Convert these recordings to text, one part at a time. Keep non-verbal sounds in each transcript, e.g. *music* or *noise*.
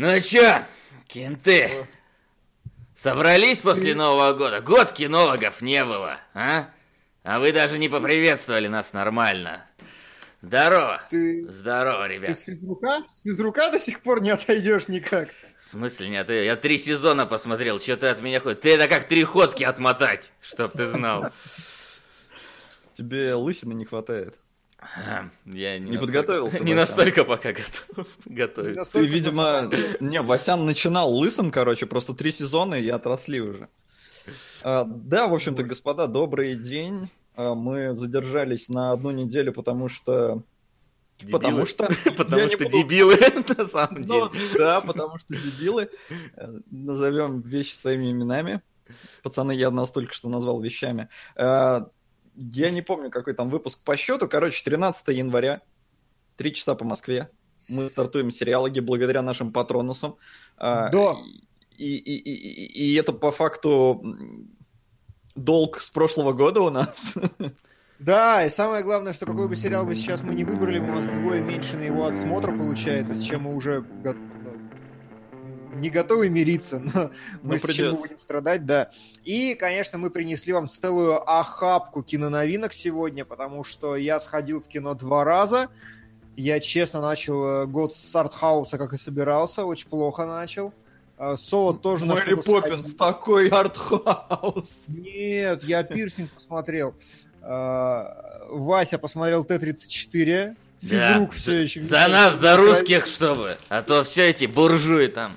Ну чё, кенты, собрались после Нового года? Год кинологов не было, а? А вы даже не поприветствовали нас нормально. Здорово. Ты... Здорово, Ты ребят. с физрука? С физрука до сих пор не отойдешь никак. В смысле нет? Я три сезона посмотрел, что ты от меня ходишь? Ты это как три ходки отмотать, чтоб ты знал. *laughs* Тебе лысины не хватает. Я не, Не настолько- подготовился, *laughs* Не Вася. настолько пока готов *laughs* готовиться. Ты, Настолько видимо... Не, Васян начинал лысым, короче, просто три сезона и отросли уже. А, да, в общем-то, господа, добрый день. А, мы задержались на одну неделю, потому что... Потому Дебилы. что... *laughs* Потому я не что буду- дебилы, на самом Ну, деле. да, потому что дебилы. Э, Назовем вещи своими именами. Пацаны, я нас только что назвал вещами. Э, Я не помню, какой там выпуск по счету. Короче, 13 января, 3 часа по Москве. Мы стартуем сериалоги благодаря нашим патронусам. А, Да. И, и, и, и, и это по факту долг с прошлого года у нас. Да, и самое главное, что какой бы сериал бы сейчас мы не выбрали, у нас вдвое меньше на его отсмотр получается, с чем мы уже не готовы мириться, *laughs* но мы Ну, с чем мы придется. будем страдать, да. И, конечно, мы принесли вам целую охапку киноновинок сегодня, потому что я сходил в кино два раза. Я честно начал э, год с артхауса, как и собирался, очень плохо начал. Э, Соло тоже на Мэри Поппинс, такой артхаус. Нет, я пирсинг посмотрел. А, Вася посмотрел Т-34. Физрук Да, все еще. За нас, за русских, чтобы. А то все эти буржуи там.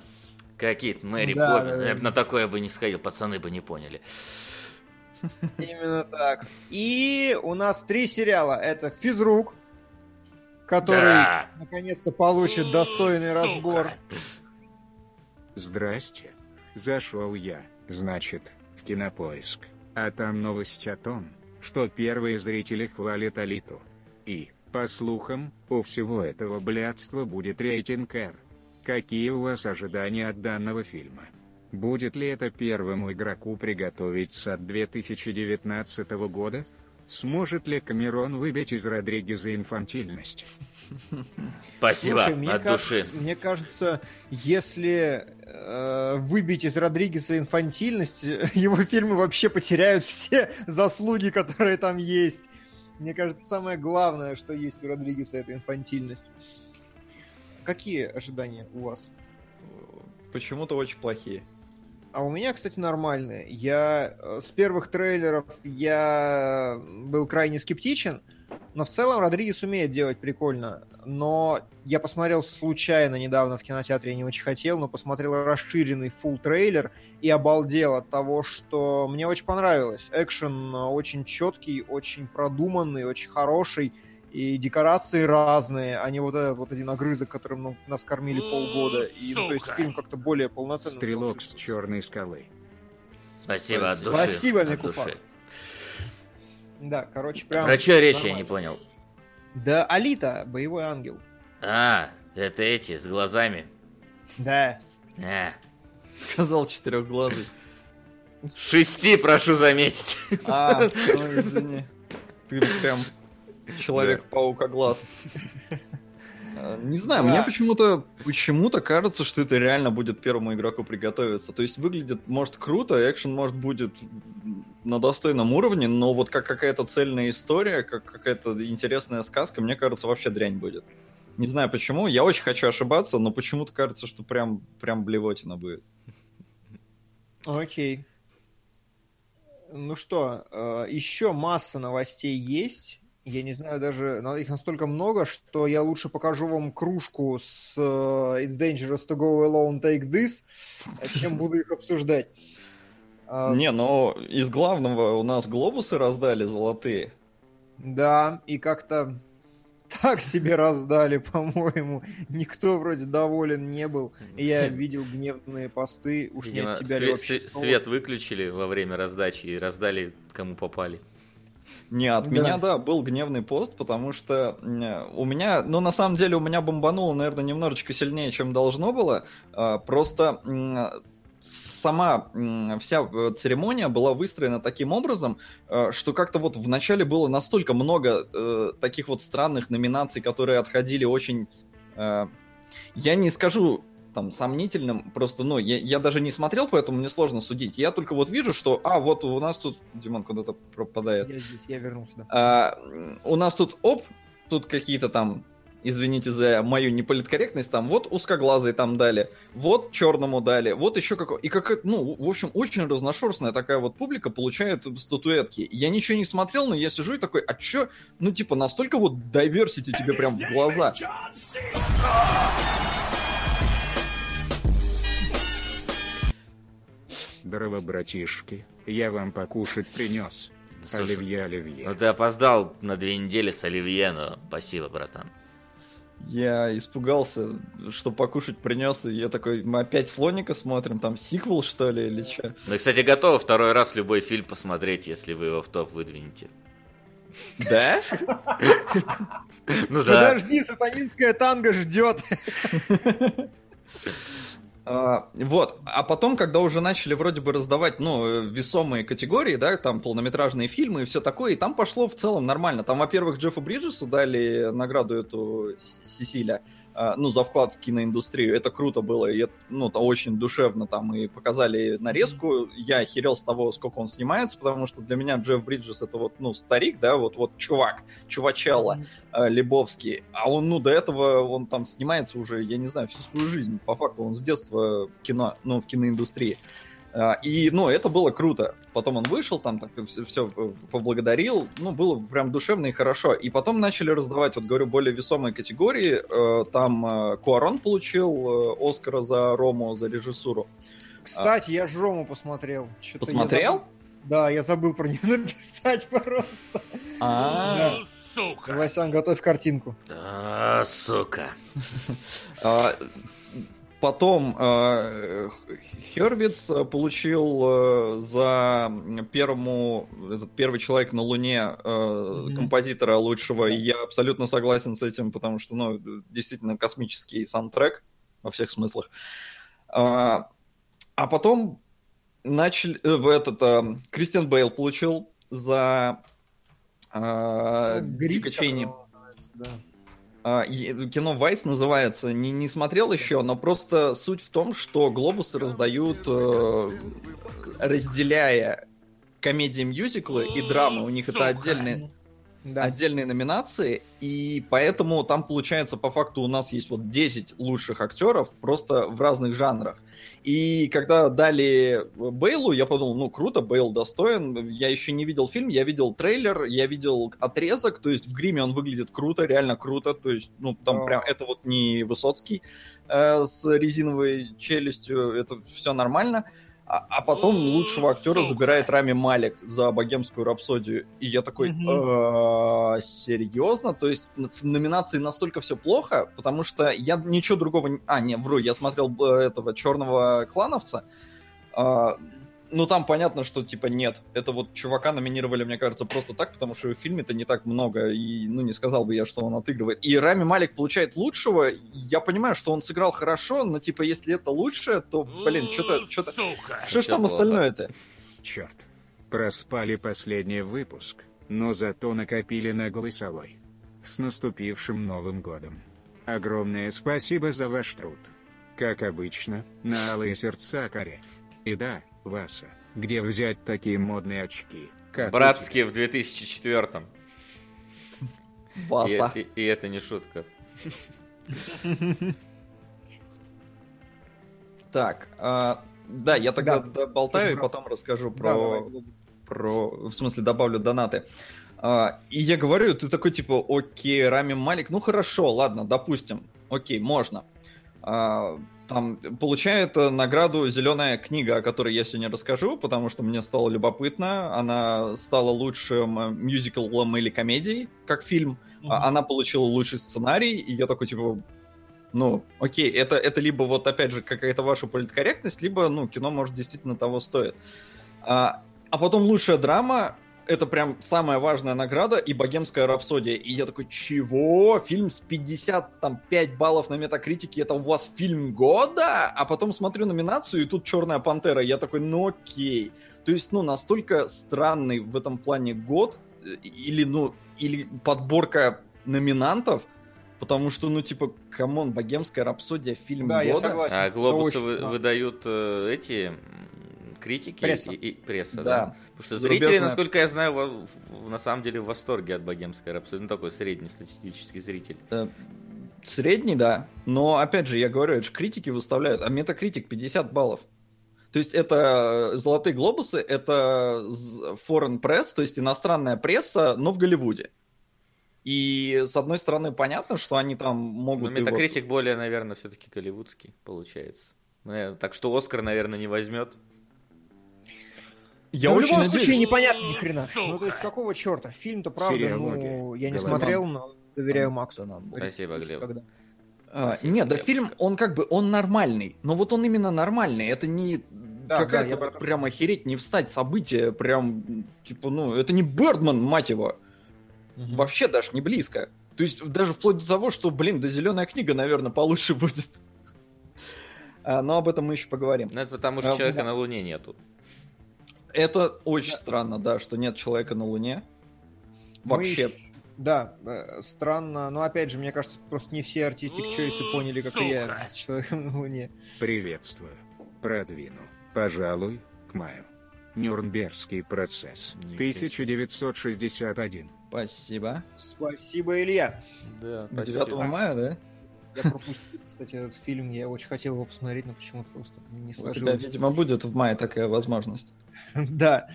Какие-то Мэри Да, Поппинс. да, да. Я бы на такое бы не сходил, пацаны бы не поняли. Именно так. И у нас три сериала. Это Физрук, который Да. наконец-то получит достойный Сука. разбор. Здрасте. Зашел я, значит, в кинопоиск. А там новость о том, что первые зрители хвалят Алиту. И, по слухам, у всего этого блядства будет рейтинг R. Какие у вас ожидания от данного фильма? Будет ли это первому игроку приготовиться от 2019 года? Сможет ли Камерон выбить из Родригеза инфантильность? Спасибо, Слушай, мне, от кажется, души. мне кажется, если э, выбить из Родригеса инфантильность, *laughs* его фильмы вообще потеряют все *laughs* заслуги, которые там есть. Мне кажется, самое главное, что есть у Родригеса, это инфантильность. Какие ожидания у вас? Почему-то очень плохие. А у меня, кстати, нормальные. Я э, с первых трейлеров я был крайне скептичен, но в целом Родригес умеет делать прикольно. Но я посмотрел случайно недавно в кинотеатре, я не очень хотел, но посмотрел расширенный full трейлер и обалдел от того, что мне очень понравилось. Экшен э, очень четкий, очень продуманный, очень хороший. И декорации разные, а не вот этот вот один огрызок, которым ну, нас кормили полгода. И, ну, то есть фильм как-то более полноценный. Стрелок с черной скалы. Спасибо от души. Спасибо, души. Да, короче, прям... Про что речь, я не понял. Да, Алита, боевой ангел. А, это эти, с глазами. Да. А. Сказал четырехглазый. Шести, прошу заметить. А, ну извини. Ты прям человек-паука глаз. А, Не знаю, Да. мне почему-то почему-то кажется, что это реально будет первому игроку приготовиться. То есть выглядит, может, круто, экшен, может, будет на достойном уровне, но вот как какая-то цельная история, как какая-то интересная сказка, мне кажется, вообще дрянь будет. Не знаю почему, я очень хочу ошибаться, но почему-то кажется, что прям, прям блевотина будет. Окей. Ну что, э, еще масса новостей есть. Я не знаю даже, на- их настолько много, что я лучше покажу вам кружку с э, It's dangerous to go alone, take this, чем буду их обсуждать. А, Не, но из главного у нас глобусы раздали золотые. Да, и как-то так себе раздали, *laughs* по-моему. Никто вроде доволен не был. Я видел гневные посты. Уж не Видимо, от тебя ли све- вообще све- снова? свет выключили во время раздачи и раздали кому попали. Не, от Да. меня, да, был гневный пост, потому что у меня, ну, на самом деле, у меня бомбануло, наверное, немножечко сильнее, чем должно было. А, Просто сама вся э, церемония была выстроена таким образом, э, что как-то вот вначале было настолько много э, таких вот странных номинаций, которые отходили очень... Я не скажу там сомнительным. Просто, ну, я, я даже не смотрел, поэтому мне сложно судить. Я только вот вижу, что, а, вот у нас тут, Димон куда-то пропадает. Я здесь, я вернулся, да. А, у нас тут, оп, тут какие-то там извините за мою неполиткорректность, там вот узкоглазый там дали, вот черному дали, вот еще какой... И как, ну, в общем, очень разношерстная такая вот публика получает статуэтки. Я ничего не смотрел, но я сижу и такой, а чё? Ну, типа, настолько вот diversity тебе прям в глаза. Здорово, братишки. Я вам покушать принес. Слушай, Оливье, оливье. Ну ты опоздал на две недели с Оливье, но спасибо, братан. Я испугался, что покушать принес, и я такой, мы опять слоника смотрим, там сиквел, что ли, или что? Ну, кстати, готовы второй раз любой фильм посмотреть, если вы его в топ выдвинете. Да? Ну да. Подожди, сатанинская танго ждет. *laughs* А, вот, а потом, когда уже начали вроде бы раздавать, ну, весомые категории, да, там полнометражные фильмы и все такое, и там пошло в целом нормально. Там, во-первых, Джеффу Бриджесу дали награду эту Сесиля, ну, за вклад в киноиндустрию. Это круто было, и ну, это очень душевно там, и показали нарезку. Я охерел с того, сколько он снимается, потому что для меня Джефф Бриджес это вот, ну, старик, да, вот, вот чувак, чувачелло, э, Лебовский. А он, ну, до этого он там снимается уже, я не знаю, всю свою жизнь. По факту он с детства в кино, ну, в киноиндустрии. А, И, ну, это было круто. Потом он вышел, там так все, поблагодарил. Ну, было прям душевно и хорошо. И потом начали раздавать, вот говорю, более весомые категории. Э, Там э, Куарон получил э, Оскара за Рому, за режиссуру. Кстати, я Жрому посмотрел. Чё-то я Посмотрел? забыл- Да, я забыл про нее *laughs* написать просто. А, Ну, сука. Васян, готовь картинку. Да, сука. Потом э, Хервиц получил э, за первому этот первый человек на Луне э, композитора лучшего, и я абсолютно согласен с этим, потому что, ну, действительно космический саундтрек во всех смыслах. А, а потом начали э, в этот э, Кристиан Бейл получил за э, Гриб, Дика Чейни. да. А, Кино Вайс называется. Не, не смотрел еще, но просто суть в том, что глобусы раздают, э, разделяя комедии, мюзиклы и драмы. У них это отдельные, Да. отдельные номинации, и поэтому там получается по факту у нас есть вот 10 лучших актеров просто в разных жанрах. И когда дали Бейлу, я подумал, ну круто, Бейл достоин. Я еще не видел фильм, я видел трейлер, я видел отрезок, то есть в гриме он выглядит круто, реально круто, то есть, ну там Да. прям это вот не Высоцкий э, с резиновой челюстью, это все нормально. А, а потом лучшего актера забирает Рами Малик за богемскую рапсодию. И я такой. «Э, серьезно? То есть в номинации настолько все плохо, потому что я ничего другого... А, не, вру, я смотрел э, этого черного клановца. Ну, там понятно, что, типа, нет. Это вот чувака номинировали, мне кажется, просто так, потому что в фильме-то не так много, и, ну, не сказал бы я, что он отыгрывает. И Рами Малик получает лучшего. Я понимаю, что он сыграл хорошо, но, типа, если это лучше, то, блин, что-то... что-то... Что ж там остальное-то? Черт. Проспали последний выпуск, но зато накопили на голосовой. С наступившим Новым Годом. Огромное спасибо за ваш труд. Как обычно, на алые сердца коре. И да, Васа, где взять такие модные очки? Как Братские в 2004 и, Васа. и- и это не шутка. Так, а, да, я тогда Да. болтаю и потом расскажу Да, про, давай, про, в смысле, добавлю донаты. А, и я говорю, ты такой, типа, окей, Рами Малик, ну хорошо, ладно, допустим, окей, можно. А, там получает э, награду «Зеленая книга», о которой я сегодня расскажу, потому что мне стало любопытно. Она стала лучшим э, мюзиклом или комедией, как фильм. А, Она получила лучший сценарий, и я такой, типа, ну, окей, это, это либо вот, опять же, какая-то ваша политкорректность, либо, ну, кино, может, действительно того стоит. А, а потом лучшая драма, это прям самая важная награда, и богемская рапсодия. И я такой, чего? Фильм с 55 баллов на метакритике, это у вас фильм года? А потом смотрю номинацию, и тут Черная пантера. Я такой, ну окей. То есть, ну, настолько странный в этом плане год, э, или, ну, или подборка номинантов, Потому что, ну, типа, come on, богемская рапсодия, фильм Да, я года. согласен. А глобусы вы- выдают э, эти критики Пресса. И, и пресса, да. Да. Потому что Зарубежная. зрители, насколько я знаю, на самом деле в восторге от богемской рапсодии. Ну, такой среднестатистический зритель. Э, Средний, да. Но, опять же, я говорю, это же критики выставляют. А метакритик 50 баллов. То есть это золотые глобусы, это foreign press, то есть иностранная пресса, но в Голливуде. И с одной стороны понятно, что они там Но могут... вот- метакритик более, наверное, все-таки голливудский получается. Э, Так что Оскар, наверное, не возьмет. Я Ну, в очень любом надеюсь. случае непонятно ни хрена. Ну, то есть какого черта? Фильм-то правда, ну, Сериология. я не Говорю. смотрел, но доверяю Максу. Да. Спасибо, Глеб. Когда. А, Спасибо, нет, да фильм, он как бы, он нормальный. Но вот он именно нормальный. Это не Да, да, какая-то что- прям охереть, не встать событие, прям, типа, ну, это не Бердман, мать его. Вообще даже не близко. То есть даже вплоть до того, что, блин, да зеленая книга, наверное, получше *laughs* будет. А, но об этом мы еще поговорим. Ну, это потому что А, человека да. на Луне нету. Это очень Да. странно, да, что нет человека на Луне. Мы Вообще. ещё- Да, э, странно, но опять же, мне кажется, просто не все артистик Чойсы поняли, как и я с человеком на Луне. Приветствую. Продвину. Пожалуй, к маю. Нюрнбергский процесс. Ничего себе. 1961. Спасибо. Спасибо, Илья. Да, 9 мая, да? Я пропустил, кстати, этот фильм, я очень хотел его посмотреть, но почему-то просто не У тебя, сложилось. видимо, будет в мае такая возможность. *laughs* Да.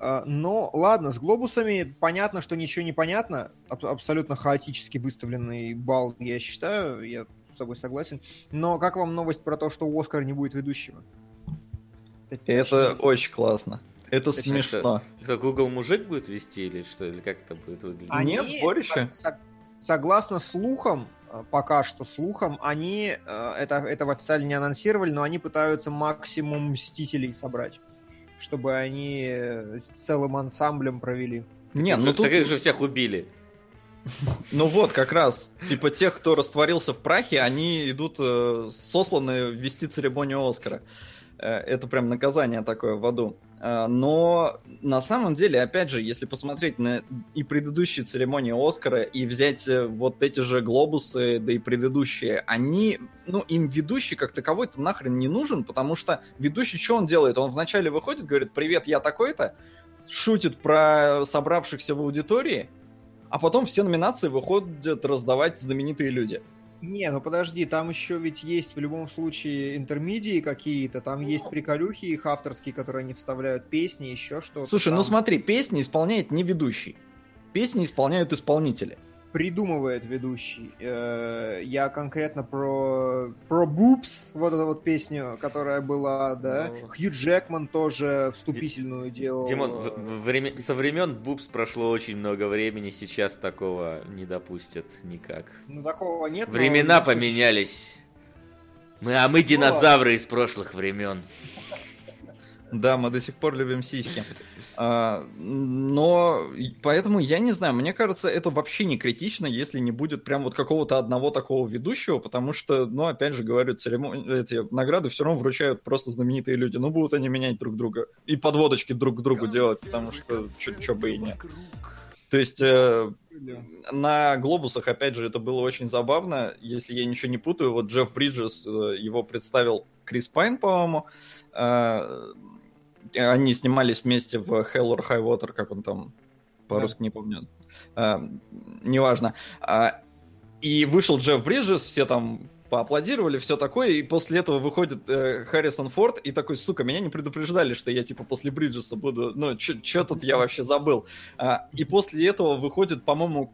А, Но ладно, с глобусами понятно, что ничего не понятно. Аб- абсолютно хаотически выставленный балл, я считаю, я с тобой согласен. Но как вам новость про то, что у Оскара не будет ведущего? Это очень классно. Это смешно. Это Google мужик будет вести или что? Или как это будет выглядеть? А- Нет, сборище. со- со- согласно слухам, пока что слухам, они э, это, этого официально не анонсировали, но они пытаются максимум мстителей собрать, чтобы они э, с целым ансамблем провели. Не, ну Так тут... их же всех убили. *laughs* Ну вот, как раз, типа тех, кто растворился в прахе, они идут э, сосланы вести церемонию Оскара. Э, это прям наказание такое в аду. Э, но на самом деле, опять же, если посмотреть на и предыдущие церемонии Оскара, и взять э, вот эти же глобусы, да и предыдущие, они, ну, им ведущий как таковой-то нахрен не нужен, потому что ведущий что он делает? Он вначале выходит, говорит, привет, я такой-то, шутит про собравшихся в аудитории, а потом все номинации выходят раздавать знаменитые люди. Не, ну подожди, там еще ведь есть в любом случае интермедии какие-то, там есть приколюхи их авторские, которые они вставляют, песни, еще что-то. Слушай, ну там смотри, песни исполняет не ведущий. Песни исполняют исполнители. Придумывает ведущий. Э, Я конкретно про, про Бупс, вот эту вот песню, которая была, да. Ну. Хью Джекман тоже вступительную делал. Димон, в- в време- со времен Бубс прошло очень много времени, сейчас такого не допустят никак. Ну такого нет. но- Времена поменялись. Мы, а мы динозавры из прошлых времен. Да, мы до сих пор любим сиськи. А, но поэтому я не знаю, мне кажется, это вообще не критично, если не будет прям вот какого-то одного такого ведущего, потому что, ну, опять же говорю, церемон... эти награды все равно вручают просто знаменитые люди. Ну, будут они менять друг друга и подводочки друг к другу делать, потому что что бы и нет. То есть э, на глобусах, опять же, это было очень забавно. Если я ничего не путаю, вот Джефф Бриджес, э, его представил Крис Пайн, по-моему. Э, Они снимались вместе в Hell or High Water, как он там по-русски не помню. Э, Неважно. А, И вышел Джефф Бриджес, все там поаплодировали, все такое, и после этого выходит э, Харрисон Форд и такой, сука, меня не предупреждали, что я типа после Бриджеса буду, ну, что тут я вообще забыл. А, и после этого выходит, по-моему,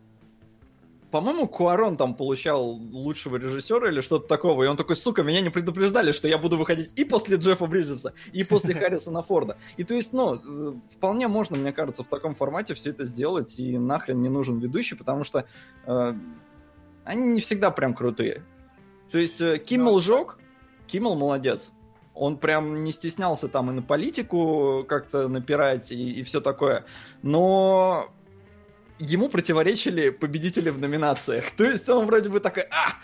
по-моему, Куарон там получал лучшего режиссера или что-то такого, и он такой, сука, меня не предупреждали, что я буду выходить и после Джеффа Бриджеса, и после *laughs* Харрисона Форда. И то есть, ну, э, вполне можно, мне кажется, в таком формате все это сделать, и нахрен не нужен ведущий, потому что э, они не всегда прям крутые. То есть э, Киммел жег, Киммел молодец. Он прям не стеснялся там и на политику как-то напирать и, и все такое. Но ему противоречили победители в номинациях. То есть он вроде бы такой, а,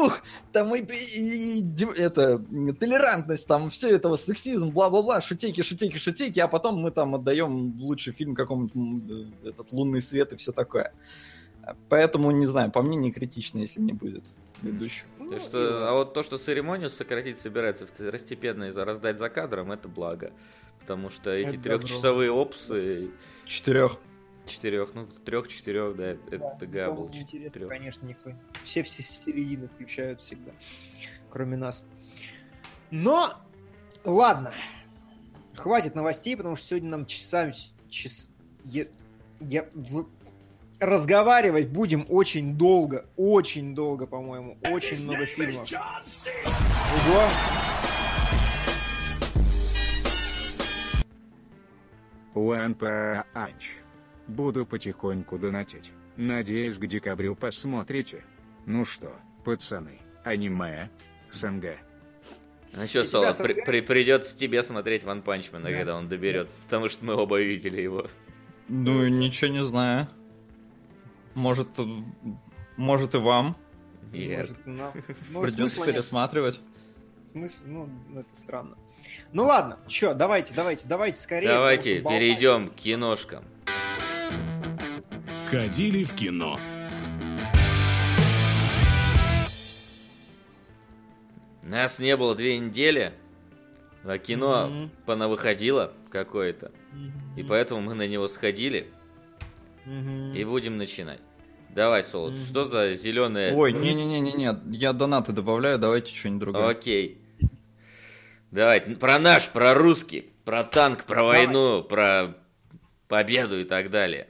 ух, там и, и- и это, толерантность, там все этого, сексизм, бла-бла-бла, шутейки, шутейки, шутейки, а потом мы там отдаем лучший фильм какому-нибудь этот «Лунный свет» и все такое. Поэтому, не знаю, по мне не критично, если не будет ведущих. Ну, что, а вот то, что церемонию сократить собирается второстепенно и раздать за кадром, это благо. Потому что эти Это трехчасовые опсы, Четырех. Четырех, ну, трех-четырех, да, это Да, га был четырех. конечно, никто. Все все с середины включают всегда, кроме нас. Но, ладно, хватит новостей, потому что сегодня нам часами час, я, я- в- разговаривать будем очень долго, очень долго, по-моему, очень много фильмов. Ого. One Punch. Буду потихоньку донатить. Надеюсь, к декабрю посмотрите. Ну что, пацаны, аниме, СНГ. Ну что, Соло, при- при- придется тебе смотреть Ван Панчмена, Да. когда он доберется, потому что мы оба видели его. Ну, ничего не знаю. Может, может и вам Нет. Может, нам- ну, придется пересматривать. Смысл, ну, ну, это странно. Ну ладно, чё, давайте, давайте, давайте скорее. Давайте перейдем к киношкам. Сходили в кино. Нас не было две недели, а кино Мгм. понавыходило какое-то. Мгм. И поэтому мы на него сходили Мгм. и будем начинать. Давай, Солод, Мгм. что за зеленое... Ой, не-не-не-не, я донаты добавляю, давайте что-нибудь другое. Окей. Давай, про наш, про русский, про танк, про Давай. войну, про победу и так далее.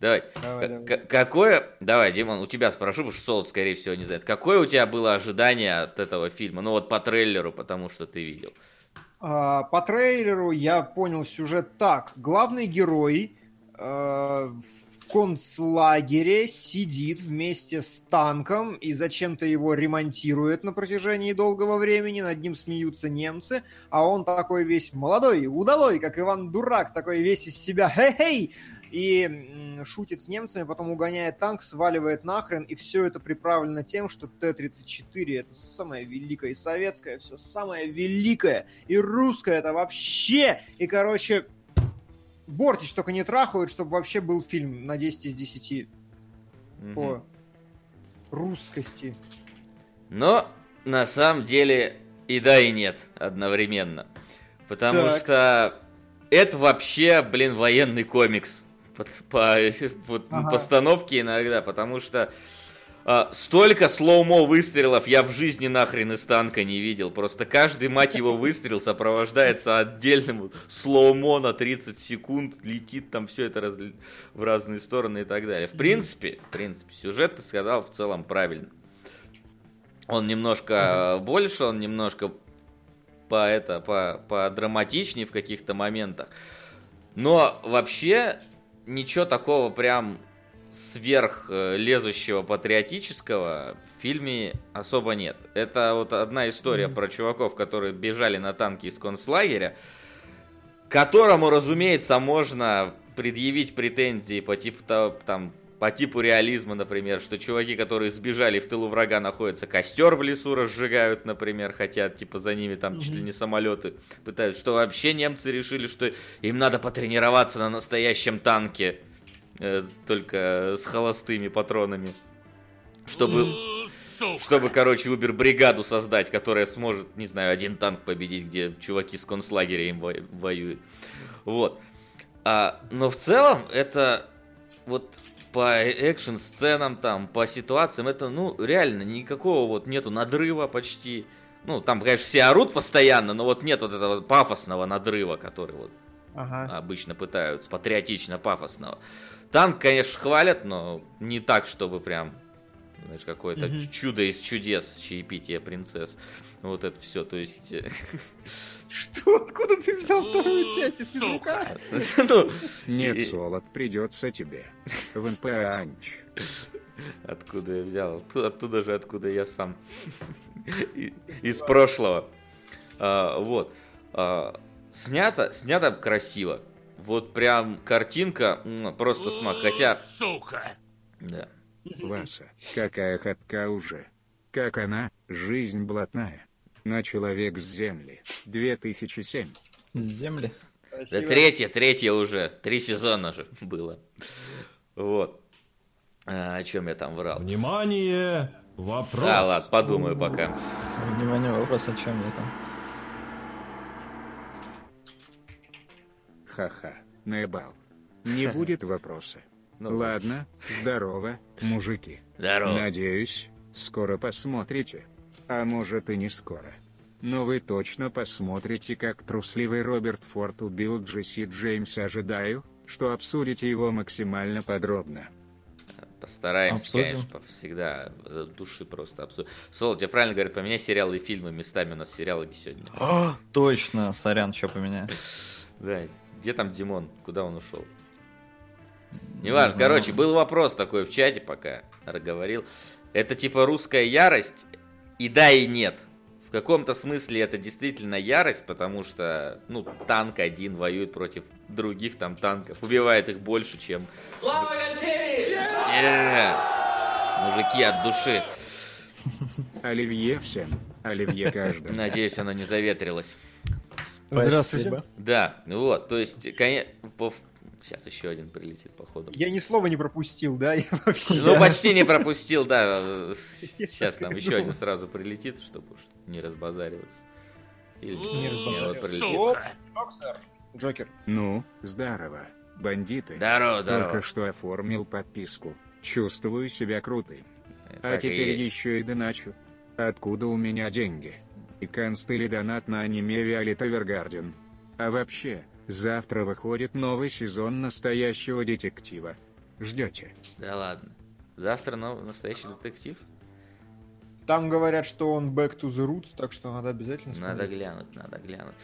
Давай. Давай, давай. к- какое... Давай, Димон, у тебя спрошу, потому что Солод, скорее всего, не знает. Какое у тебя было ожидание от этого фильма? Ну вот по трейлеру, потому что ты видел. А, по трейлеру я понял сюжет так. Главный герой э, в концлагере сидит вместе с танком и зачем-то его ремонтирует на протяжении долгого времени. Над ним смеются немцы, а он такой весь молодой, удалой, как Иван Дурак, такой весь из себя хей-хей! И шутит с немцами, потом угоняет танк, сваливает нахрен, и все это приправлено тем, что Т-34 это самое великое и советское, все самое великое, и русское это вообще, и, короче, Бортич только не трахают, чтобы вообще был фильм на 10 из 10 Мгм. по русскости. Но на самом деле и да, и нет одновременно. Потому Так. что это вообще, блин, военный комикс. По, по- *laughs* вот Ага. постановке иногда, потому что а, столько slow-mo выстрелов я в жизни нахрен из танка не видел. Просто каждый, мать его, выстрел сопровождается отдельным slow-mo на 30 секунд, летит там все это раз- в разные стороны и так далее. В принципе, в принципе, сюжет ты сказал в целом правильно. Он немножко больше, он немножко по это по, по драматичнее в каких-то моментах. Но вообще ничего такого прям сверх э, патриотического в фильме особо нет. Это вот одна история Мгм. про чуваков, которые бежали на танке из концлагеря, которому, разумеется, можно предъявить претензии по типу там по типу реализма, например, что чуваки, которые сбежали в тылу врага, находятся, костер в лесу разжигают, например, хотят, типа, за ними там чуть ли не самолеты пытаются, что вообще немцы решили, что им надо потренироваться на настоящем танке, э, только с холостыми патронами, чтобы, чтобы, короче, убер-бригаду создать, которая сможет, не знаю, один танк победить, где чуваки с концлагеря им во- воюют. Вот. А, но в целом это вот по экшн-сценам, там, по ситуациям, это, ну, реально, никакого вот нету надрыва почти. Ну, там, конечно, все орут постоянно, но вот нет вот этого пафосного надрыва, который вот Ага. обычно пытаются, патриотично пафосного. Танк, конечно, хвалят, но не так, чтобы прям, знаешь, какое-то Мгм. чудо из чудес, чаепитие принцесс. Вот это все, то есть... *laughs* Что? Откуда ты взял вторую часть из физрука? *laughs* ну, Нет, Солод, придется тебе. В НПАНЧ. Откуда я взял? Оттуда, же, откуда я сам. Из прошлого. А, вот. А, снято, снято красиво. Вот прям картинка просто смак. Хотя, Сука! да. Васа, какая хатка уже. Как она, жизнь блатная. На человек с земли. 2007. С земли. Да третья, третья уже. Три сезона же было. Вот. А, о чем я там врал? Внимание! Вопрос. Да, ладно, подумаю пока. Внимание, вопрос, о чем я там? Ха-ха, наебал. Не *laughs* будет вопроса. Ну, Ладно, здорово, мужики. Здорово. Надеюсь, скоро посмотрите. А может и не скоро. Но вы точно посмотрите, как трусливый Роберт Форд убил Джесси Джеймса. Ожидаю, что обсудите его максимально подробно. Постараемся, Обсудим. конечно, всегда души просто обсудим. Сол, тебе правильно говорят, поменяй сериалы и фильмы местами, у нас сериалы сегодня. А, точно, сорян, что поменяю. *laughs* Да, где там Димон? Куда он ушел? Неважно, короче, был вопрос такой в чате, пока говорил. Это типа русская ярость, и да, и нет. В каком-то смысле это действительно ярость, потому что, ну, танк один воюет против других там танков, убивает их больше, чем... Э, Мужики от души. Оливье всем, Оливье каждому. Надеюсь, оно не заветрилось. Здравствуйте. Да, вот, то есть, конечно, сейчас еще один прилетит, походу. Я ни слова не пропустил, да? *laughs* Я вообще... Ну, *laughs* почти не пропустил, да. Сейчас там еще один сразу прилетит, чтобы уж не разбазариваться. Или Не вот прилетит. Оп, Джоксер. Джокер. Ну, здорово, бандиты. Здорово, Только здорово. что оформил подписку. Чувствую себя крутым. А теперь еще и доначу. Откуда у меня деньги? И констыли донат на аниме Виолетта Эвергарден. А вообще, завтра выходит новый сезон настоящего детектива. Ждете? Да ладно. Завтра нов- настоящий детектив? Там говорят, что он back to the roots, так что надо обязательно Надо смотреть. глянуть, надо глянуть.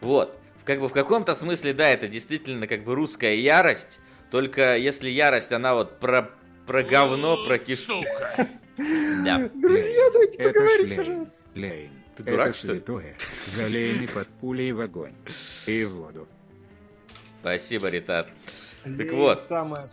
Вот. Как бы в каком-то смысле, да, это действительно как бы русская ярость, только если ярость, она вот про, про говно, про кишу. Да. Друзья, дайте Это поговорить, Лейн. пожалуйста. Лейн. Ты дурак, Это что ли? святое. Залейни под пулей в огонь. И в воду. Спасибо, Ритат. Лень вот. Самое...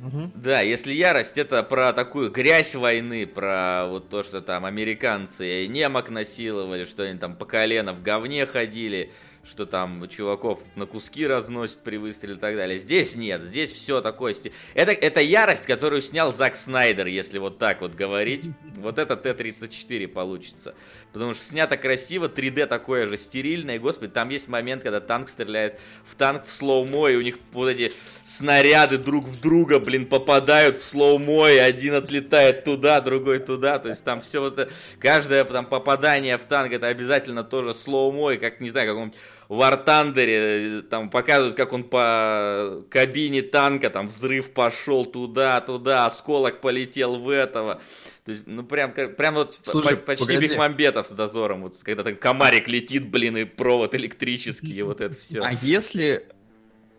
Мгм. Да, если ярость это про такую грязь войны, про вот то, что там американцы немок насиловали, что они там по колено в говне ходили, что там чуваков на куски разносят при выстреле и так далее. Здесь нет, здесь все такое. Это, это ярость, которую снял Зак Снайдер, если вот так вот говорить. Вот это Т-34 получится. Потому что снято красиво, 3D такое же стерильное. Господи, там есть момент, когда танк стреляет в танк в slow-mo, и у них вот эти снаряды друг в друга, блин, попадают в slow-mo, и один отлетает туда, другой туда. То есть там все вот каждое там попадание в танк, это обязательно тоже slow-mo, и как, не знаю, каком War Thunder, э, там показывают, как он по кабине танка, там взрыв пошел туда, туда, осколок полетел в этого. То есть, ну прям, прям вот Слушай, по- почти погоди. Бекмамбетов с дозором, вот когда там комарик летит, блин, и провод электрический, и вот это все. А если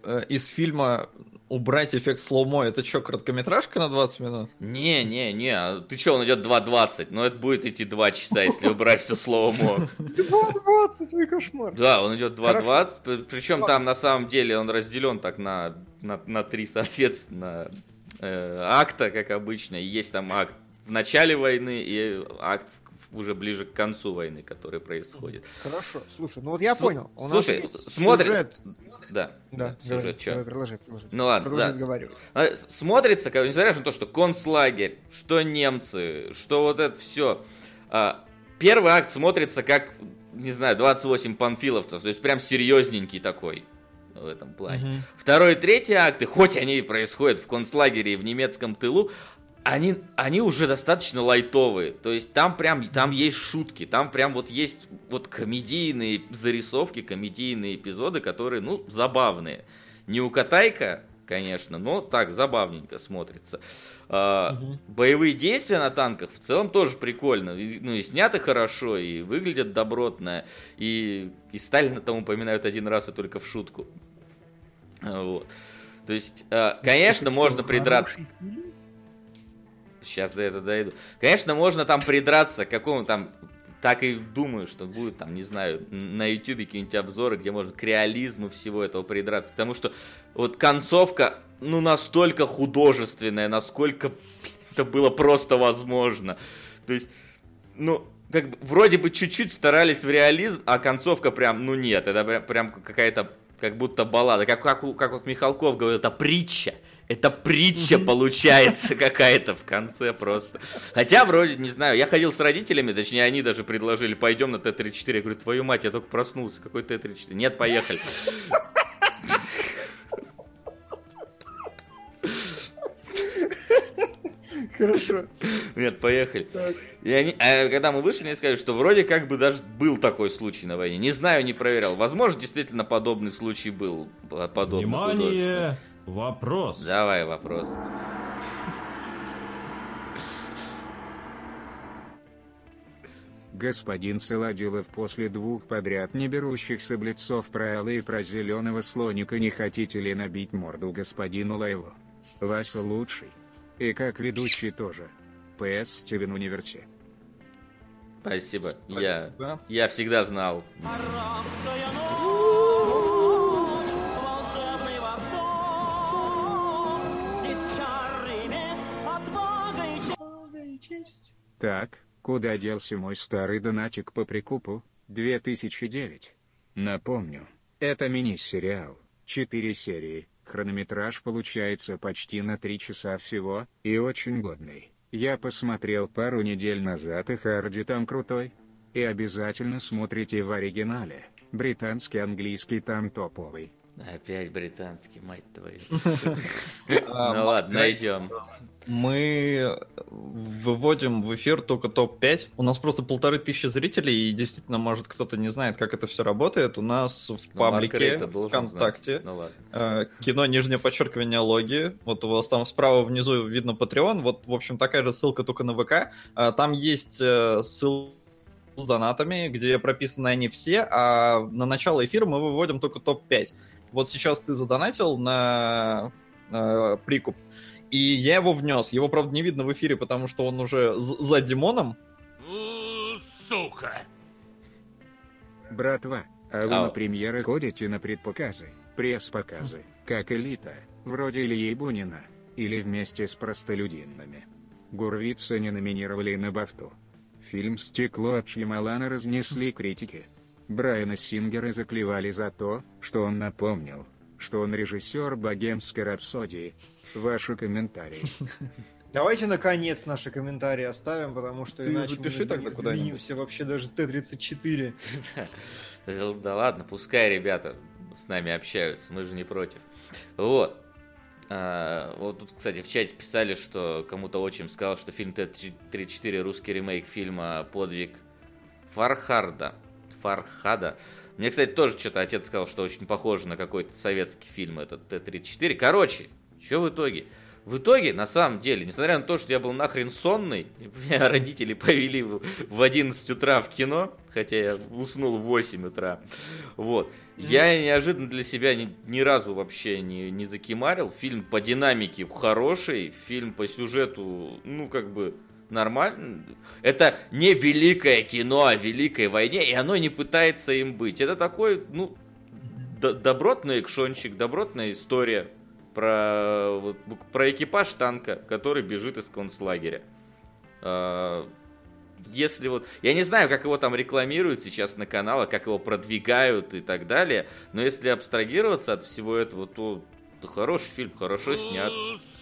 э, из фильма убрать эффект slow-mo, это что, короткометражка на 20 минут? Не, не, не, а ты что, он идет 2.20, но это будет идти 2 часа, если убрать все слоумо. 2.20, ой, кошмар. Да, он идет 2.20, п- причем там на самом деле он разделен так на, на, на три, соответственно, э, акта, как обычно. Есть там акт в начале войны и акт в- уже ближе к концу войны, который происходит. Хорошо, слушай, ну вот я Слу- понял. У нас слушай, есть смотри- сюжет. Да, Да, сюжет, говори, чё? давай, продолжай, продолжай. Ну ладно, Продолжай да. разговаривать. А, с- Смотрится, как, несмотря на то, что концлагерь, что немцы, что вот это все. Первый акт смотрится как, не знаю, 28 панфиловцев, то есть прям серьезненький такой в этом плане. Мгм. Второй и третий акты, хоть они и происходят в концлагере и в немецком тылу, они, они уже достаточно лайтовые. То есть там прям там есть шутки, там прям вот есть вот комедийные зарисовки, комедийные эпизоды, которые, ну, забавные. Не у Катайка, конечно, но так забавненько смотрится. А, Мгм. Боевые действия на танках в целом тоже прикольно. И, Ну и сняты хорошо, и выглядят добротно. И, и Сталина там упоминают один раз и только в шутку. Вот. То есть, а, конечно, можно придраться. Сейчас до этого дойду. Конечно, можно там придраться к какому там так и думаю, что будет там, не знаю, на ютубе какие-нибудь обзоры, где можно к реализму всего этого придраться. Потому что вот концовка, ну, настолько художественная, насколько это было просто возможно. То есть, ну, как бы, вроде бы чуть-чуть старались в реализм, а концовка прям, ну нет, это прям, прям какая-то, как будто баллада. Как, как, как вот Михалков говорил, это притча. Это притча получается какая-то в конце просто. Хотя вроде, не знаю, я ходил с родителями, точнее, они даже предложили, пойдем на Т-34. Я говорю, твою мать, я только проснулся, какой Т-34? Нет, поехали. Хорошо. Нет, поехали. И они, а когда мы вышли, они сказали, что вроде как бы даже был такой случай на войне. Не знаю, не проверял. Возможно, действительно подобный случай был. Подобный Внимание! Вопрос. Давай вопрос. Господин Солодилов после двух подряд не берущихся блицов про Аллы и про зеленого слоника не хотите ли набить морду господину Лайлу? Вася лучший. И как ведущий тоже. П.С. Стивен Университет. Спасибо. Я, я всегда знал. Арабская ночь, Так, куда делся мой старый донатик по прикупу? 2009. Напомню, это мини-сериал. Четыре серии. Хронометраж получается почти на три часа всего, и очень годный. Я посмотрел пару недель назад, и Харди там крутой. И обязательно смотрите в оригинале. Британский английский там топовый. Опять британский, мать твою. А, *laughs* Ну ладно, найдем. Мы выводим в эфир только топ-5. У нас просто полторы тысячи зрителей, и действительно, может, кто-то не знает, как это все работает. У нас в Ну, паблике, ВКонтакте. Ну э, кино нижнее подчеркивание логи. Вот у вас там справа внизу видно Patreon. Вот, в общем, такая же ссылка только на ВК. А, Там есть э, ссылка с донатами, где прописаны они все, а на начало эфира мы выводим только топ-5. Вот сейчас ты задонатил на э, прикуп, и я его внес. Его, правда, не видно в эфире, потому что он уже з- за Димоном. Сука! Братва, а вы Ау. на премьеры ходите на предпоказы, пресс-показы, как элита, вроде Ильи Бунина, или вместе с простолюдинами. Гурвица не номинировали на Бафту. Фильм «Стекло» от Шьямалана разнесли критики. Брайана Сингера заклевали за то, что он напомнил, что он режиссер «Богемской рапсодии». Ваши комментарии. *laughs* Давайте, наконец, наши комментарии оставим, потому что Ты иначе запиши мы тогда не куда-нибудь. сдвинемся вообще даже с Т-34. Да *laughs* да ладно, пускай ребята с нами общаются, мы же не против. Вот. А, вот тут, кстати, в чате писали, что кому-то отчим сказал, что фильм Т-34 русский ремейк фильма «Подвиг Фархарда». Фархада. Мне, кстати, тоже что-то отец сказал, что очень похоже на какой-то советский фильм этот Т-34. Короче, что в итоге? В итоге, на самом деле, несмотря на то, что я был нахрен сонный, меня *laughs* родители повели в в 11 утра в кино, хотя я уснул в 8 утра, вот, я неожиданно для себя ни, ни разу вообще не, не закимарил. Фильм по динамике хороший, фильм по сюжету, ну, как бы, нормально. Это не великое кино о великой войне, и оно не пытается им быть. Это такой, ну, добротный экшончик, добротная история про, вот, про экипаж танка, который бежит из концлагеря. А, Если вот... Я не знаю, как его там рекламируют сейчас на каналах, как его продвигают и так далее, но если абстрагироваться от всего этого, то хороший фильм, хорошо снят,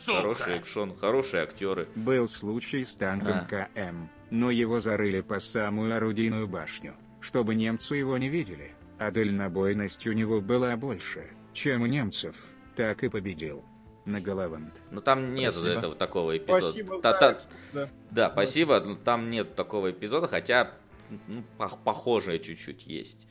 хороший экшон, хорошие актеры. Был случай с танком А. КМ, но его зарыли по самую орудийную башню, чтобы немцы его не видели, а дальнобойность у него была больше, чем у немцев, так и победил. На Галавант. Но там нет Спасибо. этого такого эпизода. Спасибо Та- та- да. Да, спасибо. но Там нет такого эпизода, хотя ну, пох- похожее чуть-чуть есть.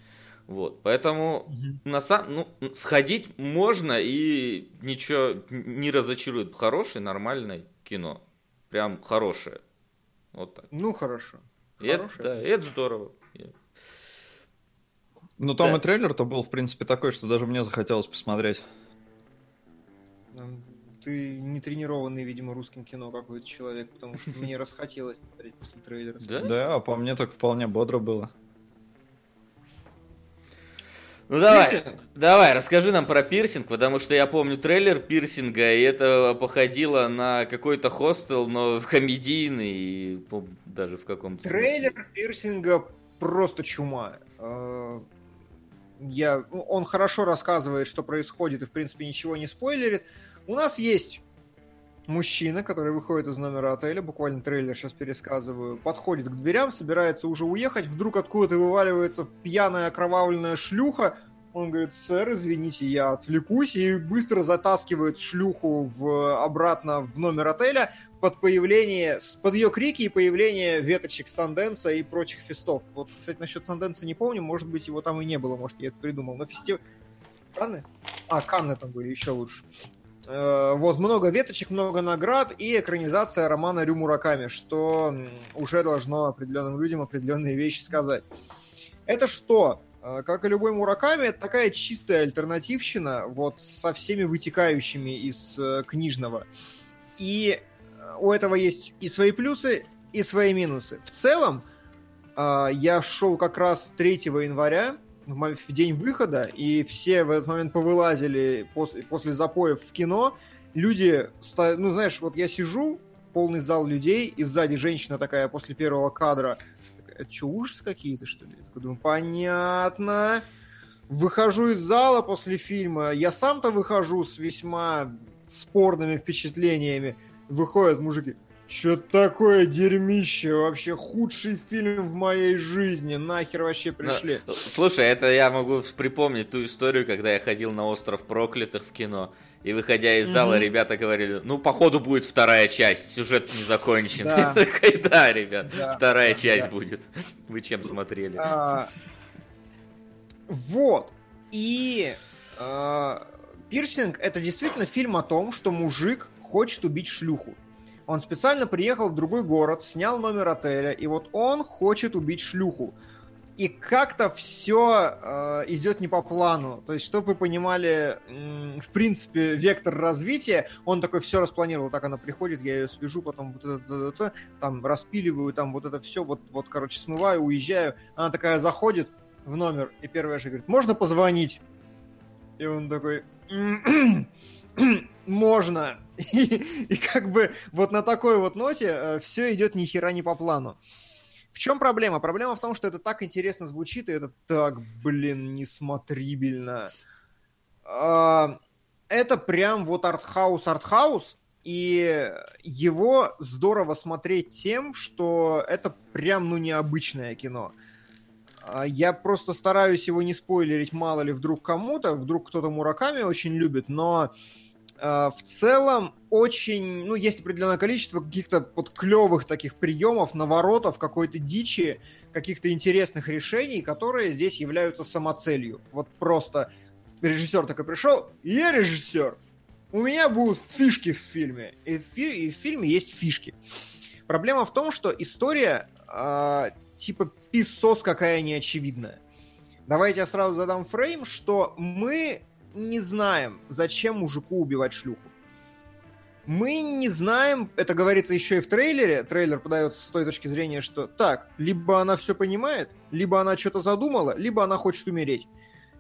Вот, поэтому на самом, ну, сходить можно и ничего не разочарует. Хорошее, нормальное кино. Прям хорошее. Вот так. Ну, хорошо. Это, Хорошее. да, и это здорово. Ну, там Да. и трейлер-то был, в принципе, такой, что даже мне захотелось посмотреть. Ты не тренированный, видимо, русским кино какой-то человек, потому что мне расхотелось смотреть после трейлера. Да? Да, а по мне так вполне бодро было. Ну давай, Пирсинг? давай, расскажи нам про пирсинг, потому что я помню трейлер пирсинга, и это походило на какой-то хостел, но в *laughs* комедийный, и даже в каком-то смысле. Трейлер пирсинга просто чума. Э, я, ну, он хорошо рассказывает, что происходит, и, в принципе, ничего не спойлерит. У нас есть мужчина, который выходит из номера отеля, буквально трейлер сейчас пересказываю, подходит к дверям, собирается уже уехать, вдруг откуда-то вываливается пьяная окровавленная шлюха, он говорит, сэр, извините, я отвлекусь, и быстро затаскивает шлюху в, обратно в номер отеля под появление, под ее крики и появление веточек Санденса и прочих фестов. Вот, кстати, насчет Санденса не помню, может быть, его там и не было, может, я это придумал, но фестиваль... Канны? А, Канны там были, еще лучше. Э, Вот, много веточек, много наград и экранизация романа Рю Мураками, что уже должно определенным людям определенные вещи сказать. Это что? Э, Как и любой Мураками, это такая чистая альтернативщина, вот со всеми вытекающими из э, книжного. И у этого есть и свои плюсы, и свои минусы. В целом, я шел как раз 3 января, в день выхода, и все в этот момент повылазили после, после запоев в кино. Люди, ну знаешь, вот я сижу, полный зал людей, и сзади женщина такая после первого кадра. Это что, ужасы какие-то, что ли? Я такой думаю, понятно. Выхожу из зала после фильма. Я сам-то выхожу с весьма спорными впечатлениями. Выходят мужики. Что такое дерьмище? Вообще худший фильм в моей жизни. Нахер вообще пришли? Ну, слушай, это я могу припомнить ту историю, когда я ходил на остров проклятых в кино. И выходя из зала, Мгм. ребята говорили, ну, походу, будет вторая часть, сюжет не закончен. Да. *laughs* Такой, да, ребят, Да, вторая да, часть да. будет. Вы чем смотрели? А, Вот. И а, Пирсинг это действительно фильм о том, что мужик хочет убить шлюху. Он специально приехал в другой город, снял номер отеля, и вот он хочет убить шлюху. И как-то все идет не по плану. То есть, чтобы вы понимали, м, в принципе, вектор развития, он такой все распланировал. Так она приходит, я ее свяжу, потом вот это, это, это, там распиливаю, там вот это все, вот, вот, короче, смываю, уезжаю. Она такая заходит в номер, и первая же говорит, можно позвонить? И он такой, *clears throat* можно. И, *laughs* и как бы вот на такой вот ноте все идет ни хера не по плану. В чем проблема? Проблема в том, что это так интересно звучит, и это так, блин, несмотрибельно. А, Это прям вот артхаус-артхаус, и его здорово смотреть тем, что это прям, ну, необычное кино. А, Я просто стараюсь его не спойлерить, мало ли вдруг кому-то, вдруг кто-то Мураками очень любит, но э, в целом очень, ну, есть определенное количество каких-то вот клевых таких приемов, наворотов, какой-то дичи, каких-то интересных решений, которые здесь являются самоцелью. Вот просто режиссер такой пришел, я режиссер, у меня будут фишки в фильме, и в, фи- и в фильме есть фишки. Проблема в том, что история э, типа писос какая неочевидная. Давайте я сразу задам фрейм, что мы не знаем, зачем мужику убивать шлюху. Мы не знаем, это говорится еще и в трейлере, трейлер подается с той точки зрения, что так, либо она все понимает, либо она что-то задумала, либо она хочет умереть.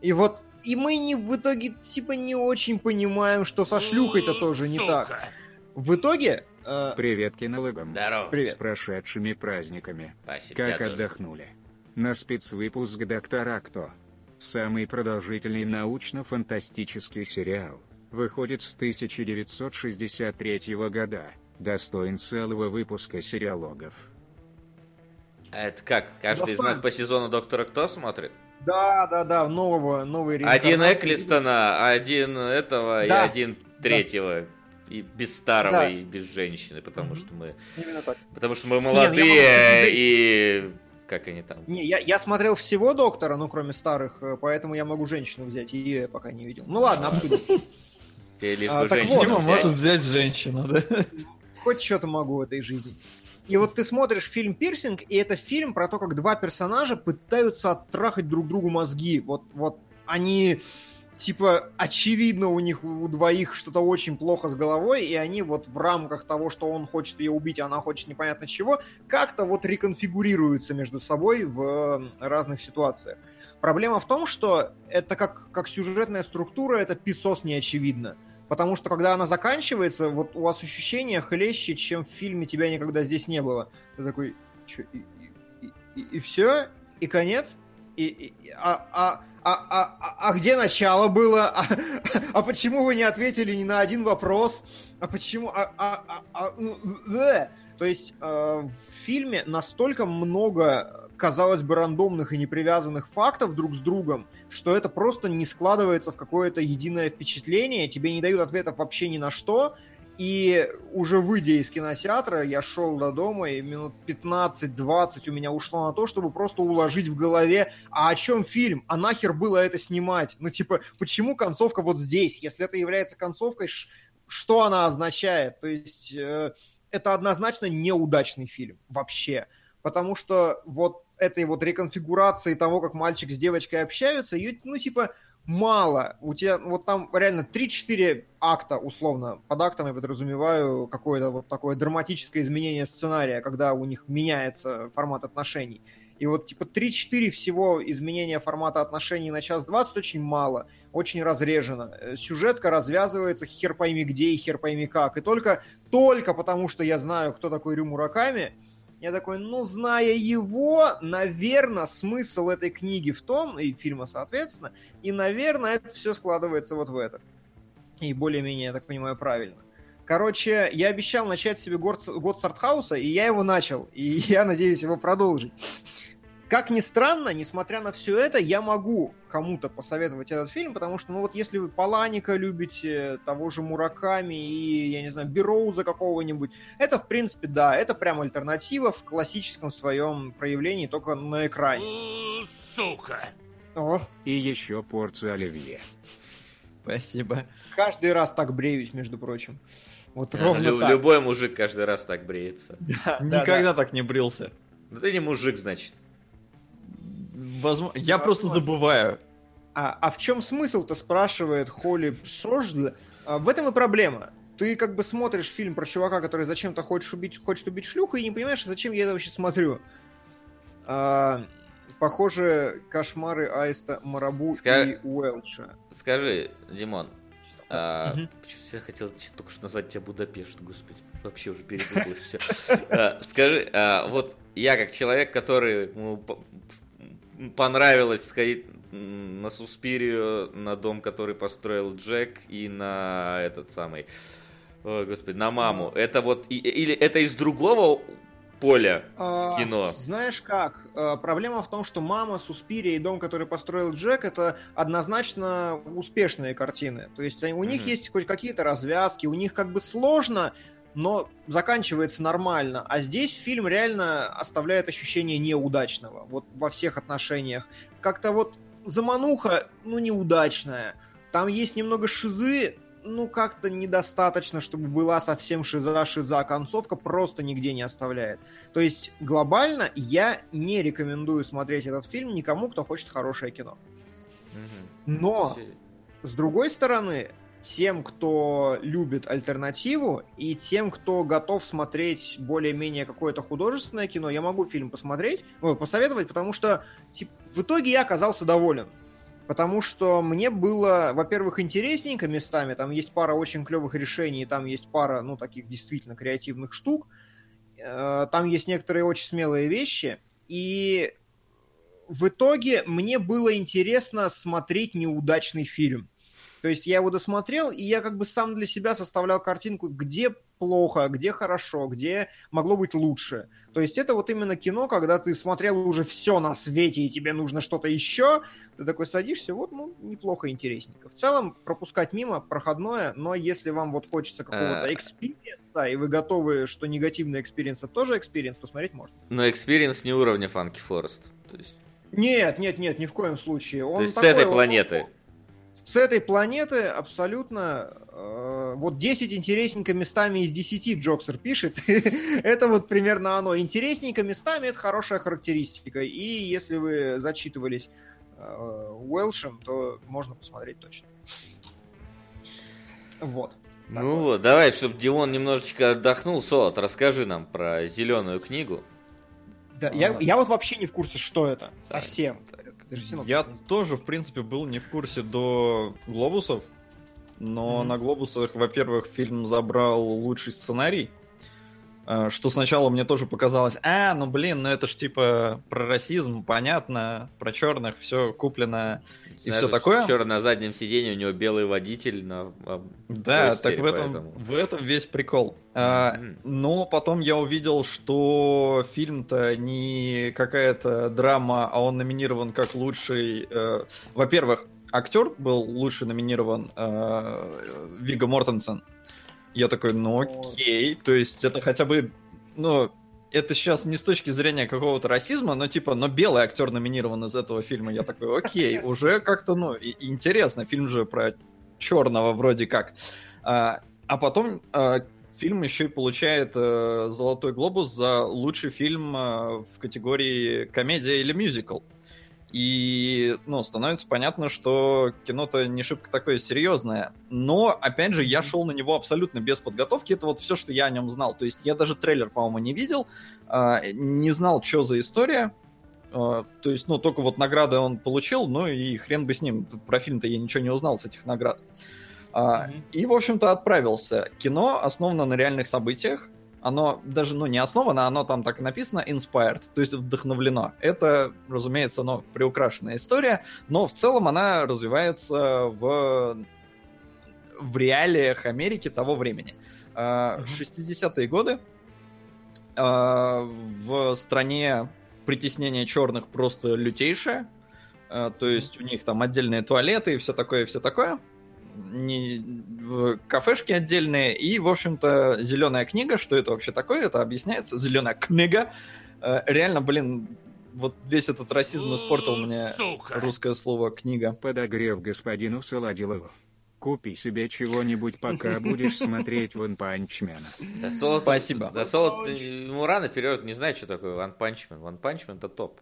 И вот, и мы не в итоге типа не очень понимаем, что со шлюхой-то тоже не так. В итоге, э, Привет кинологам. Здорово. С привет. прошедшими праздниками. Спасибо. Как отдохнули? На спецвыпуск «Доктора Кто». Самый продолжительный научно-фантастический сериал. Выходит с 1963 года. Достоин целого выпуска сериалогов. А это как? Каждый из Достоин. нас по сезону Доктора Кто смотрит? да, да, да, нового, новой Один. Эклистона, один этого и Да. один третьего. И без старого, Да. и без женщины, потому Мгм. что мы... Именно так. Потому что мы молодые, могу- и... Как они там? Не, я, я смотрел всего доктора, ну, кроме старых, э, поэтому я могу женщину взять, и ее я пока не видел. Ну ладно, обсудим. *laughs* Тебе лишь А, бы так женщину может взять женщину, да? Хоть что-то могу в этой жизни. И вот ты смотришь фильм «Пирсинг», и это фильм про то, как два персонажа пытаются оттрахать друг другу мозги. Вот, вот они, типа, очевидно, у них у двоих что-то очень плохо с головой, и они вот в рамках того, что он хочет ее убить, а она хочет непонятно чего, как-то вот реконфигурируются между собой в э, разных ситуациях. Проблема в том, что это как, как сюжетная структура, это писос неочевидно. Потому что когда она заканчивается, вот у вас ощущение хлеще, чем в фильме «Тебя никогда здесь не было». Ты такой, чё, и, и, все, и конец? И, и- а, а, а, а, а- а где начало было? *laughs* А, а почему вы не ответили ни на один вопрос? А почему? А, а, а- а, ну. То есть э, в фильме настолько много, казалось бы, рандомных и непривязанных фактов друг с другом, что это просто не складывается в какое-то единое впечатление, тебе не дают ответов вообще ни на что, и уже выйдя из кинотеатра, я шел до дома, и минут 15-20 у меня ушло на то, чтобы просто уложить в голове, а о чем фильм? А нахер было это снимать? Ну, типа, почему концовка вот здесь? Если это является концовкой, что она означает? То есть, э, это однозначно неудачный фильм вообще. Потому что вот этой вот реконфигурации того, как мальчик с девочкой общаются, ее, ну, типа, мало. У тебя вот там реально 3-4 акта, условно. Под актом я подразумеваю какое-то вот такое драматическое изменение сценария, когда у них меняется формат отношений. И вот типа 3-4 всего изменения формата отношений на час 20 очень мало, очень разрежено. Э, Сюжетка развязывается хер пойми где и хер пойми как. И только, только потому, что я знаю, кто такой Рю Мураками, я такой, ну, зная его, наверное, смысл этой книги в том, и фильма, соответственно, и, наверное, это все складывается вот в это. И более-менее, я так понимаю, правильно. Короче, я обещал начать себе год, год Стартхауса, и я его начал. И *laughs* я надеюсь его продолжить. Как ни странно, несмотря на все это, я могу кому-то посоветовать этот фильм, потому что, ну вот, если вы Паланика любите, того же Мураками и, я не знаю, Бероуза какого-нибудь, это, в принципе, да, это прям альтернатива в классическом своем проявлении, только на экране. Сука. О, И еще порцию оливье. Спасибо. каждый раз так бреюсь, между прочим. Вот ровно лю- так. Любой мужик каждый раз так бреется. Да, да, Никогда так не брился. Ну ты не мужик, значит. Возможно, я просто Возможно. забываю. А, а в чем смысл-то, спрашивает Холли Псождл. А, в этом и проблема. Ты как бы смотришь фильм про чувака, который зачем-то хочет убить, хочет убить шлюху, и не понимаешь, зачем я это вообще смотрю. А, похоже, кошмары Аиста Марабу Ска- и Уэлша. Скажи, Димон, а, почему я хотел только что назвать тебя Будапешт, господи, вообще уже перепуталось все. *laughs* Скажи, а, вот я как человек, который м, понравилось сходить на Суспирию, на дом, который построил Джек, и на этот самый, ой, господи, на маму. Это вот, и- или это из другого поля А, в кино? Знаешь как? А, Проблема в том, что «Мама», «Суспирия» и «Дом, который построил Джек» — это однозначно успешные картины. То есть у них Мгм. есть хоть какие-то развязки, у них как бы сложно, но заканчивается нормально. А здесь фильм реально оставляет ощущение неудачного. Вот во всех отношениях. Как-то вот замануха, ну, неудачная. Там есть немного шизы, ну, как-то недостаточно, чтобы была совсем шиза-шиза. Концовка просто нигде не оставляет. То есть, глобально, я не рекомендую смотреть этот фильм никому, кто хочет хорошее кино. Но, с другой стороны, тем, кто любит альтернативу, и тем, кто готов смотреть более-менее какое-то художественное кино, я могу фильм посмотреть, ой, посоветовать, потому что тип, в итоге я оказался доволен. Потому что мне было, во-первых, интересненько местами, там есть пара очень клевых решений, там есть пара, ну, таких действительно креативных штук, Э, там есть некоторые очень смелые вещи, и в итоге мне было интересно смотреть неудачный фильм. То есть я его досмотрел, и я как бы сам для себя составлял картинку, где плохо, где хорошо, где могло быть лучше. То есть это вот именно кино, когда ты смотрел уже все на свете, и тебе нужно что-то еще, ты такой садишься, вот, ну, неплохо, интересненько. В целом, пропускать мимо, проходное, но если вам вот хочется какого-то experience а, и вы готовы, что негативный experience это тоже experience, то смотреть можно. Но experience не уровня Funky Forest. То есть, Нет, нет, нет, ни в коем случае. Он то есть с такой, этой он- планеты. С этой планеты абсолютно... э, вот 10 интересненько местами из 10 Джоксер пишет. *laughs* это вот примерно оно. Интересненько местами это хорошая характеристика. И если вы зачитывались э, Уэлшем, то можно посмотреть точно. Вот. Ну вот, давай, чтобы Димон немножечко отдохнул. Солод, расскажи нам про зеленую книгу. Да, я, я вот вообще не в курсе, что это. Совсем. Синопсис Я тоже, в принципе, был не в курсе до глобусов, но Мгм. на глобусах, во-первых, фильм забрал лучший сценарий, Что сначала мне тоже показалось, а, ну блин, ну это ж типа про расизм, понятно, про черных, все куплено и все такое. Вчера на заднем сиденье у него белый водитель на а, Да, постере, так в этом, поэтому. в этом весь прикол. Мгм. но потом я увидел, что фильм-то не какая-то драма, а он номинирован как лучший. э, во-первых, актер был лучше номинирован э, Вига Мортенсен. Я такой, ну окей, то есть это хотя бы, ну, это сейчас не с точки зрения какого-то расизма, но типа, но белый актер номинирован из этого фильма. Я такой, окей, *laughs* уже как-то, ну, интересно. Фильм же про черного вроде как. А, а потом а, фильм еще и получает э, Золотой глобус за лучший фильм э, в категории комедия или мюзикл. И, ну, становится понятно, что кино-то не шибко такое серьезное. Но, опять же, я шел на него абсолютно без подготовки. Это вот все, что я о нем знал. То есть я даже трейлер, по-моему, не видел, а, не знал, что за история. А, То есть, ну, только вот награды он получил, ну и хрен бы с ним. Про фильм-то я ничего не узнал с этих наград. А, И, в общем-то, отправился. Кино основано на реальных событиях. Оно даже, ну, не основано, оно там так и написано inspired, то есть вдохновлено. Это, разумеется, ну, приукрашенная история, но в целом она развивается в, в реалиях Америки того времени. А, 60-е годы а, в стране притеснение черных просто лютейшее. А, То есть у них там отдельные туалеты и все такое, и все такое. Не, в- кафешки отдельные. И, в общем-то, зеленая книга. Что это вообще такое? Это объясняется. Зеленая книга. Э, Реально, блин, вот весь этот расизм испортил мне Сука. русское слово книга. Подогрев господину Солодилову. Купи себе чего-нибудь, пока *laughs* будешь смотреть Ван Панчмена. Да Солод- Спасибо. Да Солод, ему рано вперед, не знает, что такое Ван Панчмен. Ван Панчмен это топ.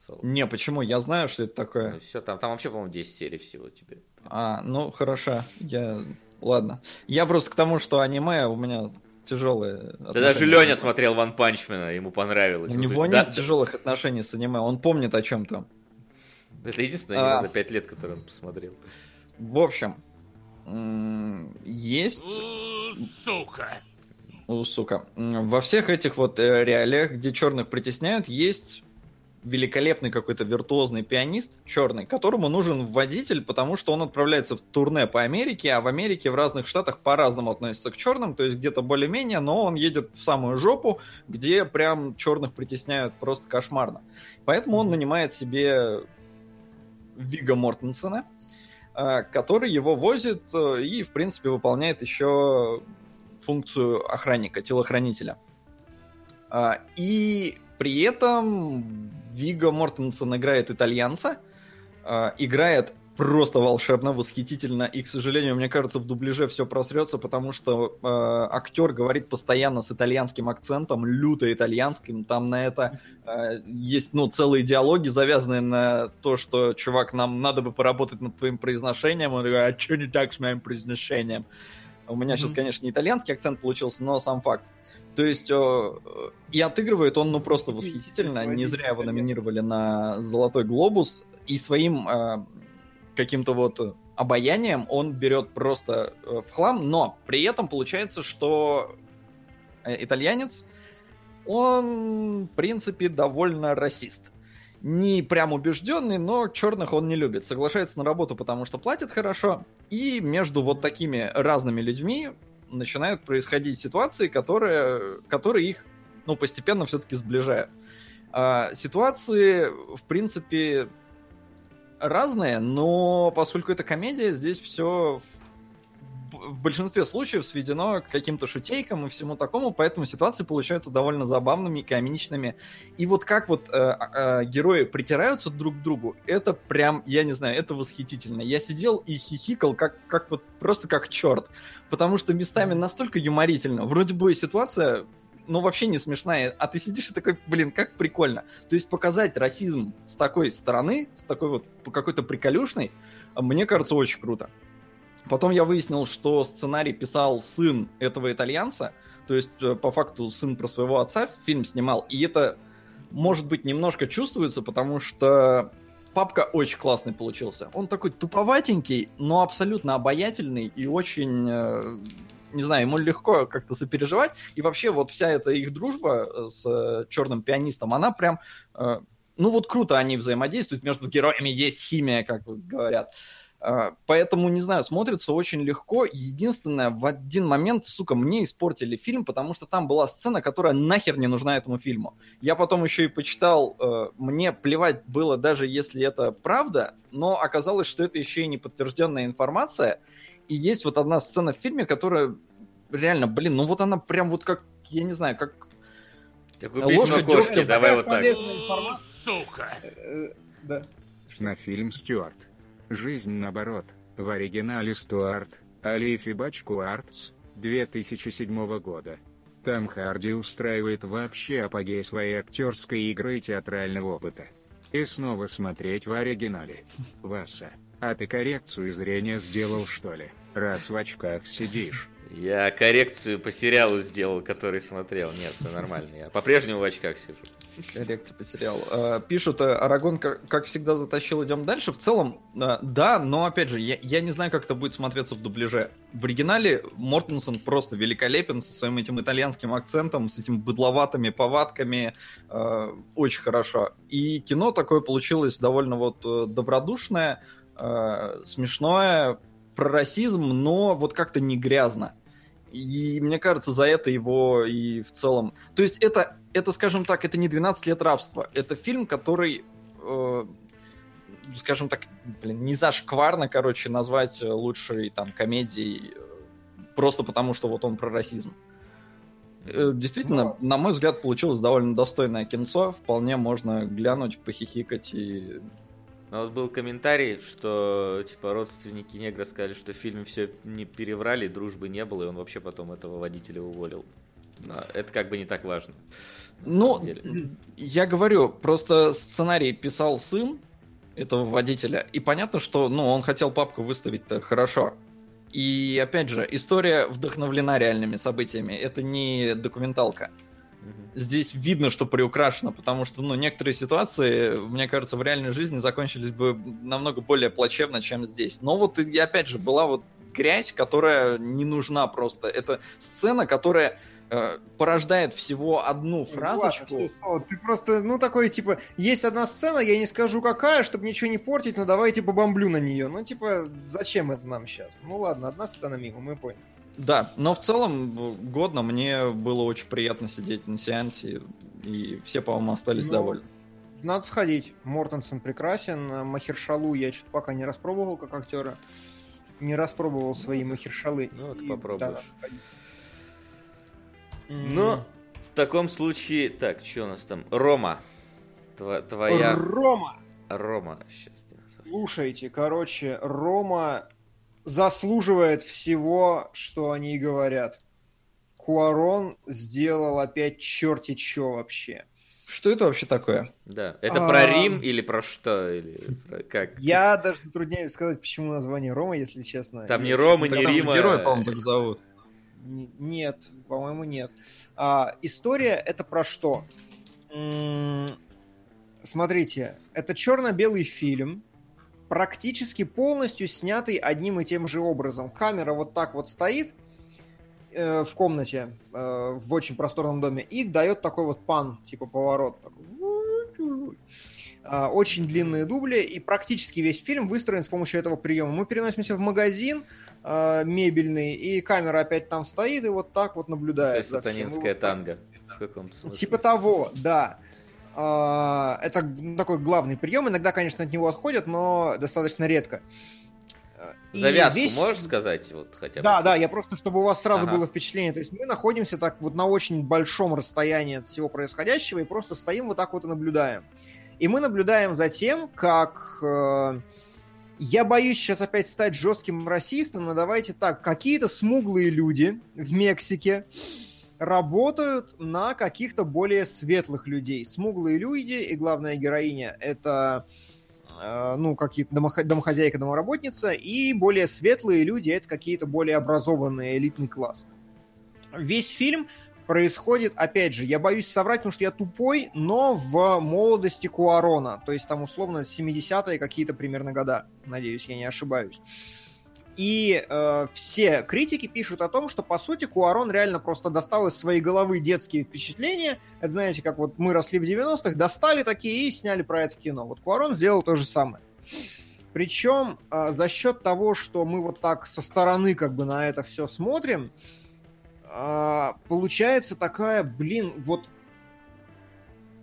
Солод. Не, почему? Я знаю, что это такое. Ну, все, там, там вообще, по-моему, 10 серий всего тебе. А, ну хорошо, я... Ладно. Я просто к тому, что аниме у меня тяжелые Да даже Леня смотрел Ван Панчмена, ему понравилось. У Вот него это- нет да, тяжелых отношений с аниме, он помнит о чем-то. Это единственное А. аниме за 5 лет, которое он посмотрел. В общем, есть... У, Сука. О, сука. Во всех этих вот э, реалиях, где черных притесняют, есть великолепный какой-то виртуозный пианист черный, которому нужен водитель, потому что он отправляется в турне по Америке, а в Америке в разных штатах по-разному относятся к черным, то есть где-то более-менее, но он едет в самую жопу, где прям черных притесняют просто кошмарно. Поэтому он нанимает себе Вига Мортенсена, э, который его возит э, и, в принципе, выполняет еще функцию охранника, телохранителя. А, И при этом Вига Мортенсен играет итальянца, а, играет просто волшебно, восхитительно, и, к сожалению, мне кажется, в дубляже все просрется, потому что э, актер говорит постоянно с итальянским акцентом, люто итальянским, там на это э, есть, ну, целые диалоги, завязанные на то, что, чувак, нам надо бы поработать над твоим произношением, он говорит, а что не так с моим произношением? У меня сейчас, Мгм. конечно, не итальянский акцент получился, но сам факт. То есть э, и отыгрывает он, ну, просто восхитительно. Не зря его номинировали на Золотой Глобус. И своим э, каким-то вот обаянием он берет просто э, в хлам. Но при этом получается, что итальянец, он, в принципе, довольно расист. Не прям убежденный, но черных он не любит. Соглашается на работу, потому что платит хорошо. И между вот такими разными людьми начинают происходить ситуации, которые, которые их ну, постепенно все-таки сближают. А, ситуации, в принципе, разные, но поскольку это комедия, здесь все в, большинстве случаев сведено к каким-то шутейкам и всему такому, поэтому ситуации получаются довольно забавными и комичными. И вот как вот э, э, герои притираются друг к другу, это прям, я не знаю, это восхитительно. Я сидел и хихикал как, как вот просто как черт, потому что местами настолько юморительно. Вроде бы ситуация ну, вообще не смешная, а ты сидишь и такой, блин, как прикольно. То есть показать расизм с такой стороны, с такой вот какой-то приколюшной, мне кажется, очень круто. Потом я выяснил, что сценарий писал сын этого итальянца, то есть, э, по факту, сын про своего отца фильм снимал, и это, может быть, немножко чувствуется, потому что папка очень классный получился. Он такой туповатенький, но абсолютно обаятельный и очень, э, не знаю, ему легко как-то сопереживать. И вообще вот вся эта их дружба с э, черным пианистом, она прям... ну вот круто они взаимодействуют, между героями есть химия, как говорят. А, Поэтому, не знаю, смотрится очень легко. Единственное, в один момент, сука, мне испортили фильм, потому что там была сцена, которая нахер не нужна этому фильму. Я потом еще и почитал, э, мне плевать было даже если это правда, но оказалось, что это еще и не подтвержденная информация. И есть вот одна сцена в фильме, которая реально, блин, ну вот она прям вот как, я не знаю, как... Как Ложка кошки, давай вот так. Сука! Э, Да. На фильм «Стюарт». Жизнь наоборот. В оригинале «Стюарт». Алифи Бачку Артс. 2007 года. Том Харди устраивает вообще апогей своей актерской игры и театрального опыта. И снова смотреть в оригинале. Васа, а ты коррекцию зрения сделал что ли? Раз в очках сидишь. Я коррекцию по сериалу сделал, который смотрел. Нет, все нормально. Я по-прежнему в очках сижу. Коррекция по сериалу. Э, Пишут, э, Арагон, как, всегда, затащил, идем дальше. В целом, э, да, но опять же, я, я не знаю, как это будет смотреться в дубляже. В оригинале Мортенсон просто великолепен со своим этим итальянским акцентом, с этими быдловатыми повадками. очень хорошо. И кино такое получилось довольно вот добродушное, смешное, про расизм, но вот как-то не грязно. И мне кажется, за это его и в целом... То есть это, это, скажем так, это не 12 лет рабства. Это фильм, который, э, скажем так, блин, не зашкварно, короче, назвать э, лучшей там комедией э, просто потому, что вот он про расизм. Э, Действительно, Ну. на мой взгляд, получилось довольно достойное кинцо. Вполне можно глянуть, похихикать и... Но вот был комментарий, что типа родственники негра сказали, что в фильме все не переврали, дружбы не было, и он вообще потом этого водителя уволил. Но это как бы не так важно. Ну, я говорю, просто сценарий писал сын этого водителя, и понятно, что, ну, он хотел папку выставить-то хорошо. И, опять же, история вдохновлена реальными событиями, это не документалка. Здесь видно, что приукрашено, потому что, ну, некоторые ситуации, мне кажется, в реальной жизни закончились бы намного более плачевно, чем здесь. Но вот, и опять же, была вот грязь, которая не нужна просто. Это сцена, которая э, порождает всего одну фразочку. Ладно, что, Ты просто, ну, такой, типа, есть одна сцена, я не скажу какая, чтобы ничего не портить, но давайте побомблю на нее. Ну, типа, зачем это нам сейчас? Ну, ладно, одна сцена мимо, мы поняли. Да, но в целом э, годно мне было очень приятно сидеть на сеансе, и все, по-моему, остались Ну, довольны. Надо сходить. Мортенсон прекрасен. Махершалу я что-то пока не распробовал как актера. Не распробовал свои махершалы. ну вот И, попробуешь. да. Но в таком случае, так, что у нас там? Рома. Тва- твоя Рома! Рома. Сейчас. Слушайте, короче, Рома заслуживает всего, что они говорят. Куарон сделал опять черти чё вообще. Что это вообще такое? Да. Это А. про Рим или про что? Или про как? Я даже затрудняюсь сказать, почему название Рома, если честно. Там не Рома, не там же Рима. Героя, по-моему, так зовут. Не- Нет, по-моему, нет. А, история это про что? Смотрите, это черно-белый фильм, практически полностью снятый одним и тем же образом. Камера вот так вот стоит э, в комнате э, в очень просторном доме и дает такой вот пан, типа поворот. такой. А, Очень длинные дубли, и практически весь фильм выстроен с помощью этого приема. Мы переносимся в магазин, э, мебельный, и камера опять там стоит и вот так вот То наблюдает. есть за всем. сатанинская танго. В каком-то смысле. Типа того, да. А, Это такой главный прием. Иногда, конечно, от него отходят, но достаточно редко. И Завязку весь- можешь сказать? Вот хотя бы. Да, да, я просто, чтобы у вас сразу Ага. было впечатление. То есть мы находимся так вот на очень большом расстоянии от всего происходящего и просто стоим вот так вот и наблюдаем. И мы наблюдаем за тем, как... э, я боюсь сейчас опять стать жестким расистом, но давайте так. Какие-то смуглые люди в Мексике работают на каких-то более светлых людей. Смуглые люди и главная героиня это э, ну, какие-то домохо- домохозяйка, домоработница, и более светлые люди это какие-то более образованные элитный класс. Весь фильм происходит, опять же, я боюсь соврать, потому что я тупой, но в молодости Куарона, то есть там условно 70-е какие-то примерно года, надеюсь, я не ошибаюсь. И э, все критики пишут о том, что, по сути, Куарон реально просто достал из своей головы детские впечатления. Это, знаете, как вот мы росли в 90-х, достали такие и сняли про это кино. Вот Куарон сделал то же самое. Причем э, за счет того, что мы вот так со стороны как бы на это все смотрим, э, получается такая, блин, вот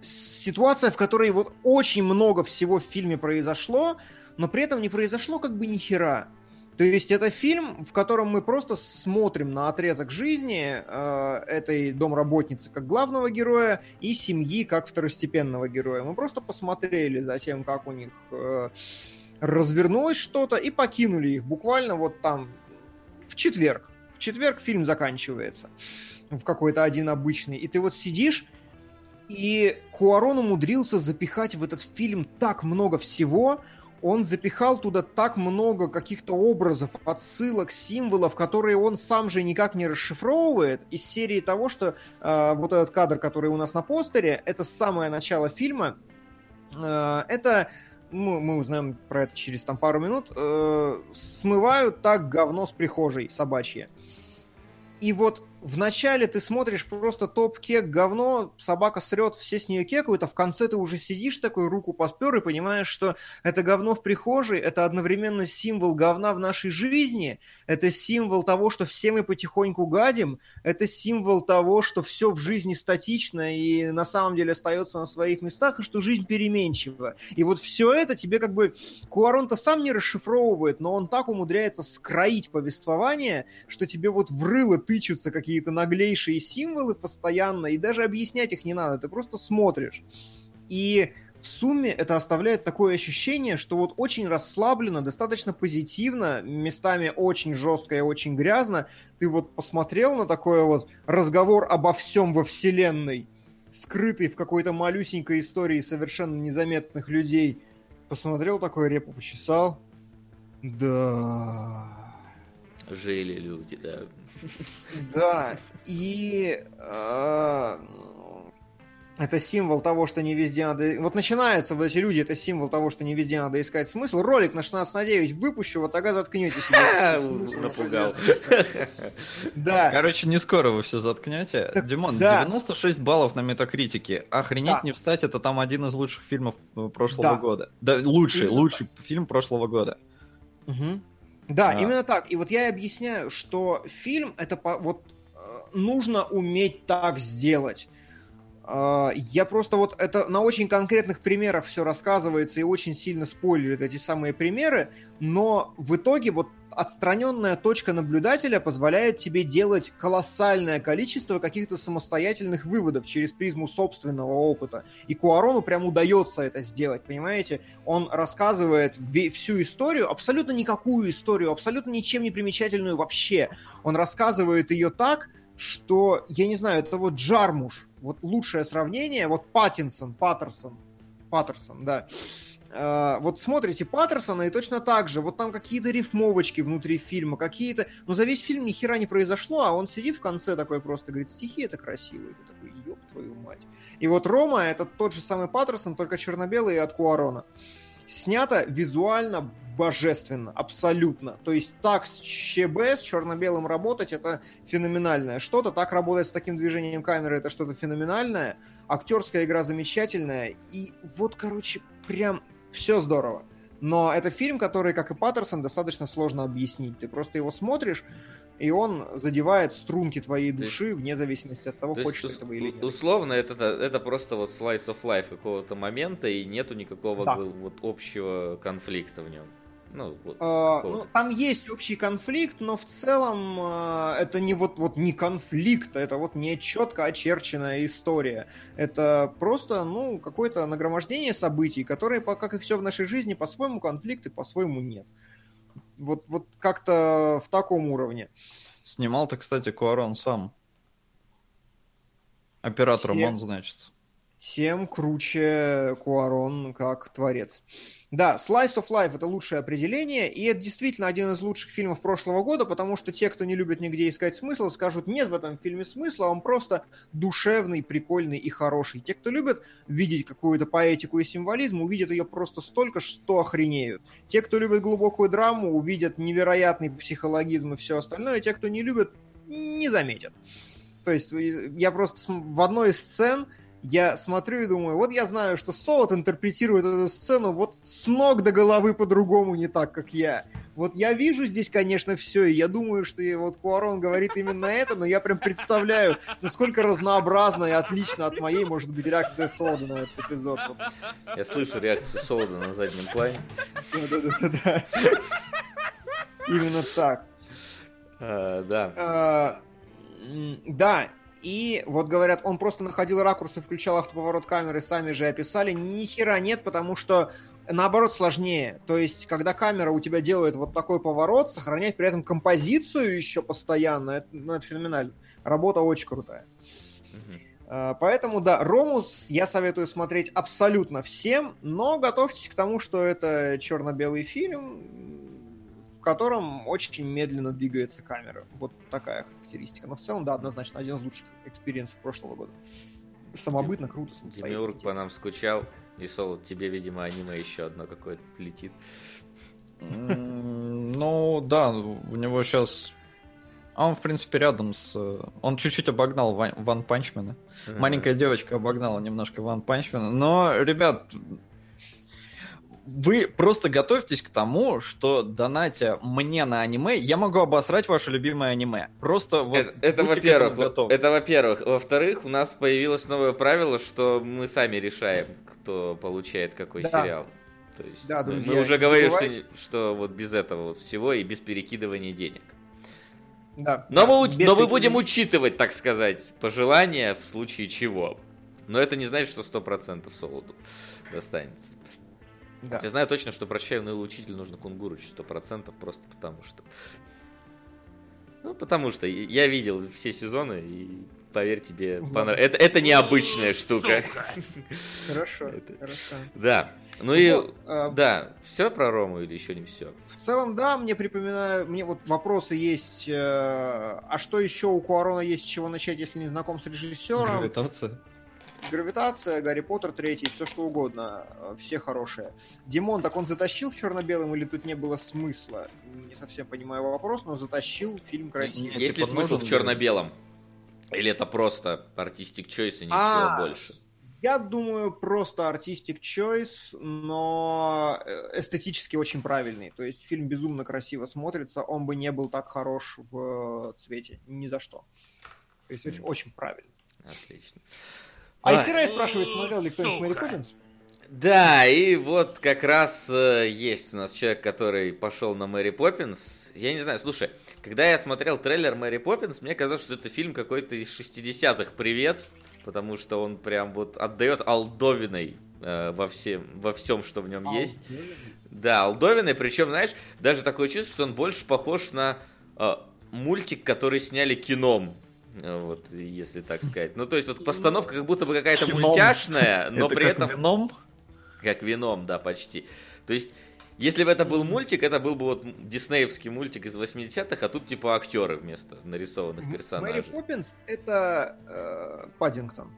ситуация, в которой вот очень много всего в фильме произошло, но при этом не произошло как бы ни хера. То есть это фильм, в котором мы просто смотрим на отрезок жизни э, этой домработницы как главного героя и семьи как второстепенного героя. Мы просто посмотрели за тем, как у них э, развернулось что-то и покинули их буквально вот там в четверг. В четверг фильм заканчивается в какой-то один обычный. И ты вот сидишь и Куарон умудрился запихать в этот фильм так много всего, он запихал туда так много каких-то образов, отсылок, символов, которые он сам же никак не расшифровывает, из серии того, что э, вот этот кадр, который у нас на постере, это самое начало фильма. Э, это мы, мы узнаем про это через там пару минут, э, смывают так говно с прихожей собачье. И вот вначале ты смотришь просто топ-кек, говно, собака срет, все с нее кекают, а в конце ты уже сидишь такой, руку поспер и понимаешь, что это говно в прихожей, это одновременно символ говна в нашей жизни, это символ того, что все мы потихоньку гадим, это символ того, что все в жизни статично и на самом деле остается на своих местах, и что жизнь переменчива. И вот все это тебе как бы Куарон-то сам не расшифровывает, но он так умудряется скроить повествование, что тебе вот в рыло тычутся какие какие-то наглейшие символы постоянно, и даже объяснять их не надо, ты просто смотришь. И в сумме это оставляет такое ощущение, что вот очень расслабленно, достаточно позитивно, местами очень жестко и очень грязно, ты вот посмотрел на такой вот разговор обо всем во вселенной, скрытый в какой-то малюсенькой истории совершенно незаметных людей, посмотрел такой репу, почесал. Да. Жили люди, да. Да, и э, это символ того, что не везде надо... Вот начинается, вот эти люди, это символ того, что не везде надо искать смысл. Ролик на 16 на 9 выпущу, вот тогда заткнетесь. *laughs* Напугал. *laughs* Да. Короче, не скоро вы все заткнете. Так, Димон, да. 96 баллов на метакритике. Охренеть Да. не встать, это там один из лучших фильмов э, прошлого Да. года. Да, лучший, Именно лучший фильм прошлого года. Мгм. Да, А. именно так. И вот я и объясняю, что фильм это по- вот э, нужно уметь так сделать. Э, Я просто вот это на очень конкретных примерах все рассказывается и очень сильно спойлерит эти самые примеры, но в итоге вот отстраненная точка наблюдателя позволяет тебе делать колоссальное количество каких-то самостоятельных выводов через призму собственного опыта. И Куарону прям удается это сделать, понимаете? Он рассказывает всю историю, абсолютно никакую историю, абсолютно ничем не примечательную вообще. Он рассказывает ее так, что, я не знаю, это вот Джармуш, вот лучшее сравнение, вот Паттинсон, Паттерсон, Паттерсон, да. Э, вот смотрите Паттерсона и точно так же, вот там какие-то рифмовочки внутри фильма, какие-то, но за весь фильм ни хера не произошло, а он сидит в конце такой просто, говорит, стихи это красиво, и ты такой, ёб твою мать. И вот Рома это тот же самый Паттерсон, только черно-белый и от Куарона. Снято визуально божественно, абсолютно. То есть так с ЧБ, с черно-белым работать, это феноменальное что-то. Так работать с таким движением камеры, это что-то феноменальное. Актерская игра замечательная. И вот, короче, прям все здорово. Но это фильм, который, как и Паттерсон, достаточно сложно объяснить. Ты просто его смотришь, и он задевает струнки твоей души, вне зависимости от того, То хочешь ты этого или нет. условно, это, это просто вот slice of life какого-то момента, и нету никакого Да. вот общего конфликта в нем. Ну, вот. А, ну, там есть общий конфликт, но в целом а, это не вот, вот не конфликт, это вот не четко очерченная история. Это просто, ну, какое-то нагромождение событий, которые, как и все в нашей жизни, по-своему конфликт и по-своему нет. Вот, вот как-то в таком уровне. Снимал-то, кстати, Куарон сам. Оператором он, значит. Тем круче Куарон как творец. Да, Slice of Life это лучшее определение, и это действительно один из лучших фильмов прошлого года, потому что те, кто не любит нигде искать смысл, скажут, нет в этом фильме смысла, он просто душевный, прикольный и хороший. Те, кто любит видеть какую-то поэтику и символизм, увидят ее просто столько, что охренеют. Те, кто любит глубокую драму, увидят невероятный психологизм и все остальное, те, кто не любит, не заметят. То есть э, я просто в одной из сцен я смотрю и думаю, вот я знаю, что Солод интерпретирует эту сцену вот с ног до головы по-другому, не так, как я. Вот я вижу здесь, конечно, все, и я думаю, что и вот Куарон говорит именно это, но я прям представляю, насколько разнообразно и отлично от моей может быть реакция Солода на этот эпизод. Я слышу реакцию Солода на заднем плане. Да-да-да-да. Именно так. А, да. А, Да, и вот говорят, он просто находил ракурс и включал автоповорот камеры, сами же описали. Ни хера нет, потому что наоборот сложнее. То есть, когда камера у тебя делает вот такой поворот, сохранять при этом композицию еще постоянно, это, ну, это феноменально. Работа очень крутая. А, Поэтому, да, Рому я советую смотреть абсолютно всем, но готовьтесь к тому, что это черно-белый фильм, в котором очень медленно двигается камера. Вот такая характеристика. Но в целом, да, однозначно, один из лучших experience ов прошлого года. Самобытно, круто. самостоятельно. Демиург по нам скучал. И Солод, тебе, видимо, аниме еще одно какое-то летит. Ну, да, у него сейчас... Он, в принципе, рядом с... э, Он чуть-чуть обогнал Ван Панчмена. Маленькая девочка обогнала немножко Ван Панчмена. Но, ребят, вы просто готовьтесь к тому, что донатя мне на аниме, я могу обосрать ваше любимое аниме. Просто вот это, это во-первых. Это во-первых. Во-вторых, у нас появилось новое правило, что мы сами решаем, кто получает какой Да. сериал. То есть Да, мы- друзья, мы уже говорили, что, что вот без этого вот всего и без перекидывания денег. Да, Но, мы, но мы будем учитывать, так сказать, пожелания в случае чего. Но это не значит, что 100% солоду достанется. Да. Я знаю точно, что прощаю унылый учитель нужно кунгуруч 100%, просто потому что... Ну, потому что я видел все сезоны, и поверь, тебе понравится. Это, это необычная штука. Хорошо, Это- хорошо. Да. Ну и... Вот, а, Да, все про Рому или еще не все? В целом, да, мне припоминаю, мне вот вопросы есть, э, а что еще у Куарона есть с чего начать, если не знаком с режиссером? Гравитация. Гравитация, Гарри Поттер третий, все что угодно, э, все хорошие. Димон, так он затащил в черно-белом или тут не было смысла? Не совсем понимаю вопрос, но затащил фильм красивый. Нет, Есть ли типа, смысл нужен в ли- черно-белом? Или это просто артистик чойс и ничего А, больше? Я думаю, просто артистик choice, но э, эстетически очень правильный. То есть фильм безумно красиво смотрится, он бы не был так хорош в цвете. Ни за что. То есть очень, очень правильно. Отлично. А Ай. если Рэй спрашивает, смотрел ли кто-нибудь Мэри. Поппинс? Да, и вот как раз э, есть у нас человек, который пошел на Мэри Поппинс. Я не знаю, слушай, когда я смотрел трейлер Мэри Поппинс, мне казалось, что это фильм какой-то из 60-х «Привет», потому что он прям вот отдает Алдовиной э, во, всем, во всем, что в нем есть. Да, Алдовиной, причем, знаешь, даже такое чувство, что он больше похож на э, мультик, который сняли кином. Вот, если так сказать. Ну, то есть, вот постановка как будто бы какая-то Кином. мультяшная, *laughs* но Это при как этом... Веном? Как вином, да, почти. То есть, если бы это был мультик, это был бы вот диснеевский мультик из 80-х, а тут типа актеры вместо нарисованных Мэри персонажей. Поппинс это э, Паддингтон,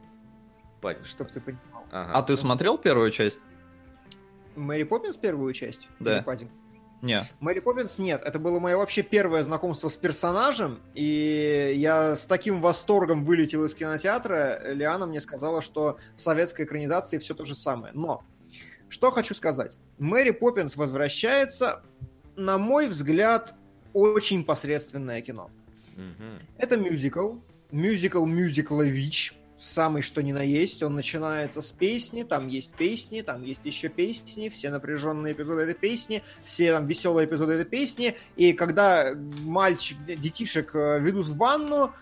Патинсон. чтоб ты понимал. Ага. А ты смотрел первую часть? Мэри Поппинс первую часть? Да. Паддингтон? Не. Мэри Поппинс нет. Это было мое вообще первое знакомство с персонажем, и я с таким восторгом вылетел из кинотеатра. Лиана мне сказала, что в советской экранизации все то же самое. Но, что хочу сказать. Мэри Поппинс возвращается, на мой взгляд, очень посредственное кино. Мгм. Это мюзикл. Мюзикл мюзиклович. Самый что ни на есть. Он начинается с песни, там есть песни, там есть еще песни, все напряженные эпизоды этой песни, все там веселые эпизоды этой песни. И когда мальчик, детишек э, ведут в ванну,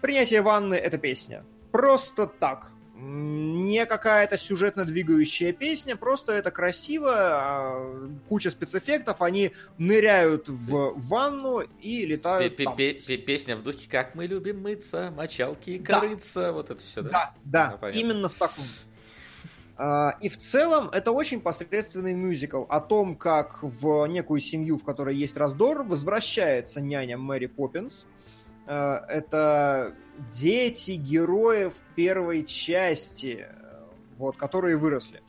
принятие ванны — это песня. Просто так. Не какая-то сюжетно двигающая песня, просто это красиво, а, куча спецэффектов, они ныряют в ванну и летают там. Пе- пе- пе- Песня в духе «Как мы любим мыться, мочалки и Да. корыться», вот это все, да? Да, да, Ну, именно в таком. А, И в целом это очень посредственный мюзикл о том, как в некую семью, в которой есть раздор, возвращается няня Мэри Поппинс. А, Это дети героев первой части, э, вот, которые выросли.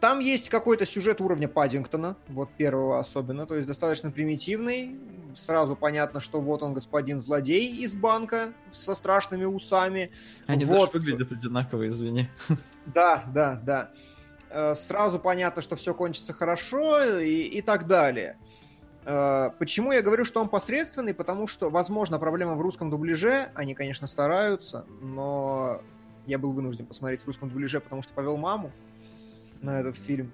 Там есть какой-то сюжет уровня Паддингтона, вот первого особенно, то есть достаточно примитивный. Сразу понятно, что вот он господин злодей из банка со страшными усами. Они вот. даже выглядят одинаково, извини. Да, да, да. Э, Сразу понятно, что все кончится хорошо и, и так далее. Э, Почему я говорю, что он посредственный? Потому что, возможно, проблема в русском дубляже. Они, конечно, стараются, но я был вынужден посмотреть в русском дубляже, потому что повел маму на этот фильм.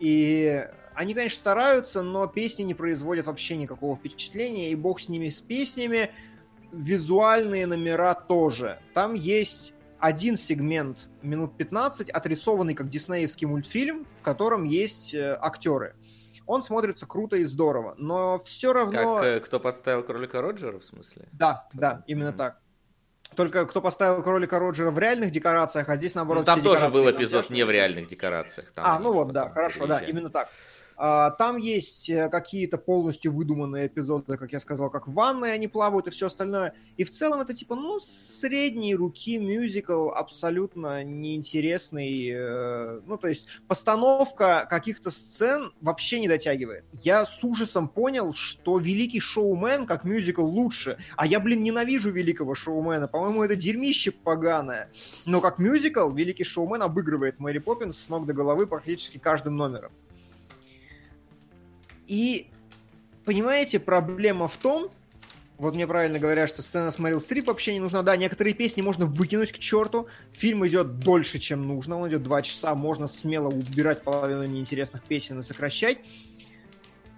И они, конечно, стараются, но песни не производят вообще никакого впечатления, и бог с ними, с песнями. Визуальные номера тоже. Там есть один сегмент минут 15, отрисованный как диснеевский мультфильм, в котором есть э, актеры. Он смотрится круто и здорово, но все равно... Как э, кто подставил кролика Роджера, в смысле? Да, да, именно Мгм. так. Только кто поставил кролика Роджера в реальных декорациях, а здесь Ну, наоборот. там все тоже был эпизод не в реальных декорациях. Там А, ну вот, да, там хорошо, да, переезжали. именно так. А, Там есть э, какие-то полностью выдуманные эпизоды, как я сказал, как в они плавают и все остальное. И в целом это типа, ну, средней руки мюзикл, абсолютно неинтересный. э, Ну, то есть постановка каких-то сцен вообще не дотягивает. Я с ужасом понял, что «Великий шоумен» как мюзикл лучше. А я, блин, ненавижу «Великого шоумена». По-моему, это дерьмище поганое. Но как мюзикл «Великий шоумен» обыгрывает Мэри Поппинс с ног до головы практически каждым номером. И, понимаете, проблема в том, вот мне правильно говорят, что сцена с Мэрил Стрип вообще не нужна. Да, некоторые песни можно выкинуть к черту. Фильм идет дольше, чем нужно. Он идет два часа. Можно смело убирать половину неинтересных песен и сокращать.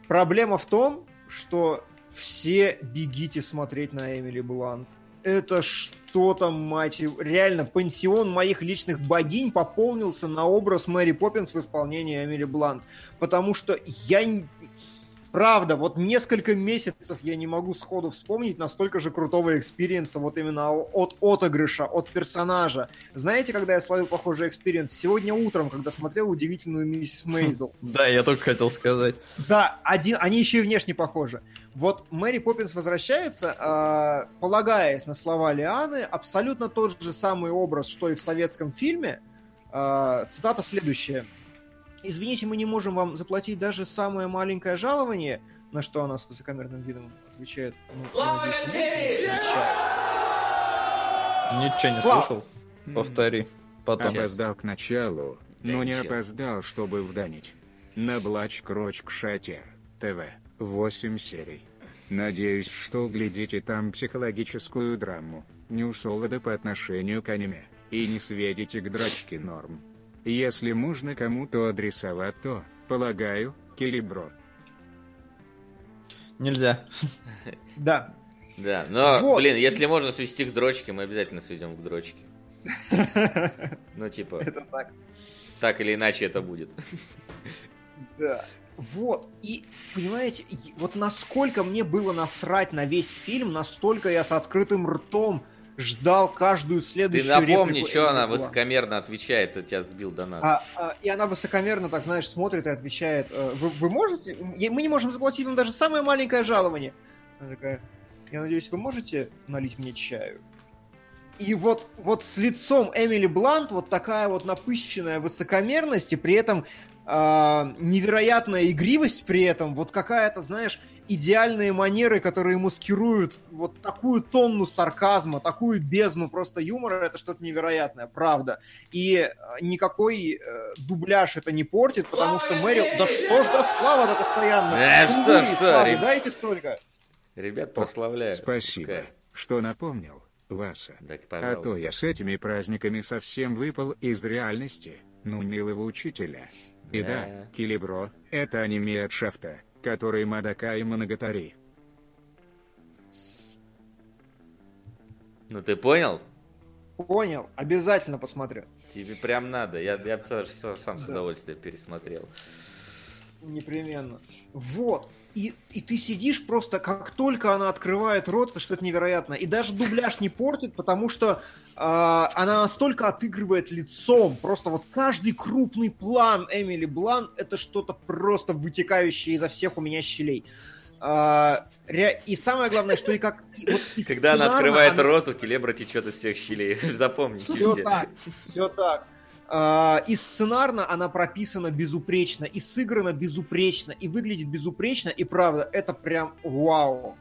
Проблема в том, что все бегите смотреть на Эмили Блант. Это что-то, мать его. Реально, пансион моих личных богинь пополнился на образ Мэри Поппинс в исполнении Эмили Блант. Потому что я... Правда, вот несколько месяцев я не могу сходу вспомнить настолько же крутого experience а вот именно от отыгрыша, от персонажа. Знаете, когда я словил похожий experience? Сегодня утром, когда смотрел «Удивительную миссис Мейзел». Да, я только хотел сказать. Да, один, они еще и внешне похожи. Вот Мэри Поппинс возвращается, э, полагаясь на слова Лианы, абсолютно тот же самый образ, что и в советском фильме. Э, цитата следующая. «Извините, мы не можем вам заплатить даже самое маленькое жалование», на что она с высокомерным видом отвечает. «Ну, Слава отвечать». Ничего не Слава. слышал. Повтори. Потом. Опоздал к началу, но не опоздал, чтобы вданить. Наблач Крочк Шатер. ТВ. 8 серий. Надеюсь, что углядите там психологическую драму, не усолода по отношению к аниме, и не сведите к дрочке норм. Если можно кому-то адресовать, то, полагаю, Келебро. Нельзя. *laughs* Да. Да, но, Вот. блин, если можно свести к дрочке, мы обязательно сведем к дрочке. *laughs* Ну, типа, Это так. так или иначе это будет. *laughs* Да. Вот. И, понимаете, вот насколько мне было насрать на весь фильм, настолько я с открытым ртом ждал каждую Ты следующую напомни, реплику что она высокомерно отвечает, я тебя сбил до нас. А, а, и она высокомерно, так знаешь, смотрит и отвечает, «Э, вы, вы можете? Мы не можем заплатить вам даже самое маленькое жалование. Она такая, я надеюсь, вы можете налить мне чаю? И вот, вот с лицом Эмили Блант вот такая вот напыщенная высокомерность, и при этом а, невероятная игривость при этом, вот какая-то, знаешь, идеальные манеры, которые маскируют вот такую тонну сарказма, такую бездну просто юмора, это что-то невероятное, правда. И э, никакой э, дубляж это не портит, потому что Мэри... Да что ж за слава-то постоянно? Да что Кунгури, ж, что, славы, ребят. дайте столько. Ребят, прославляю. Спасибо, Пускай. что напомнил, Васа. Так, А то я с этими праздниками совсем выпал из реальности, ну милого учителя. И да, Да. Килибро — это аниме от Шафта, который Мадака и Моногатари. Ну ты понял? Понял, обязательно посмотрю. Тебе прям надо. Я, я сам с удовольствием пересмотрел. Непременно. Вот. И, и ты сидишь просто, как только она открывает рот, это что-то невероятное. И даже дубляж не портит, потому что а, она настолько отыгрывает лицом. Просто вот каждый крупный план Эмили Блан это что-то просто вытекающее изо всех у меня щелей. Ре- и самое главное, что и как... и вот и Когда она открывает она- рот, у Келебра течет из всех щелей. *laughs* Запомните все все. так, все так. А, И сценарно она прописана безупречно, и сыграна безупречно, и выглядит безупречно, и правда, это прям вау.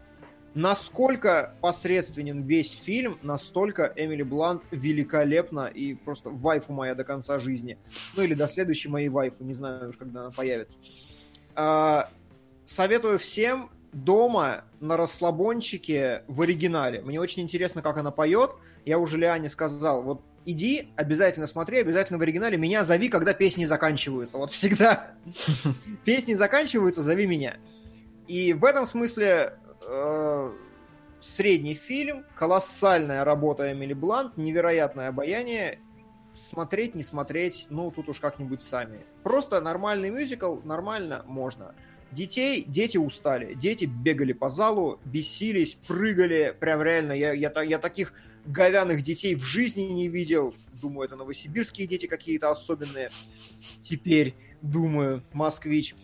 Насколько посредственен весь фильм, настолько Эмили Блант великолепна и просто вайфу моя до конца жизни. Ну или до следующей моей вайфу, не знаю уж, когда она появится. А, Советую всем дома на расслабончике в оригинале. Мне очень интересно, как она поет. Я уже Лиане сказал, вот иди, обязательно смотри, обязательно в оригинале. Меня зови, когда песни заканчиваются. Вот всегда. *laughs* Песни заканчиваются, зови меня. И в этом смысле э, средний фильм, колоссальная работа Эмили Блант, невероятное обаяние. Смотреть, не смотреть, ну, тут уж как-нибудь сами. Просто нормальный мюзикл, нормально, можно. Детей, дети устали, дети бегали по залу, бесились, прыгали, прям реально, я, я, я таких говяных детей в жизни не видел. Думаю, это новосибирские дети какие-то особенные. Теперь, думаю, москвич.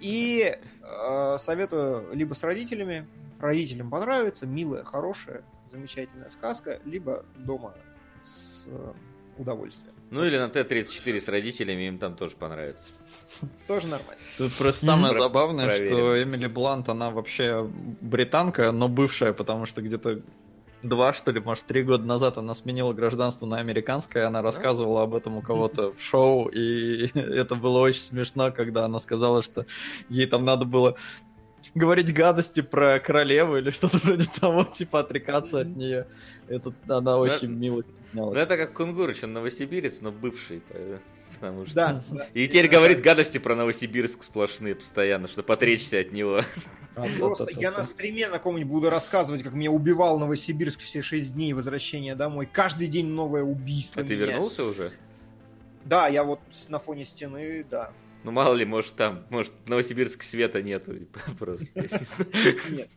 И э, советую либо с родителями, родителям понравится, милая, хорошая, замечательная сказка, либо дома с э, удовольствием. Ну или на Т-34 с родителями, им там тоже понравится. Тоже нормально. Тут просто самое забавное, проверим. что Эмили Блант, она вообще британка, но бывшая, потому что где-то два, что ли, может, три года назад она сменила гражданство на американское, она рассказывала об этом у кого-то в шоу, и *laughs* это было очень смешно, когда она сказала, что ей там надо было говорить гадости про королеву или *laughs* что-то вроде того, типа отрекаться от нее. Это она очень мило Ну стеснялась. это как Кунгурыч, он новосибирец, но бывший. Потому что... Да, *laughs* да. И теперь говорит гадости про Новосибирск сплошные постоянно, чтобы отречься от него. *laughs* Просто я на стриме на ком-нибудь буду рассказывать, как меня убивал Новосибирск все шесть дней возвращения домой. Каждый день новое убийство. А ты вернулся уже? Да, я вот на фоне стены, да. Ну мало ли, может там, может Новосибирск света нету. *laughs* Просто. Нет.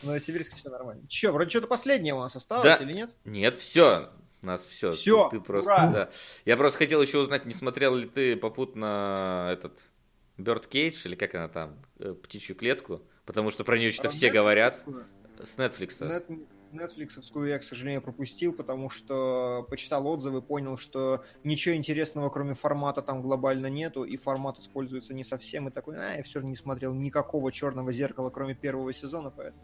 В Новосибирске все нормально. Че, вроде что-то последнее у нас осталось Да. или нет? Нет, все. У нас все. Всё, Ты, просто, ура. да. Я просто хотел еще узнать, не смотрел ли ты попутно этот Bird Cage, или как она там, э, птичью клетку, потому что про нее что-то А все Netflix- говорят с Netflix. Нет, Netflixовскую я, к сожалению, пропустил, потому что почитал отзывы, понял, что ничего интересного, кроме формата, там глобально нету, и формат используется не совсем, и такой, а, я все равно не смотрел никакого черного зеркала, кроме первого сезона, поэтому...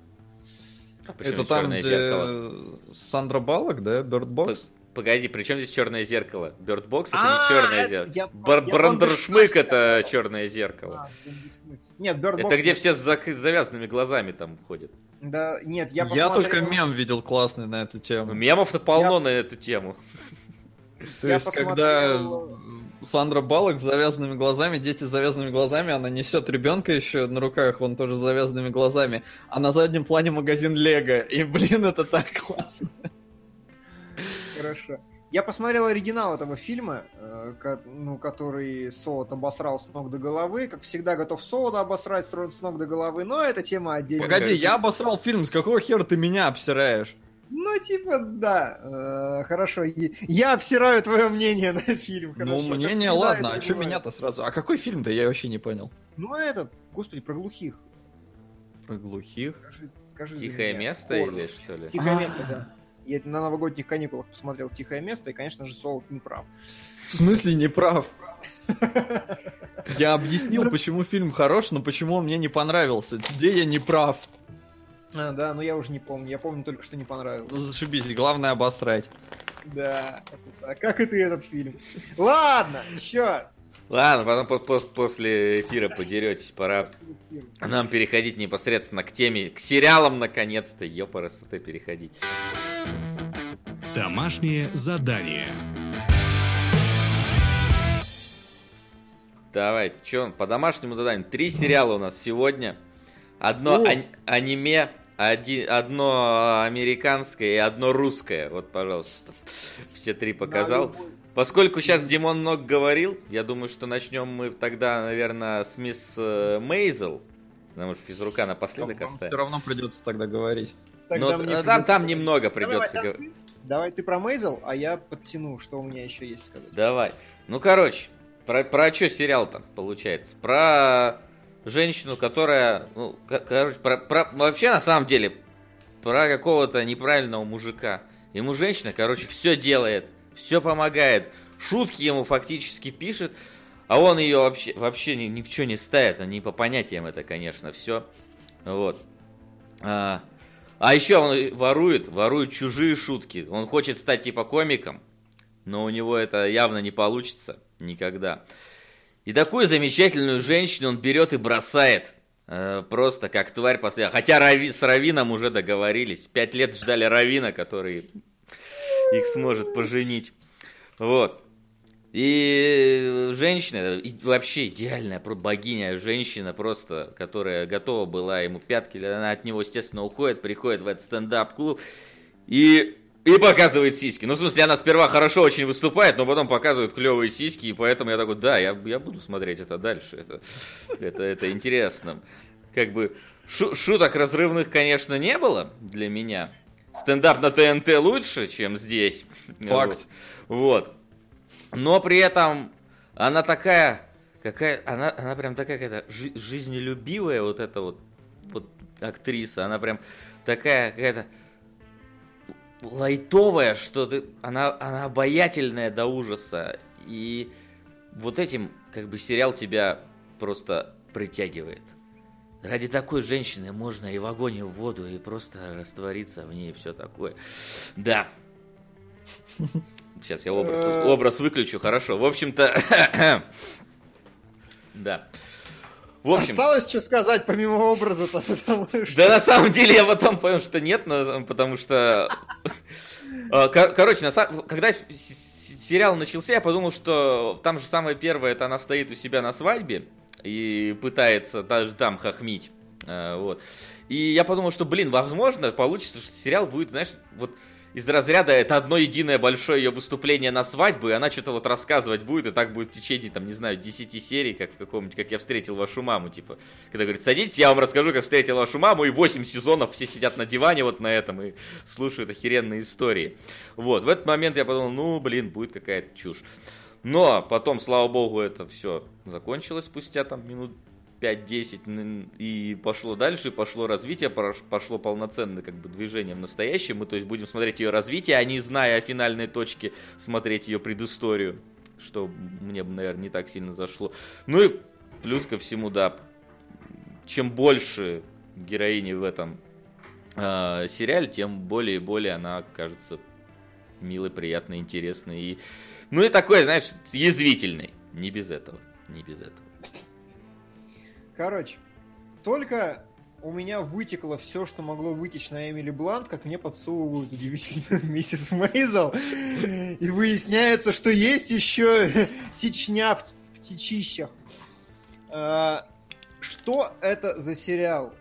А почему Это там, «Чёрное где зеркало»? Сандра Баллок, да, Box? Погоди, при чем здесь черное зеркало? Box это А, не черное это- зеркало. я Брандершмык это черное зеркало. А, Нет, Box Это где все с завязанными глазами там ходят. Да, нет, я Я, только мем видел классный на эту тему. мемов-то полно на эту тему. То есть, когда Сандра Баллок с завязанными глазами, дети с завязанными глазами, она несет ребенка еще на руках, он тоже с завязанными глазами, а на заднем плане магазин Лего. И, блин, это так классно. Хорошо. Я посмотрел оригинал этого фильма, э, ну, который Солод обосрал с ног до головы. Как всегда, готов Солода обосрать с с ног до головы, но это тема отдельная. Погоди, я обосрал фильм, с какого хера ты меня обсираешь? Ну, типа, да. Э, Хорошо. Я обсираю твое мнение *laughs* на фильм. ну, хорошо. Как мнение, всегда ладно, а что меня-то сразу? А какой фильм-то, я вообще не понял. Ну, этот, господи, про глухих. Про глухих? Скажи, скажи Тихое место Порно. или что ли? Тихое А. место, да. Я на новогодних каникулах посмотрел «Тихое место», и, конечно же, Солод не прав. В смысле не прав? *laughs* Я объяснил, почему фильм хорош, но почему он мне не понравился. Где я не прав? А, да, но я уже не помню. Я помню только, что не понравилось. Ну, Зашибись, главное обосрать. Да, так. как и ты этот фильм. Ладно, чё? Ладно, потом по- по- после эфира подеретесь, пора нам переходить непосредственно к теме, к сериалам наконец-то, ёпарасоте переходить. Домашнее задание. Давай, что, по домашнему заданию. Три сериала у нас сегодня. Одно ань- аниме, один, одно американское и одно русское. Вот, пожалуйста. Все три показал. Поскольку сейчас Димон много говорил, я думаю, что начнем мы тогда, наверное, с мисс э, Мейзел. Потому что физрука напоследок Все оставим. равно придется тогда говорить. Тогда Но там, придется- там немного Давай, придется Вася, говорить. Давай ты про Мейзел, а я подтяну, что у меня еще есть сказать. Давай. Ну, короче, про, про что сериал-то получается? Про женщину, которая, ну, ко- короче, про, про- вообще на самом деле про какого-то неправильного мужика. Ему женщина, короче, все делает, все помогает, шутки ему фактически пишет, а он ее вообще, вообще ни, ни в что не ставит, а не по понятиям это, конечно, все. Вот. А, а еще он ворует, ворует чужие шутки. Он хочет стать типа комиком, но у него это явно не получится никогда. И такую замечательную женщину он берет и бросает. Э, Просто как тварь после. Хотя Рави- с Равином уже договорились. Пять лет ждали Равина, который их сможет поженить. Вот. И женщина, и вообще идеальная богиня, женщина просто, которая готова была ему пятки, она от него, естественно, уходит, приходит в этот стендап-клуб и, и показывает сиськи. Ну, в смысле, она сперва хорошо очень выступает, но потом показывает клевые сиськи, и поэтому я такой, да, я, я буду смотреть это дальше, это, это, это интересно. Как бы шу- шуток разрывных, конечно, не было для меня. Стендап на ТНТ лучше, чем здесь. Факт. Вот. Вот. Но при этом она такая, какая, она, она прям такая какая-то жи- жизнелюбивая вот эта вот, вот актриса, она прям такая какая-то лайтовая, что ты, она, она обаятельная до ужаса, и вот этим как бы сериал тебя просто притягивает. Ради такой женщины можно и в огонь, и в воду, и просто раствориться в ней, и все такое. Да. *laughs* Сейчас я образ, образ выключу, хорошо. В общем-то, *coughs* да. В общем, Осталось что сказать помимо образа-то, *laughs* потому что... да на самом деле я потом понял, что нет, потому что... А, кор- Короче, когда сериал начался, я подумал, что там же самое первое, это она стоит у себя на свадьбе и пытается даже там хохмить. А, Вот. И я подумал, что, блин, возможно, получится, что сериал будет, знаешь, вот из разряда это одно единое большое ее выступление на свадьбу, и она что-то вот рассказывать будет, и так будет в течение, там, не знаю, 10 серий, как в каком-нибудь, как я встретил вашу маму, типа. Когда говорит, садитесь, я вам расскажу, как встретил вашу маму, и 8 сезонов все сидят на диване вот на этом и слушают охеренные истории. Вот, в этот момент я подумал, ну, блин, будет какая-то чушь. Но потом, слава богу, это все закончилось спустя там минут 5-10 н- и пошло дальше, пошло развитие, пош- пошло полноценное как бы движение в настоящем. Мы, то есть, будем смотреть ее развитие, а не зная о финальной точке, смотреть ее предысторию, что мне, наверное, не так сильно зашло. Ну и плюс ко всему, да, чем больше героини в этом э, сериале, тем более и более она кажется милой, приятной, интересной и ну и такой, знаешь, язвительный. Не без этого. Не без этого. Короче, только у меня вытекло все, что могло вытечь на Эмили Блант, как мне подсовывают удивительную *laughs* миссис Мейзел. И выясняется, что есть еще *laughs* течня в, в течищах. А, Что это за сериал?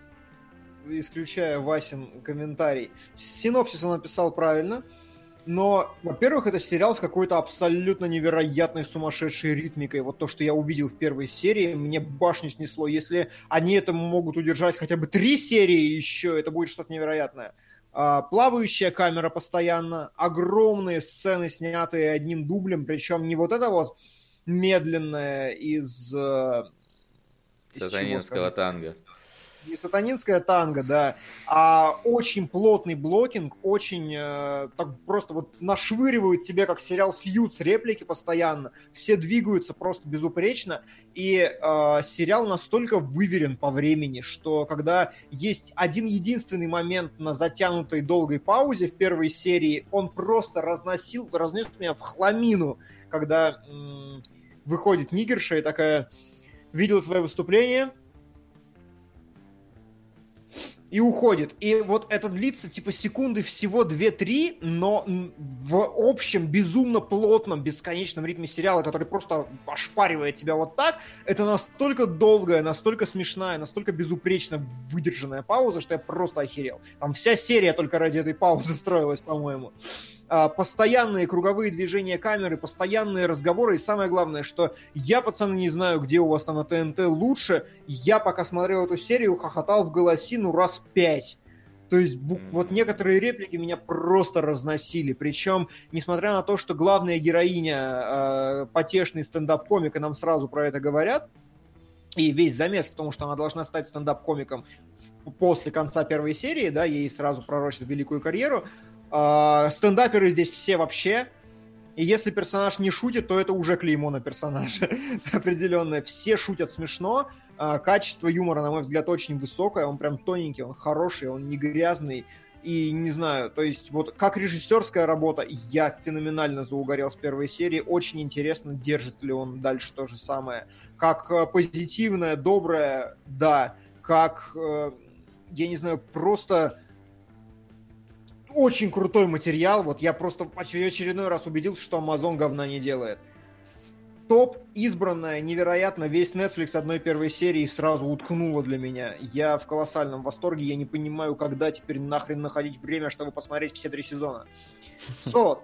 Исключая Васин комментарий. Синопсис он написал правильно. Но, во-первых, это сериал с какой-то абсолютно невероятной сумасшедшей ритмикой. Вот то, что я увидел в первой серии, мне башню снесло. Если они это могут удержать хотя бы три серии еще, это будет что-то невероятное. А, плавающая камера постоянно, огромные сцены, снятые одним дублем, причем не вот это вот медленное из... э, из чего, Сатанинского танго. Не сатанинская танго, да, а очень плотный блокинг, очень э, так просто вот нашвыривают тебе, как сериал Сьюз, реплики постоянно, все двигаются просто безупречно, и э, сериал настолько выверен по времени, что когда есть один единственный момент на затянутой долгой паузе в первой серии, он просто разносил, разнес меня в хламину, когда м, выходит нигерша и такая, видела твое выступление, и уходит. И вот это длится типа секунды всего 2-3, но в общем безумно плотном, бесконечном ритме сериала, который просто ошпаривает тебя вот так, это настолько долгая, настолько смешная, настолько безупречно выдержанная пауза, что я просто охерел. Там вся серия только ради этой паузы строилась, по-моему. А, постоянные круговые движения камеры, постоянные разговоры, и самое главное, что я, пацаны, не знаю, где у вас там на ТНТ лучше, я пока смотрел эту серию, хохотал в голосину раз пять. То есть вот некоторые реплики меня просто разносили. Причем, несмотря на то, что главная героиня э, потешный стендап-комик, и нам сразу про это говорят, и весь замес в том, что она должна стать стендап-комиком после конца первой серии, да, ей сразу пророчат великую карьеру. А, стендаперы здесь все вообще. И если персонаж не шутит, то это уже клеймо на персонаже *laughs* определенное. Все шутят смешно. А, качество юмора, на мой взгляд, очень высокое. Он прям тоненький, он хороший, он не грязный. И не знаю, то есть вот как режиссерская работа, я феноменально заугорел с первой серии. Очень интересно, держит ли он дальше то же самое. Как э, позитивное, доброе, да. Как, э, я не знаю, просто очень крутой материал. Вот я просто очередной раз убедился, что Amazon говна не делает. Топ, избранная, невероятно, весь Netflix одной первой серии сразу уткнуло для меня. Я в колоссальном восторге, я не понимаю, когда теперь нахрен находить время, чтобы посмотреть все три сезона. *laughs* Со,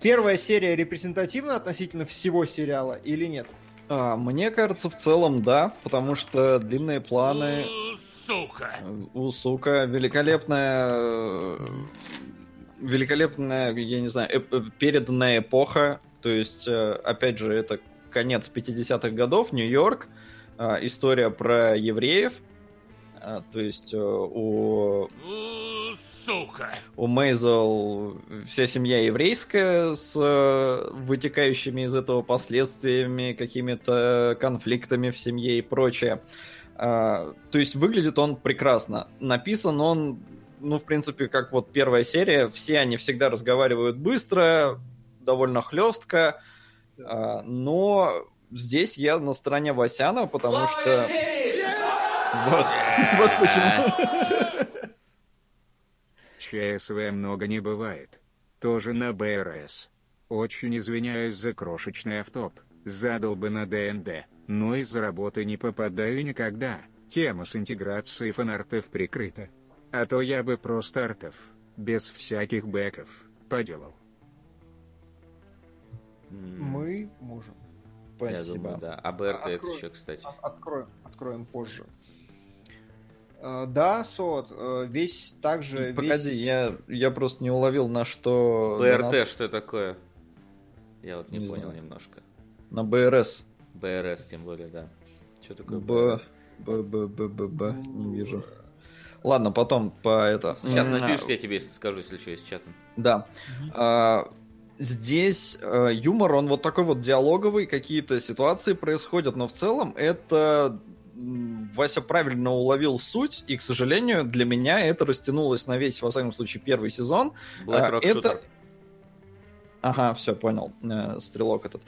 первая серия репрезентативна относительно всего сериала или нет? А, мне кажется, в целом да, потому что длинные планы Сука. у сука великолепная, э, великолепная, я не знаю, эп- переданная эпоха. То есть, э, опять же, это конец 50-х годов, Нью-Йорк, история про евреев. То есть э, у Сука. у Мейзел вся семья еврейская с э, вытекающими из этого последствиями, какими-то конфликтами в семье и прочее. А, то есть выглядит он прекрасно. Написан он, ну, в принципе, как вот первая серия. Все они всегда разговаривают быстро, довольно хлестко. А, но здесь я на стороне Васяна, потому что... Вот, *laughs* вот почему. ЧСВ много не бывает. Тоже на БРС. Очень извиняюсь за крошечный автоп. Задал бы на ДНД, но из работы не попадаю никогда. Тема с интеграцией фанартов прикрыта. А то я бы просто артов, без всяких бэков, поделал. Мы можем. Я Спасибо. думаю, да. А БРТ это что, кстати? От- Откроем, откроем позже. Э, Да, Сот, э, весь также... Погоди, весь- я, я просто не уловил, на что... БРТ что такое? Я вот не, Не понял знаю. немножко. На, на БРС. БРС тем более, да. Что такое Б... Б... Б... Б... Б... Б... Не вижу. Ладно, потом по это... Сейчас напишешь, я тебе скажу, если что, из чата. Да. А, здесь э, юмор, он вот такой вот диалоговый, какие-то ситуации происходят, но в целом это... Вася правильно уловил суть, и, к сожалению, для меня это растянулось на весь, во всяком случае, первый сезон. Black А, Rock это... Shooter. Ага, все, понял. Э, Стрелок этот.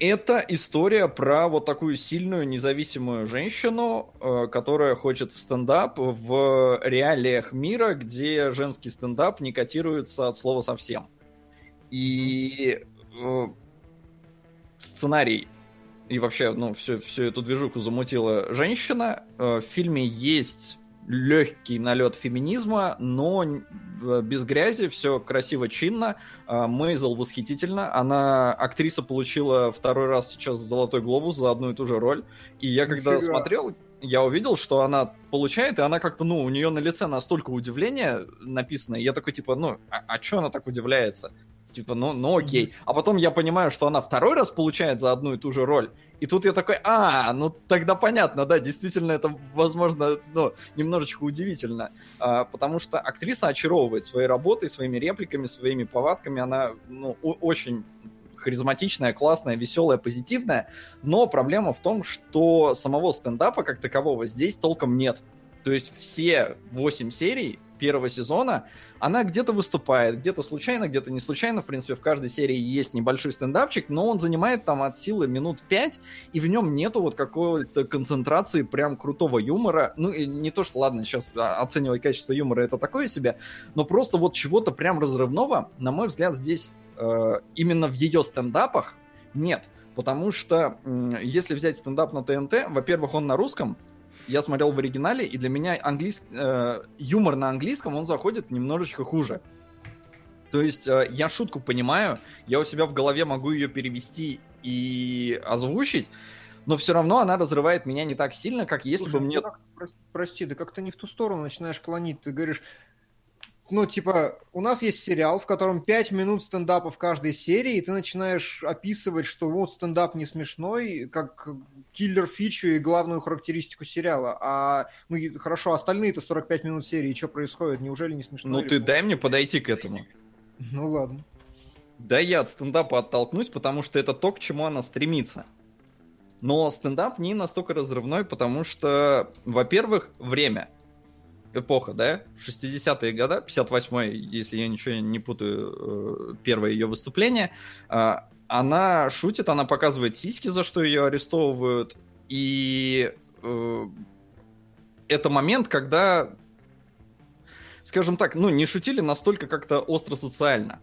Это история про вот такую сильную независимую женщину, э, которая хочет в стендап в реалиях мира, где женский стендап не котируется от слова совсем. И э, сценарий и вообще, ну, всю, всю эту движуху замутила женщина. Э, В фильме есть легкий налет феминизма, но э, без грязи, все красиво, чинно. А, Мейзел восхитительно. Она, актриса, получила второй раз сейчас Золотой Глобус за одну и ту же роль. И я когда Нифига. смотрел, я увидел, что она получает, и она как-то, ну, у нее на лице настолько удивление написано. и Я такой, типа, ну, а, а что она так удивляется? Типа, ну, ну окей. А потом я понимаю, что она второй раз получает за одну и ту же роль. И тут я такой, а, ну тогда понятно, да, действительно это, возможно, ну, немножечко удивительно. А, потому что актриса очаровывает своей работой, своими репликами, своими повадками. Она, ну, очень харизматичная, классная, веселая, позитивная. Но проблема в том, что самого стендапа как такового здесь толком нет. То есть все 8 серий первого сезона, она где-то выступает, где-то случайно, где-то не случайно. В принципе, в каждой серии есть небольшой стендапчик, но он занимает там от силы минут 5, и в нем нету вот какой-то концентрации прям крутого юмора. Ну, и не то, что, ладно, сейчас а, оценивать качество юмора это такое себе, но просто вот чего-то прям разрывного, на мой взгляд, здесь э, именно в ее стендапах нет. Потому что если взять стендап на ТНТ, во-первых, он на русском, я смотрел в оригинале, и для меня английский, юмор на английском, он заходит немножечко хуже. То есть э, я шутку понимаю, я у себя в голове могу ее перевести и озвучить, но все равно она разрывает меня не так сильно, как если Слушай, бы мне... ну как- прос- прости, да как-то не в ту сторону начинаешь клонить. Ты говоришь, ну, типа, у нас есть сериал, в котором 5 минут стендапа в каждой серии, и ты начинаешь описывать, что вот стендап не смешной, как киллер фичу и главную характеристику сериала. А, ну, хорошо, остальные-то 45 минут серии, что происходит? Неужели не смешно? Ну ты дай мне подойти к этому. Ну, ладно. Да я от стендапа оттолкнусь, потому что это то, к чему она стремится. Но стендап не настолько разрывной, потому что, во-первых, время. Эпоха, да? 60-е годы, 58-й, если я ничего не путаю, э, первое ее выступление. А, Она шутит, она показывает сиськи, за что ее арестовывают. И э, это момент, когда, скажем так, ну, не шутили настолько как-то остро социально.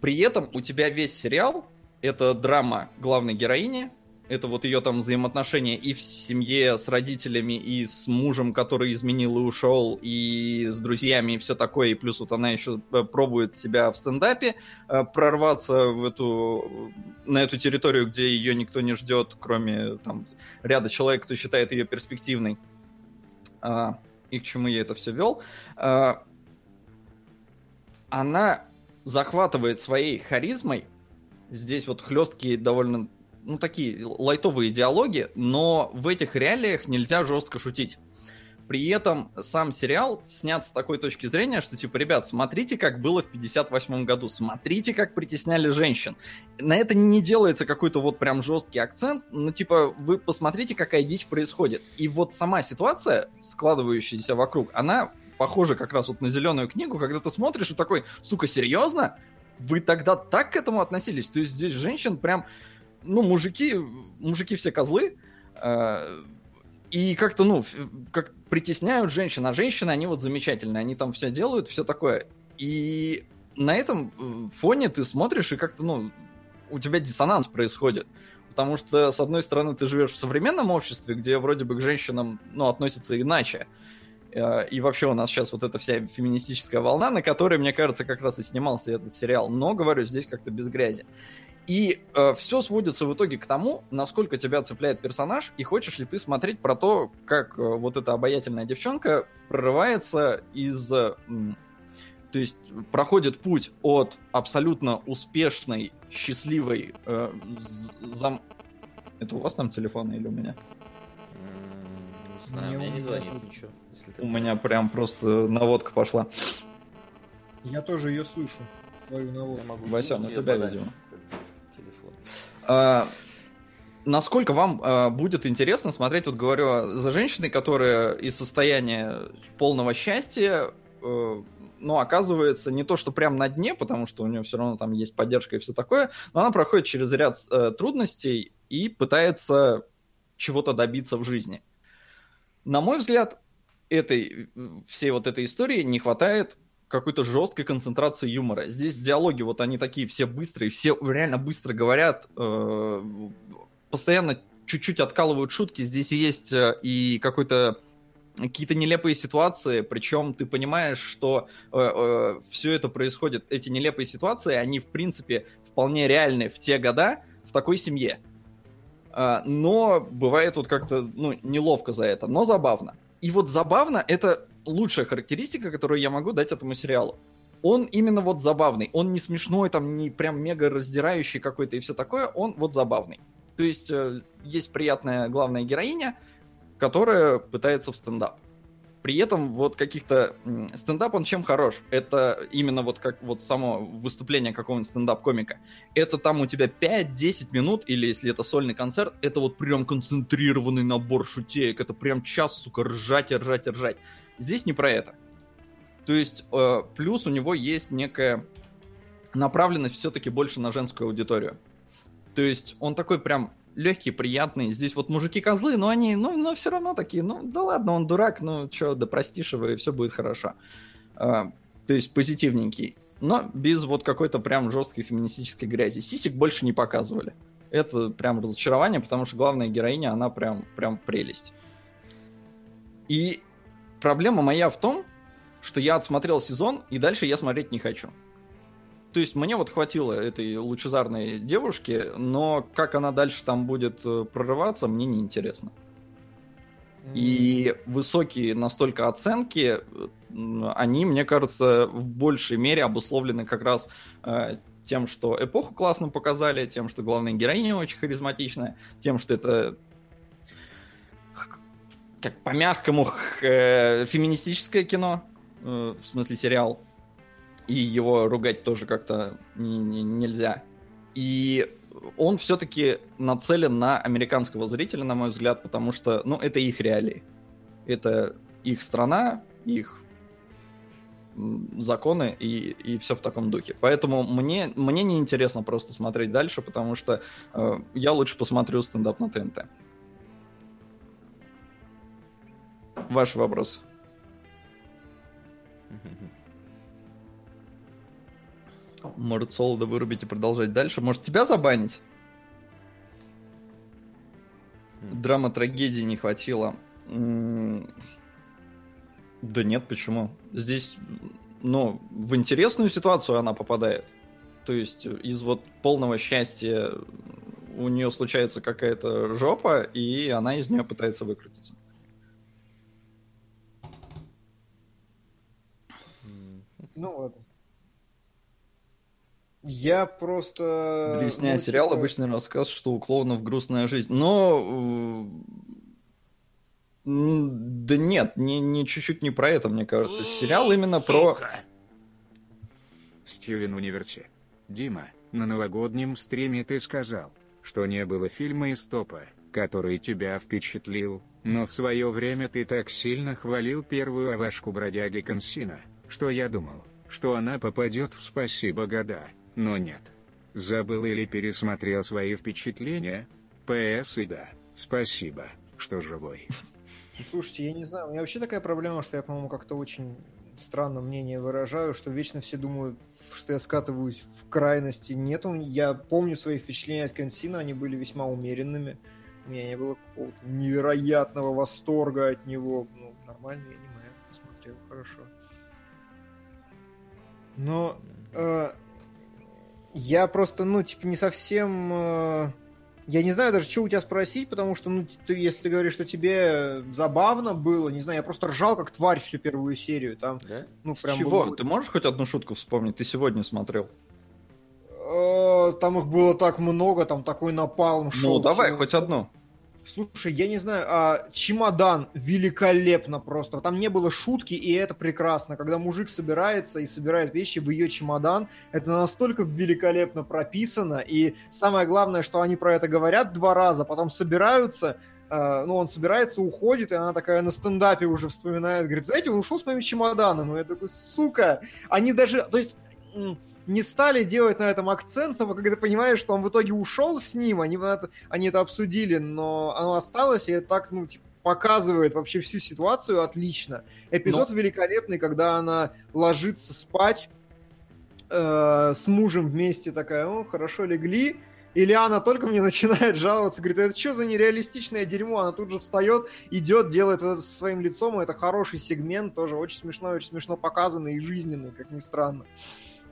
При этом у тебя весь сериал это драма главной героини, это вот ее там взаимоотношения и в семье с родителями, и с мужем, который изменил и ушел, и с друзьями, и все такое, и плюс вот она еще э, пробует себя в стендапе, э, прорваться в эту, на эту территорию, где ее никто не ждет, кроме там ряда человек, кто считает ее перспективной. А, и к чему я это все вел. А, она захватывает своей харизмой. Здесь вот хлесткие довольно, ну, такие лайтовые диалоги, но в этих реалиях нельзя жестко шутить. При этом сам сериал снят с такой точки зрения, что, типа, ребят, смотрите, как было в 58 году, смотрите, как притесняли женщин. На это не делается какой-то вот прям жесткий акцент, но, типа, вы посмотрите, какая дичь происходит. И вот сама ситуация, складывающаяся вокруг, она похожа как раз вот на зеленую книгу, когда ты смотришь и такой, сука, серьезно? Вы тогда так к этому относились? То есть здесь женщин прям, ну, мужики, мужики все козлы, э, и как-то, ну, как притесняют женщин, а женщины, они вот замечательные, они там все делают, все такое. И на этом э, фоне ты смотришь, и как-то, ну, у тебя диссонанс происходит. Потому что, с одной стороны, ты живешь в современном обществе, где вроде бы к женщинам, ну, относятся иначе. Э, И вообще у нас сейчас вот эта вся феминистическая волна, на которой, мне кажется, как раз и снимался этот сериал. Но, говорю, здесь как-то без грязи. И все сводится в итоге к тому, насколько тебя цепляет персонаж, и хочешь ли ты смотреть про то, как э, вот эта обаятельная девчонка прорывается из... э, То есть проходит путь от абсолютно успешной, счастливой э, зам... Это у вас там телефон или у меня? Не знаю, Не у меня не у звонит ничего. если ты- У меня прям просто наводка пошла. Я тоже ее слышу, твою наводку. Я могу Вася, кинуть ну тебя, подальше, видимо. А, насколько вам а, будет интересно смотреть, вот говорю, за женщиной, которая из состояния полного счастья, э, ну, оказывается, не то, что прям на дне, потому что у нее все равно там есть поддержка и все такое, но она проходит через ряд э, трудностей и пытается чего-то добиться в жизни. На мой взгляд, этой, э, всей вот этой истории не хватает какой-то жесткой концентрации юмора. Здесь диалоги, вот они такие все быстрые, все реально быстро говорят, э, постоянно чуть-чуть откалывают шутки. Здесь есть э, и какой-то какие-то нелепые ситуации, причем ты понимаешь, что все это происходит, эти нелепые ситуации, они в принципе вполне реальны в те года в такой семье. Но бывает вот как-то ну, неловко за это, но забавно. И вот забавно это лучшая характеристика, которую я могу дать этому сериалу. Он именно вот забавный. Он не смешной, там не прям мега раздирающий какой-то и все такое. Он вот забавный. То есть э, есть приятная главная героиня, которая пытается в стендап. При этом вот каких-то... Стендап, он чем хорош? Это именно вот как вот само выступление какого-нибудь стендап-комика. Это там у тебя 5-10 минут, или если это сольный концерт, это вот прям концентрированный набор шутеек. Это прям час, сука, ржать и ржать и ржать. Здесь не про это. То есть, э, плюс у него есть некая направленность все-таки больше на женскую аудиторию. То есть, он такой прям легкий, приятный. Здесь вот мужики козлы, но они, ну, но все равно такие, ну, да ладно, он дурак, ну, что, да простишь его, и все будет хорошо. А, то есть, позитивненький. Но без вот какой-то прям жесткой феминистической грязи. Сисек больше не показывали. Это прям разочарование, потому что главная героиня, она прям, прям прелесть. И проблема моя в том, что я отсмотрел сезон, и дальше я смотреть не хочу. то есть мне вот хватило этой лучезарной девушки, но как она дальше там будет э, прорываться, мне не интересно. И высокие настолько оценки, э, они, мне кажется, в большей мере обусловлены как раз э, тем, что эпоху классно показали, тем, что главная героиня очень харизматичная, тем, что это как по-мягкому э, феминистическое кино, э, в смысле сериал, и его ругать тоже как-то не, не, нельзя. И он все-таки нацелен на американского зрителя, на мой взгляд, потому что, ну, это их реалии. Это их страна, их законы и, и все в таком духе. Поэтому мне, мне не интересно просто смотреть дальше, потому что э, я лучше посмотрю стендап на ТНТ. Ваш вопрос. Может, солода вырубить и продолжать дальше? Может, тебя забанить? Драма трагедии не хватило. Да нет, почему? Здесь, ну, в интересную ситуацию она попадает. То есть из вот полного счастья у нее случается какая-то жопа, и она из нее пытается выкрутиться. Ну ладно. Я просто... Дресня ну, сериал типа, обычный рассказ, что у клоунов грустная жизнь. Но... э, Да нет, не, не чуть-чуть не про это, мне кажется. Сериал именно про... Сука. Стивен Универси. Дима, на новогоднем стриме ты сказал, что не было фильма из топа, который тебя впечатлил, но в свое время ты так сильно хвалил первую овашку бродяги Консина, что я думал, что она попадет в «Спасибо, года», но нет. Забыл или пересмотрел свои впечатления? ПС и да, спасибо, что живой. Слушайте, я не знаю, у меня вообще такая проблема, что я, по-моему, как-то очень странно мнение выражаю, что вечно все думают, что я скатываюсь в крайности. Нету, я помню свои впечатления от Консина, они были весьма умеренными. У меня не было какого-то невероятного восторга от него. Ну, нормальный аниме, посмотрел, хорошо. Но э, я просто, ну, типа, не совсем... э, я не знаю даже, что у тебя спросить, потому что, ну, ты, если ты говоришь, что тебе забавно было, не знаю, я просто ржал как тварь всю первую серию. Там, Да? ну, С прям чего? было- Ты можешь хоть одну шутку вспомнить? Ты сегодня смотрел. Э, Там их было так много, там такой напалм шел. Ну, давай, хоть одну. Слушай, я не знаю, а чемодан великолепно просто. Там не было шутки, и это прекрасно. Когда мужик собирается и собирает вещи в ее чемодан, это настолько великолепно прописано. И самое главное, что они про это говорят два раза, потом собираются, э, ну, он собирается, уходит, и она такая на стендапе уже вспоминает, говорит, знаете, он ушел с моим чемоданом. И я такой, сука, они даже, то есть, не стали делать на этом акцент, но когда ты понимаешь, что он в итоге ушел с ним, они, они это обсудили, но оно осталось, и это так, ну, типа, показывает вообще всю ситуацию отлично. Эпизод великолепный, когда она ложится спать э, с мужем вместе, такая, ну, хорошо легли, или она только мне *laughs* начинает жаловаться, говорит, это что за нереалистичное дерьмо? Она тут же встает, идет, делает вот это со своим лицом, и это хороший сегмент, тоже очень смешной, очень смешно показанный и жизненный, как ни странно.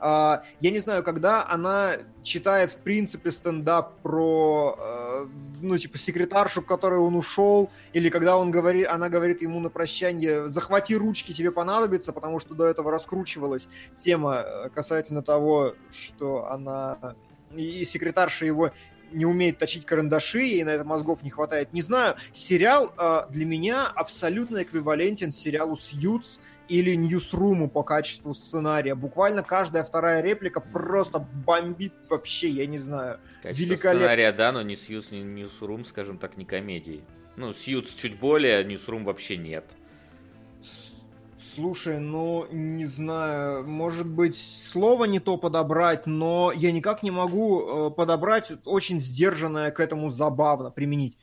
Я не знаю, когда она читает, в принципе, стендап про, э, ну, типа, секретаршу, к которой он ушел, или когда он говорит, она говорит ему на прощание, захвати ручки, тебе понадобится, потому что до этого раскручивалась тема э, касательно того, что она и секретарша его не умеет точить карандаши, ей на это мозгов не хватает. Не знаю, сериал э, для меня абсолютно эквивалентен сериалу «Сьюз», или Newsroom у по качеству сценария. Буквально каждая вторая реплика просто бомбит вообще, я не знаю. Качество Великолепно. сценария, да, но не Suits, не Newsroom, скажем так, не комедии. Ну, Suits чуть более, Newsroom вообще нет. Слушай, ну, не знаю, может быть, слово не то подобрать, но я никак не могу э, подобрать очень сдержанное к этому забавно применить.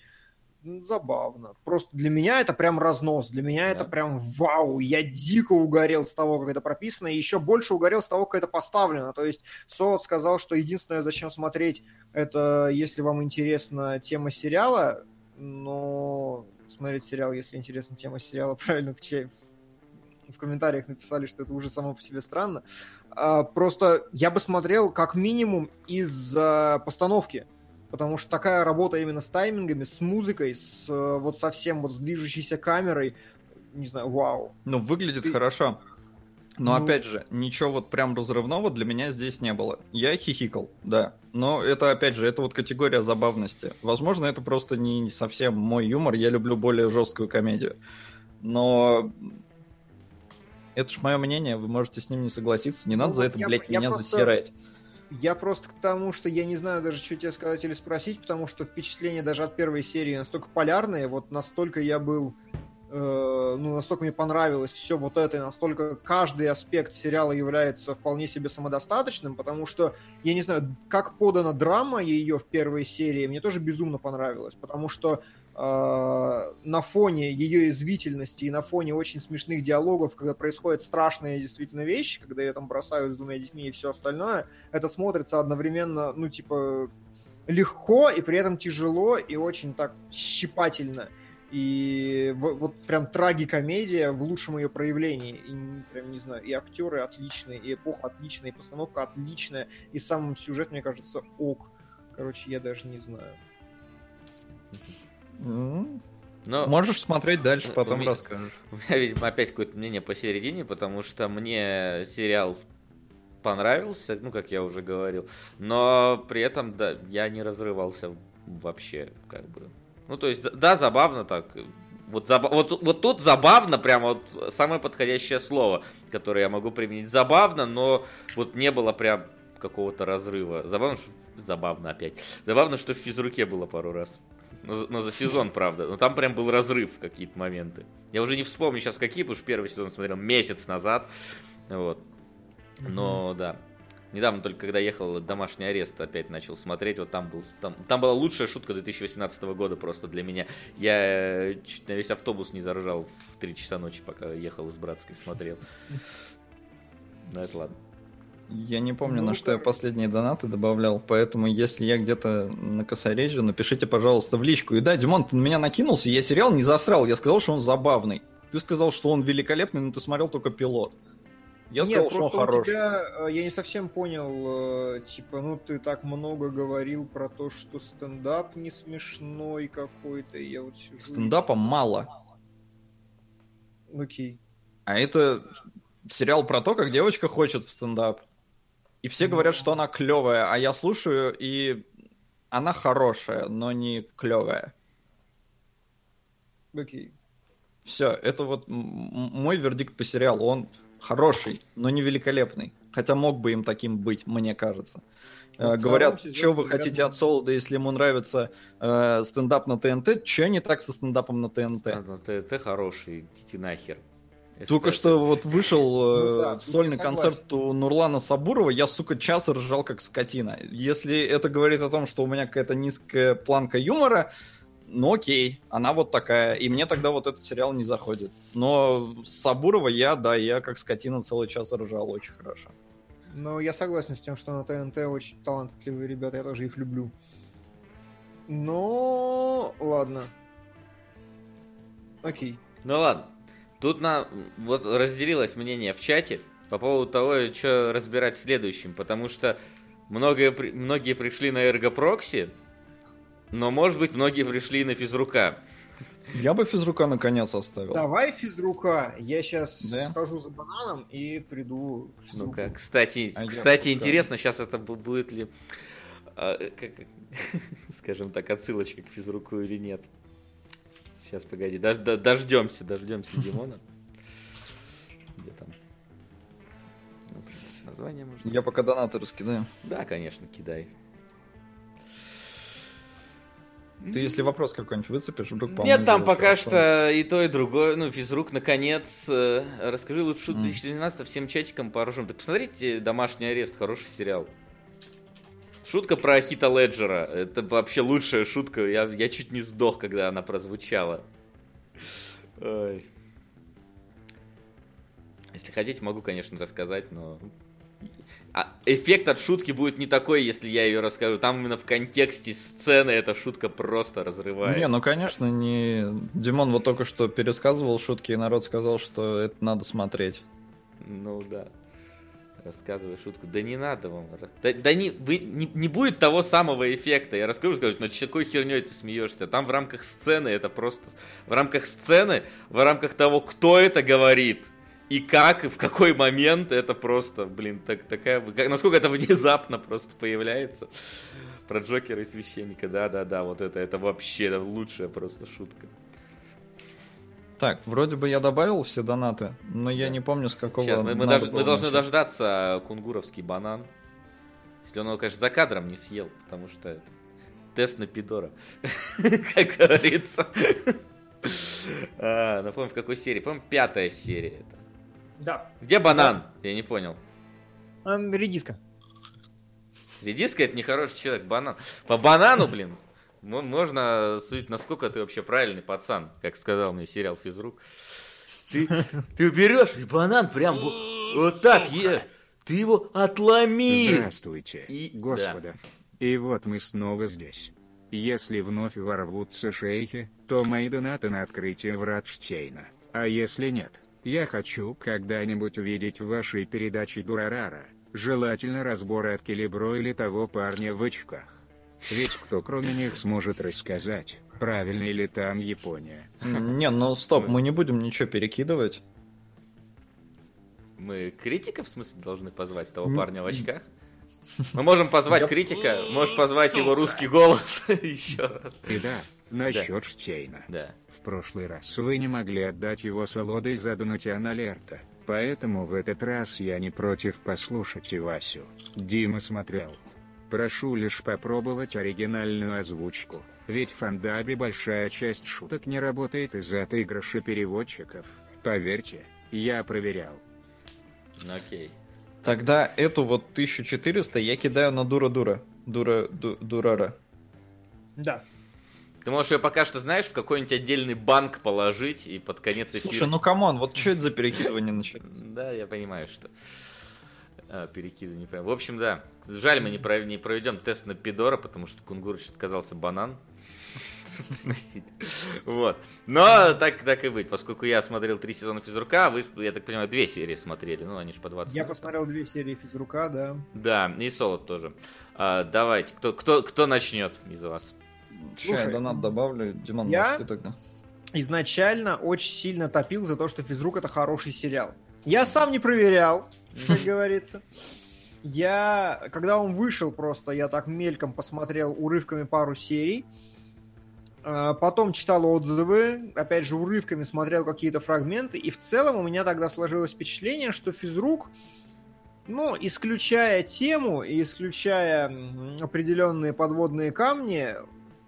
Ну, Забавно. Просто для меня это прям разнос. Для меня это Да. прям вау. Я дико угорел с того, как это прописано, и еще больше угорел с того, как это поставлено. То есть Солод сказал, что единственное, зачем смотреть, это если вам интересна тема сериала, но смотреть сериал, если интересна тема сериала, *laughs* правильно, в чай- в комментариях написали, что это уже само по себе странно. А, просто я бы смотрел как минимум из-за постановки. Потому что такая работа именно с таймингами, с музыкой, с э, вот совсем вот с движущейся камерой, не знаю, вау. Ну, выглядит Ты- хорошо. Но Ну- опять же, ничего вот прям разрывного для меня здесь не было. Я хихикал, да. Но это, опять же, это вот категория забавности. Возможно, это просто не совсем мой юмор. Я люблю более жесткую комедию. Но это ж мое мнение, вы можете с ним не согласиться. Не Ну надо за вот это, я- блядь, я меня просто- засирать. Я просто к тому, что я не знаю даже, что тебе сказать или спросить, потому что впечатления даже от первой серии настолько полярные, вот настолько я был, э, ну, настолько мне понравилось все вот это, и настолько каждый аспект сериала является вполне себе самодостаточным, потому что, я не знаю, как подана драма ее в первой серии, мне тоже безумно понравилось, потому что на фоне ее извительности и на фоне очень смешных диалогов, когда происходят страшные действительно вещи, когда ее там бросают с двумя детьми и все остальное, это смотрится одновременно, ну, типа, легко и при этом тяжело и очень так щипательно. И вот прям трагикомедия в лучшем ее проявлении. И прям, не знаю, и актеры отличные, и эпоха отличная, и постановка отличная, и сам сюжет, мне кажется, ок. Короче, я даже не знаю. Но Можешь смотреть дальше, у потом меня- расскажешь. *laughs* у меня, видимо, опять какое-то мнение посередине, потому что мне сериал понравился, ну, как я уже говорил, но при этом, да, я не разрывался вообще, как бы. Ну, то есть, да, забавно так. Вот, заба- вот, вот тут забавно, прям вот самое подходящее слово, которое я могу применить. Забавно, но вот не было прям какого-то разрыва. Забавно, что... Забавно опять. Забавно, что в физруке было пару раз. Но, за- но за сезон, правда. Но там прям был разрыв в какие-то моменты. Я уже не вспомню сейчас какие, потому что первый сезон смотрел месяц назад. Вот. Но да. Недавно только когда ехал домашний арест, опять начал смотреть. Вот там был. Там, там была лучшая шутка 2018 года просто для меня. Я э, чуть на весь автобус не заржал в 3 часа ночи, пока ехал из Братской смотрел. *laughs* Ну это ладно. Я не помню, Ну, на что я последние донаты добавлял, поэтому если я где-то на косорежу, напишите, пожалуйста, в личку. И да, Димон, ты на меня накинулся, я сериал не засрал, я сказал, что он забавный. Ты сказал, что он великолепный, но ты смотрел только пилот. Я Нет, сказал, что он хороший. тебя, э, я не совсем понял, э, типа, ну ты так много говорил про то, что стендап не смешной какой-то, и я вот сижу... и- Стендапа мало. Окей. А это сериал про то, как девочка хочет в стендап. И все говорят, что она клевая, а я слушаю, и она хорошая, но не клевая. Окей. Все, это вот мой вердикт по сериалу. Он хороший, но не великолепный. Хотя мог бы им таким быть, мне кажется. Ну, Э, говорят, что вы хотите от Солода, если ему нравится э, стендап на ТНТ? Че не так со стендапом на ТНТ? Ладно, Ты, ты хороший, идите нахер. Если Только что вот вышел э, *laughs* Ну да, тут сольный концерт у Нурлана Сабурова, я, сука, час ржал как скотина. Если это говорит о том, что у меня какая-то низкая планка юмора, ну окей, она вот такая. И мне тогда вот этот сериал не заходит. Но с Сабурова я, да, я как скотина целый час ржал очень хорошо. Ну, я согласен с тем, что на ТНТ очень талантливые ребята, я тоже их люблю. Но, ладно. Окей. Ну ладно. Тут на вот разделилось мнение в чате по поводу того, что разбирать следующим, потому что многие, многие пришли на эргопрокси, но, может быть, многие пришли и на физрука. Я бы физрука наконец оставил. Давай физрука. Я сейчас Да? схожу за бананом и приду к физруку. Ну-ка, кстати, А кстати, интересно, сейчас это бу- будет ли, а, как- *laughs* скажем так, отсылочка к физруку или нет. Сейчас, погоди, дож- до- дождемся, дождемся Димона. Где там? Вот, Название можно. Я пока донаты раскидаю. Да, конечно, кидай. Ты если вопрос какой-нибудь выцепишь, вдруг по Нет, там пока вопрос что и то, и другое. Ну, физрук, наконец, э, расскажи лучше шутку М. 2012 всем чатикам поржем. Так посмотрите «Домашний арест», хороший сериал. Шутка про Хита Леджера. Это вообще лучшая шутка. Я, я чуть не сдох, когда она прозвучала. Ой. Если хотите, могу, конечно, рассказать, но... а эффект от шутки будет не такой, если я ее расскажу. Там именно в контексте сцены эта шутка просто разрывает. Не, ну конечно, не. Димон вот только что пересказывал шутки, и народ сказал, что это надо смотреть. Ну да. Рассказывай шутку. Да не надо вам. Да, да не, вы, не, не будет того самого эффекта. Я расскажу, скажу, ну какой херней ты смеешься? Там в рамках сцены это просто... В рамках сцены, в рамках того, кто это говорит, и как, и в какой момент, это просто, блин, так, такая... как- насколько это *laughs* внезапно просто появляется. Про Джокера и священника, да-да-да, вот это, это вообще это лучшая просто шутка. Так, вроде бы я добавил все донаты, но я не помню, с какого. Сейчас, мы, мы даже- мы должны дождаться кунгуровский банан. Если он его, конечно, за кадром не съел, потому что это тест на пидора, *laughs* как говорится. А, Напомню, в какой серии? По-моему, пятая серия это. Да. Где банан? Я не понял. Эм, редиска. Редиска это нехороший человек, банан. По банану, блин, можно судить, насколько ты вообще правильный пацан, как сказал мне сериал Физрук. Ты, ты берешь и банан прям вот, вот так ешь. Ты его отломи. Здравствуйте, И- Господа. И вот мы снова здесь. Если вновь ворвутся шейхи, то мои донаты на открытие врат Штейна. А если нет, я хочу когда-нибудь увидеть в вашей передаче Дурарара, желательно разборы от Келебро или того парня в очках. Ведь кто кроме них сможет рассказать, правильно ли там Япония? Не, ну стоп, мы не будем ничего перекидывать. Мы критиков, в смысле, должны позвать того парня в очках? Мы можем позвать Я- критика, можешь позвать его русский голос *laughs* еще раз. И да, насчет Штейна. Да. В прошлый раз вы не могли отдать его солодой за Донатиана Лерта, поэтому в этот раз я не против послушать и Васю. Дима смотрел. Прошу лишь попробовать оригинальную озвучку, ведь в фандабе большая часть шуток не работает из-за отыгрыша переводчиков. Поверьте, я проверял. Ну, Окей. Тогда эту вот 1400 я кидаю на дура-дура. Дура, ду- дурара. Да. Ты можешь ее пока что, знаешь, в какой-нибудь отдельный банк положить и под конец эфира... Слушай, ну come on, вот что это за перекидывание начали? Да, я понимаю, что перекидывание. прям. В общем, да. Жаль, мы не, пров- не проведем тест на Пидора, потому что Кунгурыч отказался банан. Вот. Но так, так и быть, поскольку я смотрел три сезона физрука, а вы, я так понимаю, две серии смотрели. Ну, они же по 20 Я посмотрел две серии физрука, да. Да, и Солод тоже. А, давайте, кто, кто, кто начнет из вас? Че, я Слушай, донат добавлю? Димон, я- может, ты тогда? изначально очень сильно топил за то, что физрук это хороший сериал. Я сам не проверял, как *laughs* говорится. Я, когда он вышел просто, я так мельком посмотрел урывками пару серий. А, Потом читал отзывы, опять же, урывками смотрел какие-то фрагменты. И в целом у меня тогда сложилось впечатление, что физрук, ну, исключая тему и исключая определенные подводные камни,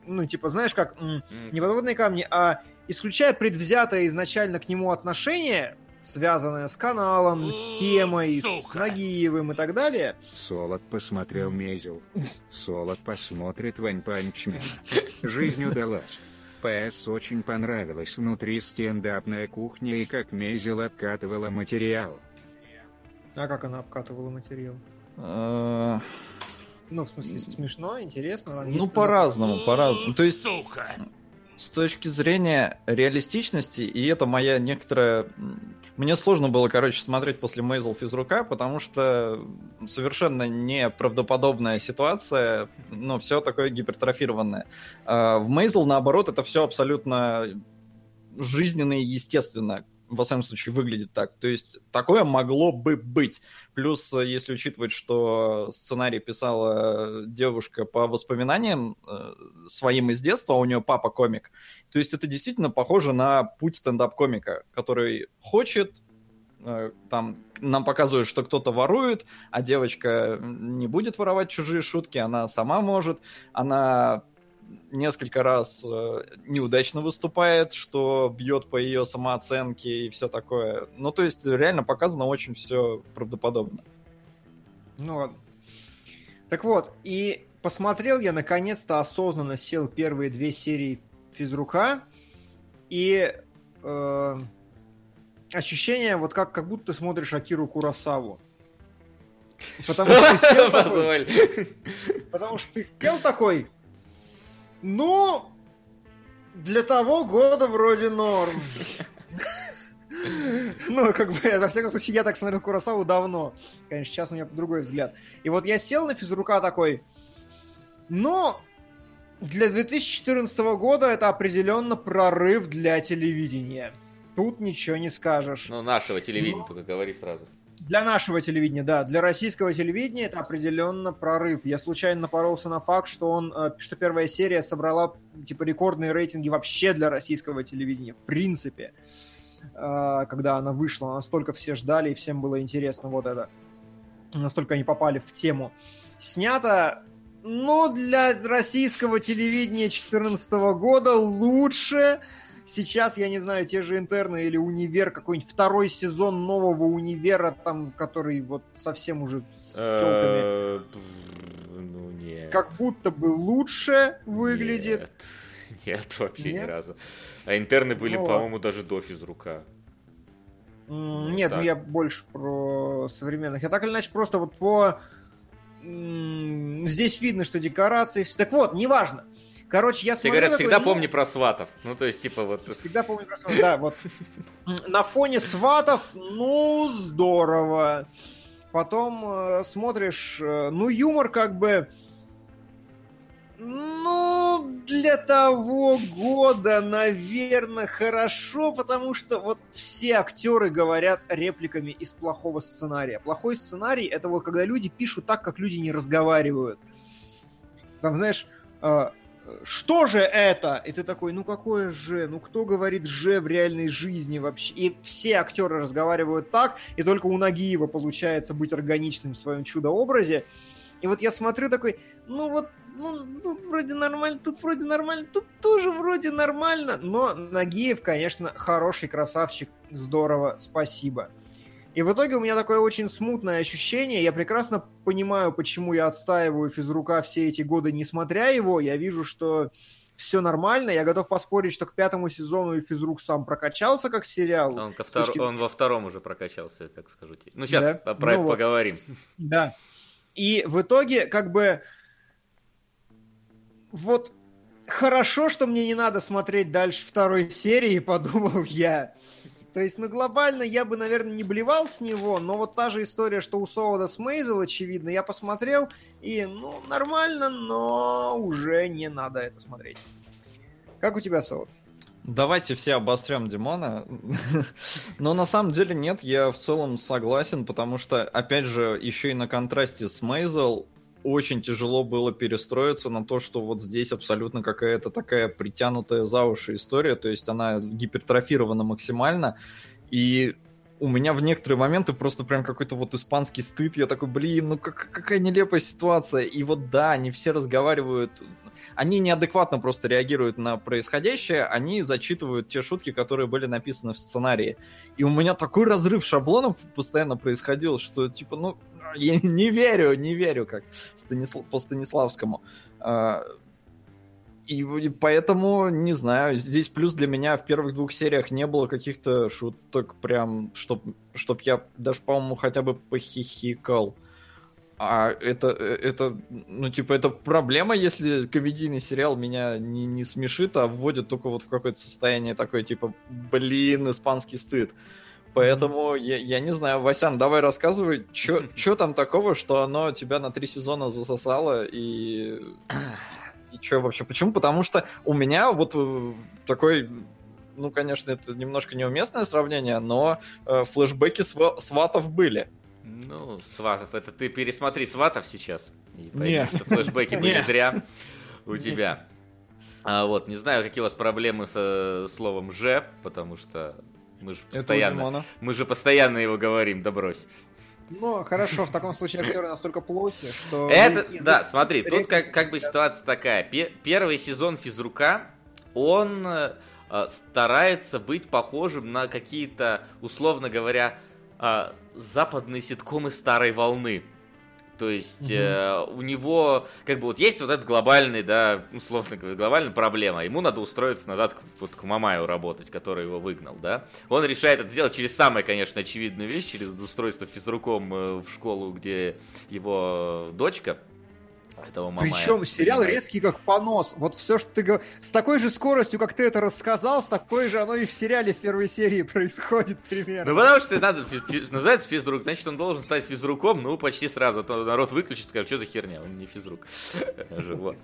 ну, типа, знаешь, как не подводные камни, а исключая предвзятое изначально к нему отношение, связанное с каналом, с темой, с Сука. Нагиевым и так далее, Солод посмотрел Мезил. Солод посмотрит Вань Панчмена. Жизнь удалась. ПС очень понравилась внутри стендапная кухня и как Мезил обкатывала материал. а как она обкатывала материал? Э, Ну, в смысле, смешно, интересно. Ну, по-разному, по-разному. То есть, Сука. с точки зрения реалистичности, и это моя некоторая... Мне сложно было, короче, смотреть после Мейзл физрука, потому что совершенно неправдоподобная ситуация, ну, все такое гипертрофированное. А В Мейзл, наоборот, это все абсолютно жизненно и естественно, во всяком случае, выглядит так. То есть такое могло бы быть. Плюс, э, если учитывать, что сценарий писала девушка по воспоминаниям э, своим из детства, а у нее папа комик, то есть это действительно похоже на путь стендап-комика, который хочет, э, там нам показывают, что кто-то ворует, а девочка не будет воровать чужие шутки, она сама может, она несколько раз э, неудачно выступает, что бьет по ее самооценке и все такое. Ну, то есть реально показано очень все правдоподобно. Ну ладно. Так вот, и посмотрел я наконец-то осознанно сел первые две серии физрука, и э, ощущение вот как, как будто ты смотришь Акиру Курасаву. Потому что ты сел такой, потому что ты сел такой, ну, для того года вроде норм. Ну, как бы, во всяком случае, я так смотрел Курасаву давно. Конечно, сейчас у меня другой взгляд. И вот я сел на физрука такой, ну, для 2014 года это определенно прорыв для телевидения. Тут ничего не скажешь. Ну, нашего телевидения, только говори сразу. Для нашего телевидения, да. Для российского телевидения это определенно прорыв. Я случайно напоролся на факт, что он, э, что первая серия собрала типа рекордные рейтинги вообще для российского телевидения, в принципе. Э, Когда она вышла, настолько все ждали и всем было интересно вот это. Настолько они попали в тему. Снято, ну, для российского телевидения 2014 года лучше, Сейчас, я не знаю, те же интерны или универ, какой-нибудь второй сезон нового универа, там, который вот совсем уже с Э, Ну, нет. как будто бы лучше выглядит. Нет, *laughs* Нет, вообще ни разу. А интерны были, Ну ладно. по-моему, даже до физрука. Нет, ну я больше про современных. Я так или иначе просто вот по... Здесь видно, что декорации... Так вот, неважно. Короче, я Тебе смотрю говорят, такой, всегда ну, помни про сватов. Ну, то есть, типа, вот... Всегда помню про сватов. Да, вот. *laughs* На фоне сватов, ну, здорово. Потом э, смотришь, э, ну, юмор как бы... Ну, для того года, наверное, хорошо, потому что вот все актеры говорят репликами из плохого сценария. Плохой сценарий — это вот когда люди пишут так, как люди не разговаривают. Там, знаешь, э, что же это? И ты такой, ну какое же? Ну кто говорит же в реальной жизни вообще? И все актеры разговаривают так, и только у Нагиева получается быть органичным в своем чудо-образе. И вот я смотрю такой, ну вот, ну тут вроде нормально, тут вроде нормально, тут тоже вроде нормально. Но Нагиев, конечно, хороший красавчик, здорово, спасибо. И в итоге у меня такое очень смутное ощущение. Я прекрасно понимаю, почему я отстаиваю физрука все эти годы, не смотря его. Я вижу, что все нормально. Я готов поспорить, что к пятому сезону и физрук сам прокачался как сериал. Он, ко втор- точки- он во втором уже прокачался, я так скажу тебе. Ну, сейчас Да? про это Ну вот. поговорим. Да. И в итоге, как бы, вот хорошо, что мне не надо смотреть дальше второй серии, *laughs* подумал я. То есть, ну, глобально я бы, наверное, не блевал с него, но вот та же история, что у Соуда с Мейзел, очевидно, я посмотрел, и, ну, нормально, но уже не надо это смотреть. Как у тебя, Соуд? Давайте все обострям Димона. *laughs* Но на самом деле нет, я в целом согласен, потому что, опять же, еще и на контрасте с Мейзел очень тяжело было перестроиться на то, что вот здесь абсолютно какая-то такая притянутая за уши история, то есть она гипертрофирована максимально, и у меня в некоторые моменты просто прям какой-то вот испанский стыд, я такой, блин, ну как, какая нелепая ситуация, и вот да, они все разговаривают, они неадекватно просто реагируют на происходящее, они зачитывают те шутки, которые были написаны в сценарии. И у меня такой разрыв шаблонов постоянно происходил, что типа, ну, *laughs* я не верю, не верю, как Станисла- по Станиславскому. А, И, поэтому, не знаю, здесь плюс для меня в первых двух сериях не было каких-то шуток прям, чтоб, чтоб я даже, по-моему, хотя бы похихикал. А это, это, ну, типа, это проблема, если комедийный сериал меня не, не смешит, а вводит только вот в какое-то состояние такое, типа, блин, испанский стыд. Поэтому я, я не знаю, Васян, давай рассказывай, что *laughs* там такого, что оно тебя на три сезона засосало и... И что вообще? Почему? Потому что у меня вот э, такой, ну, конечно, это немножко неуместное сравнение, но э, флешбеки сва- сватов были. Ну, сватов, это ты пересмотри сватов сейчас. И пойми, Не. что флешбеки *laughs* были зря у тебя. А вот, не знаю, какие у вас проблемы со словом «же», потому что мы же постоянно, мы же постоянно его говорим, да брось. Ну, хорошо, в таком случае актеры настолько плохи, что... *laughs* Это, да, смотри, тут как, как бы ситуация такая. Пе- первый сезон физрука, он э, старается быть похожим на какие-то, условно говоря, э, западные ситкомы старой волны. То есть э, у него, как бы вот есть вот эта глобальный, да, условно говоря, глобальная проблема. Ему надо устроиться назад к, вот, к Мамаю работать, который его выгнал, да. Он решает это сделать через самое, конечно, очевидную вещь, через устройство физруком э, в школу, где его дочка этого Мамая. Причем сериал резкий как понос. Вот все, что ты говоришь, с такой же скоростью, как ты это рассказал, с такой же оно и в сериале в первой серии происходит примерно. Ну, потому что надо, называется физрук, значит, он должен стать физруком, ну, почти сразу. А то народ выключит, скажет, что за херня, он не физрук. *laughs*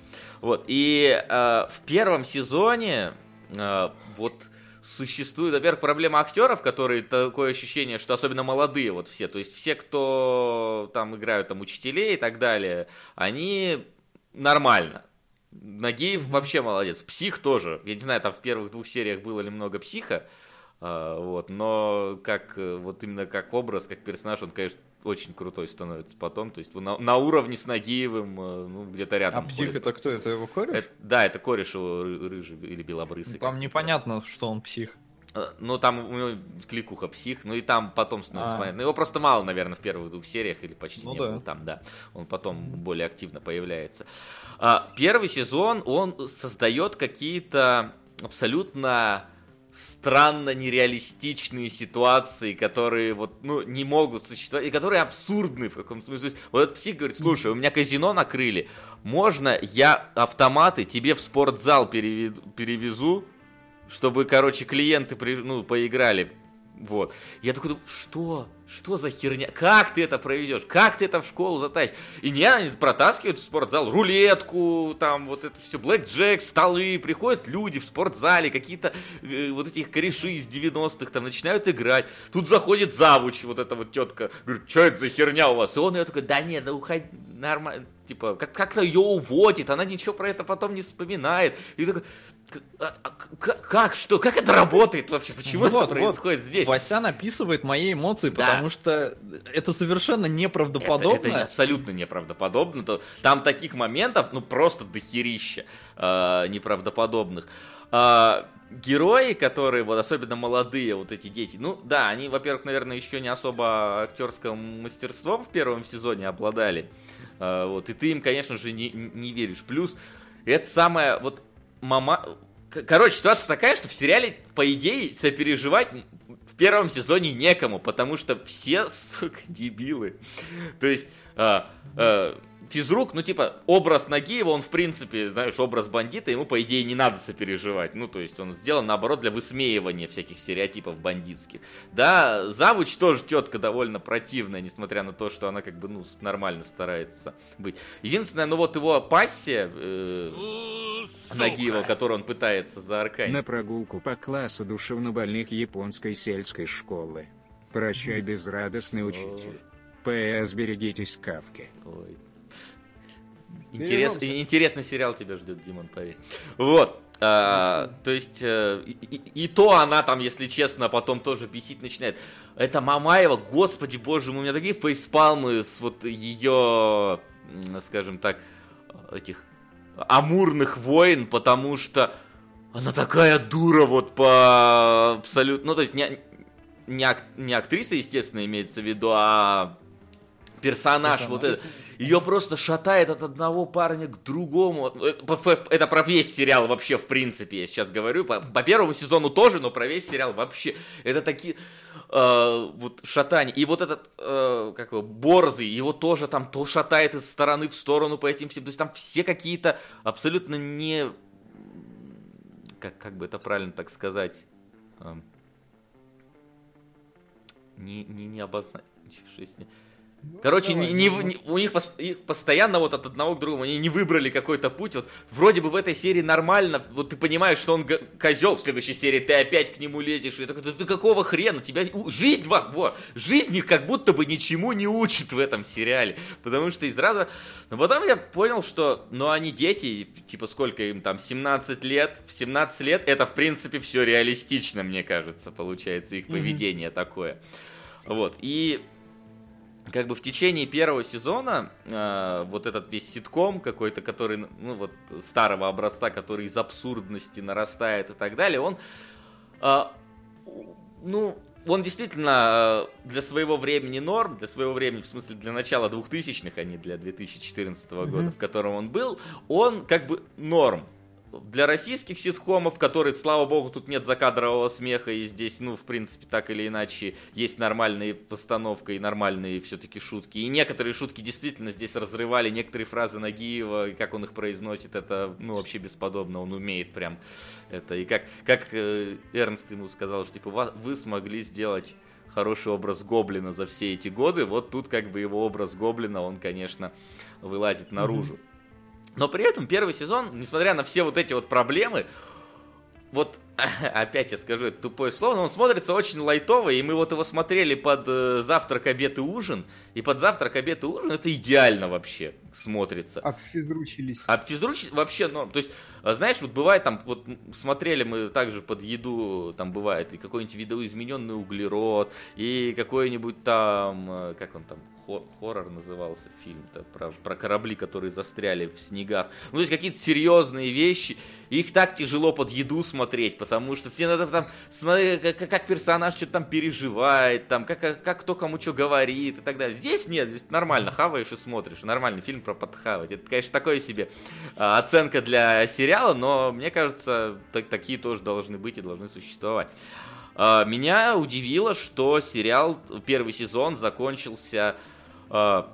Вот. И э, в первом сезоне э, вот существует, во-первых, проблема актеров, которые такое ощущение, что особенно молодые вот все, то есть все, кто там играют там учителей и так далее, они нормально. Нагиев вообще молодец. Псих тоже. Я не знаю, там в первых двух сериях было ли много психа, а, вот, но как э, вот именно как образ, как персонаж, он, конечно, очень крутой становится потом. То есть на, на уровне с Нагиевым, э, ну, где-то А рядом. псих ходит. это кто? Это его кореш? Это- да, это кореш его ры- рыжий или белобрысый. Там непонятно, что он псих. Э, Ну, там у него кликуха псих, ну и там потом становится А. понятно. Его просто мало, наверное, в первых двух сериях, или почти Ну не да. было там, да. Он потом более активно появляется. А, первый сезон, он создает какие-то абсолютно странно нереалистичные ситуации, которые вот, ну, не могут существовать, и которые абсурдны в каком-то смысле. Вот этот псих говорит, слушай, у меня казино накрыли, можно я автоматы тебе в спортзал перевезу, чтобы, короче, клиенты ну, поиграли. Вот. Я такой думаю, что? Что за херня? Как ты это проведешь? Как ты это в школу затащишь? И не, они протаскивают в спортзал рулетку, там вот это все, блэк джек, столы, приходят люди в спортзале, какие-то э, вот этих кореши из 90-х там начинают играть. Тут заходит завуч, вот эта вот тетка, говорит, что это за херня у вас? И он ее такой, да нет, да уходи, нормально, типа, как- как-то ее уводит, она ничего про это потом не вспоминает. И такой, «К- а- а как, что, как это работает вообще? Почему Вот, это вот. происходит здесь? Васян описывает мои эмоции, Да. потому что это совершенно Это, неправдоподобно. это абсолютно неправдоподобно. Там таких моментов, ну, просто дохерища э, неправдоподобных. А, герои, которые, вот особенно молодые, вот эти дети, ну, да, они, во-первых, наверное, еще не особо актерским мастерством в первом сезоне обладали. А, вот, и ты им, конечно же, не, не веришь. Плюс, это самое, вот, мама... Короче, ситуация такая, что в сериале, по идее, сопереживать в первом сезоне некому, потому что все, сука, дебилы. То есть, а, а, физрук, ну, типа, образ Нагиева, он, в принципе, знаешь, образ бандита, ему, по идее, не надо сопереживать. Ну, то есть, он сделан, наоборот, для высмеивания всяких стереотипов бандитских. Да, Завуч тоже тетка довольно противная, несмотря на то, что она, как бы, ну, нормально старается быть. Единственное, ну, вот его пассия э. Нагиева, которую он пытается заарканить. На прогулку по классу душевнобольных японской сельской школы. Прощай, безрадостный учитель. П.с. Берегитесь Кавки. Ой. Интерес, интересный сериал тебя ждет, Димон, поверь. Вот. а, то есть, э, и, и- то она там, если честно, потом тоже бесить начинает. Это Мамаева, господи боже мой, у меня такие фейспалмы с вот ее, скажем так, этих амурных войн, потому что она такая дура вот по абсолютно... Ну, то есть, не, не, ак- не актриса, естественно, имеется в виду, а персонаж вот этот. Ее просто шатает от одного парня к другому. Это про весь сериал вообще, в принципе, я сейчас говорю. По, по первому сезону тоже, но про весь сериал вообще. Это такие э, вот шатания. И вот этот, э, как его, Борзый, его тоже там то шатает из стороны в сторону по этим всем. То есть там все какие-то абсолютно не... Как, как бы это правильно так сказать? Эм, не, не, не обозначившись. Короче, давай, не, не- ну, не- у них пос- их постоянно вот от одного к другому, они не выбрали какой-то путь. Вот вроде бы в этой серии нормально, вот ты понимаешь, что он козел в следующей серии, ты опять к нему лезешь, и такой, «Да ты какого хрена, тебя у- жизнь во, во, жизнь их как будто бы ничему не учит в этом сериале, потому что из раза, но потом я понял, что, ну они дети, типа сколько им там, 17 лет, в 17 лет это в принципе все реалистично, мне кажется, получается их поведение такое, вот и как бы в течение первого сезона э, вот этот весь ситком какой-то, который, ну вот старого образца, который из абсурдности нарастает и так далее, он, э, ну, он действительно э, для своего времени норм, для своего времени, в смысле, для начала 2000-х, а не для 2014 года, в котором он был, он как бы норм для российских ситкомов, которые, слава богу, тут нет закадрового смеха, и здесь, ну, в принципе, так или иначе, есть нормальная постановка и нормальные все-таки шутки. И некоторые шутки действительно здесь разрывали, некоторые фразы Нагиева, и как он их произносит, это, ну, вообще бесподобно, он умеет прям это. И как, как э, Эрнст ему сказал, что, типа, «Ва- вы смогли сделать хороший образ Гоблина за все эти годы, вот тут как бы его образ Гоблина, он, конечно, вылазит наружу. Но при этом первый сезон, несмотря на все вот эти вот проблемы, вот *laughs* опять я скажу это тупое слово, но он смотрится очень лайтово, и мы вот его смотрели под э, завтрак, обед и ужин, и под завтрак, обед и ужин это идеально вообще смотрится. Обфизручились. Физруч вообще норм. То есть, а, знаешь, вот бывает там, вот смотрели мы также под еду, там бывает и какой-нибудь видоизмененный углерод, и какой-нибудь там, э, как он там, хоррор назывался фильм-то, про, про корабли, которые застряли в снегах. Ну, то есть какие-то серьезные вещи, их так тяжело под еду смотреть, потому что тебе надо там смотреть, как, как персонаж что-то там переживает, там, как, как, как кто кому что говорит и так далее. Здесь нет, здесь нормально хаваешь и смотришь. Нормальный фильм про подхавать. Это, конечно, такое себе а, оценка для сериала, но мне кажется, так- такие тоже должны быть и должны существовать. А, Меня удивило, что сериал, первый сезон закончился а,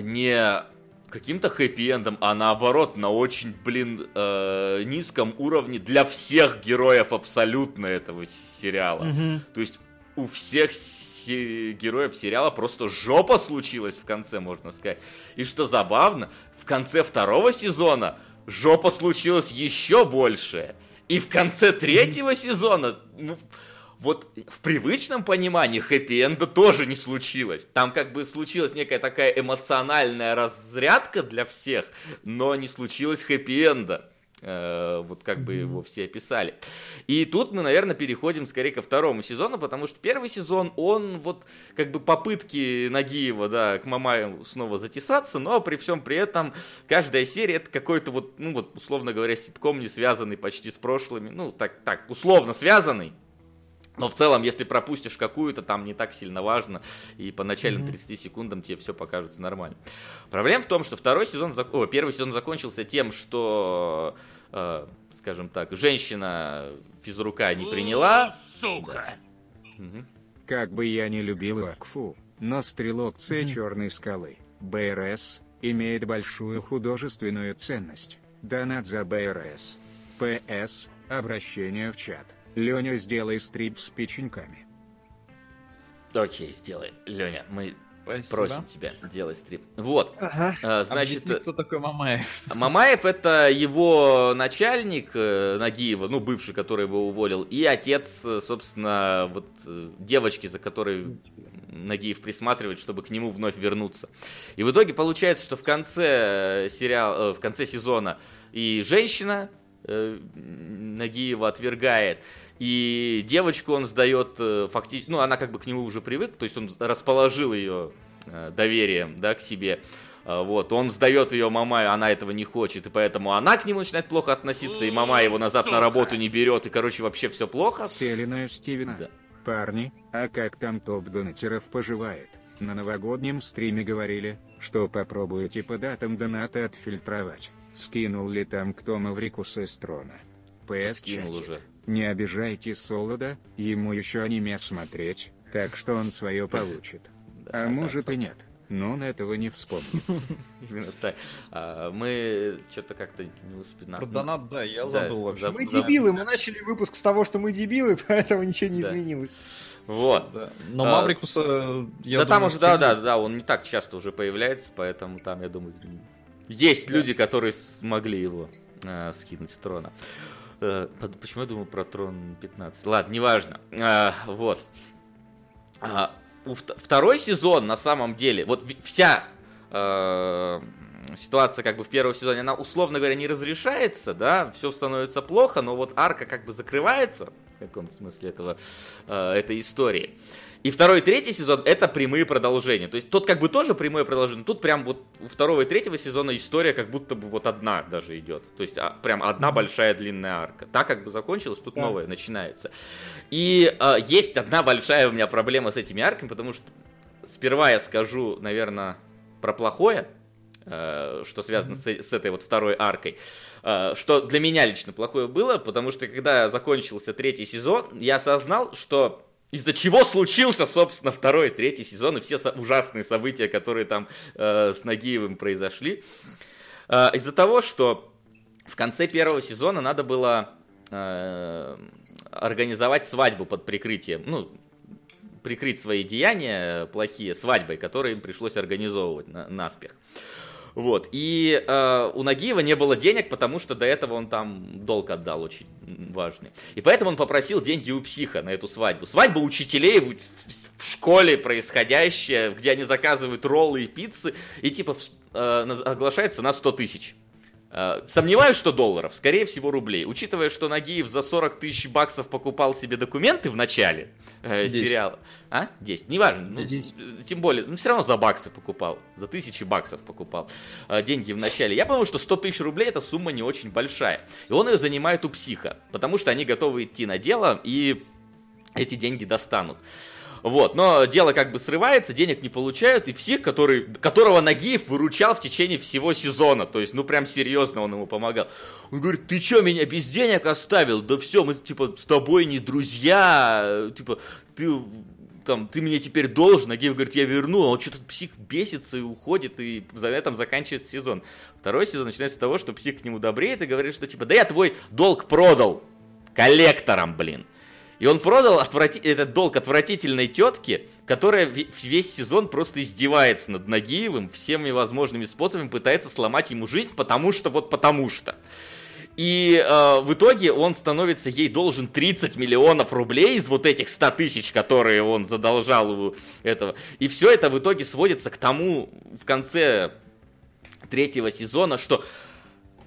не каким-то хэппи-эндом, а наоборот, на очень, блин, э, низком уровне для всех героев абсолютно этого сериала. Мгм. То есть у всех се- героев сериала просто жопа случилась в конце, можно сказать. И что забавно, в конце второго сезона жопа случилась еще больше. И в конце третьего сезона, ну, вот в привычном понимании хэппи-энда тоже не случилось. Там как бы случилась некая такая эмоциональная разрядка для всех, но не случилось хэппи-энда. Вот как бы его все описали. И тут мы, наверное, переходим скорее ко второму сезону, потому что первый сезон, он вот как бы попытки Нагиева, да, к Мамаю снова затесаться, но при всем при этом каждая серия это какой-то вот, ну вот, условно говоря, ситком не связанный почти с прошлыми, ну так, так, условно связанный, но в целом, если пропустишь какую-то, там не так сильно важно, и по начальным 30 секундам тебе все покажется нормально. Проблема в том, что второй сезон, о, первый сезон закончился тем, что, э, скажем так, женщина физрука не приняла. Сука! Как бы я не любил Акфу, но стрелок С Черной скалы, БРС, имеет большую художественную ценность. Донат за БРС. ПС, обращение в чат. Леня, сделай стрип с печеньками. Окей, сделай, Леня, мы Спасибо. просим тебя делать стрип. Вот, Ага. э, значит, Объясни, кто такой Мамаев? Мамаев это его начальник э, Нагиева, ну бывший, который его уволил, и отец, э, собственно, вот э, девочки, за которой Нагиев присматривает, чтобы к нему вновь вернуться. И в итоге получается, что в конце э, сериала, э, в конце сезона и женщина э, Нагиева отвергает, и девочку он сдает фактически, ну она как бы к нему уже привык, то есть он расположил ее э, доверием, да, к себе. А, Вот, он сдает ее Мамаю, она этого не хочет, и поэтому она к нему начинает плохо относиться, и мама его назад на Сука. работу не берет, и, короче, вообще все плохо. Селина Стивена. Да. Парни, а как там топ донатеров поживает? На новогоднем стриме говорили, что попробуете по датам доната отфильтровать. Скинул ли там кто Маврикуса из трона? ПС Скинул уже. Не обижайте Солода, ему еще аниме смотреть, так что он свое получит. Да, А да. может и нет, но он этого не вспомнит. *laughs* Именно так. А, мы что-то как-то не успели. Про донат, да, я Да, забыл вообще. заб- Мы дебилы, мы начали выпуск с того, что мы дебилы, *laughs* поэтому ничего не Да. изменилось. Вот. Да. Но А, Маврикуса, я да там думаю, уже, да, да, да, он не так часто уже появляется, поэтому там, я думаю, есть люди, которые смогли его э, скинуть с трона. Э, почему я думал про трон 15? Ладно, неважно. Э, вот. Вт- второй сезон, на самом деле, вот вся э, ситуация как бы в первом сезоне, она, условно говоря, не разрешается, да, все становится плохо, но вот арка как бы закрывается в каком-то смысле этого, э, этой истории. И второй и третий сезон это прямые продолжения. То есть тот как бы тоже прямое продолжение. Тут прям вот у второго и третьего сезона история как будто бы вот одна даже идет. То есть а, прям одна большая длинная арка. Так как бы закончилась, тут Да. новая начинается. И а, есть одна большая у меня проблема с этими арками, потому что сперва я скажу, наверное, про плохое, э, что связано с, с этой вот второй аркой. Э, Что для меня лично плохое было, потому что когда закончился третий сезон, я осознал, что из-за чего случился, собственно, второй и третий сезон и все ужасные события, которые там э, с Нагиевым произошли. Э, из-за того, что в конце первого сезона надо было э, организовать свадьбу под прикрытием, ну, прикрыть свои деяния плохие свадьбой, которые им пришлось организовывать на, наспех. Вот. И э, у Нагиева не было денег, потому что до этого он там долг отдал очень важный. И поэтому он попросил деньги у психа на эту свадьбу. Свадьба учителей в, в- школе происходящая, где они заказывают роллы и пиццы, и типа э, оглашается на 100 тысяч. Э, Сомневаюсь, что долларов, скорее всего рублей. Учитывая, что Нагиев за 40 тысяч баксов покупал себе документы в начале э, сериала. А? 10, неважно. ну, тем более, ну все равно за баксы покупал. За тысячи баксов покупал э, деньги в начале. Я понял, что 100 тысяч рублей это сумма не очень большая. И он ее занимает у психа, потому что они готовы идти на дело и эти деньги достанут. Вот, но дело как бы срывается, денег не получают, и псих, который, которого Нагиев выручал в течение всего сезона, то есть, ну прям серьезно он ему помогал. Он говорит, ты что, меня без денег оставил? Да все, мы типа с тобой не друзья, типа, ты там, ты мне теперь должен, Нагиев говорит, я верну, а он что-то псих бесится и уходит, и за этом заканчивается сезон. Второй сезон начинается с того, что псих к нему добреет и говорит, что типа, да я твой долг продал коллекторам, блин. И он продал отврати- этот долг отвратительной тетке, которая ве- весь сезон просто издевается над Нагиевым, всеми возможными способами пытается сломать ему жизнь, потому что вот потому что. И э, в итоге он становится ей должен 30 миллионов рублей из вот этих 100 тысяч, которые он задолжал у этого. И все это в итоге сводится к тому в конце третьего сезона, что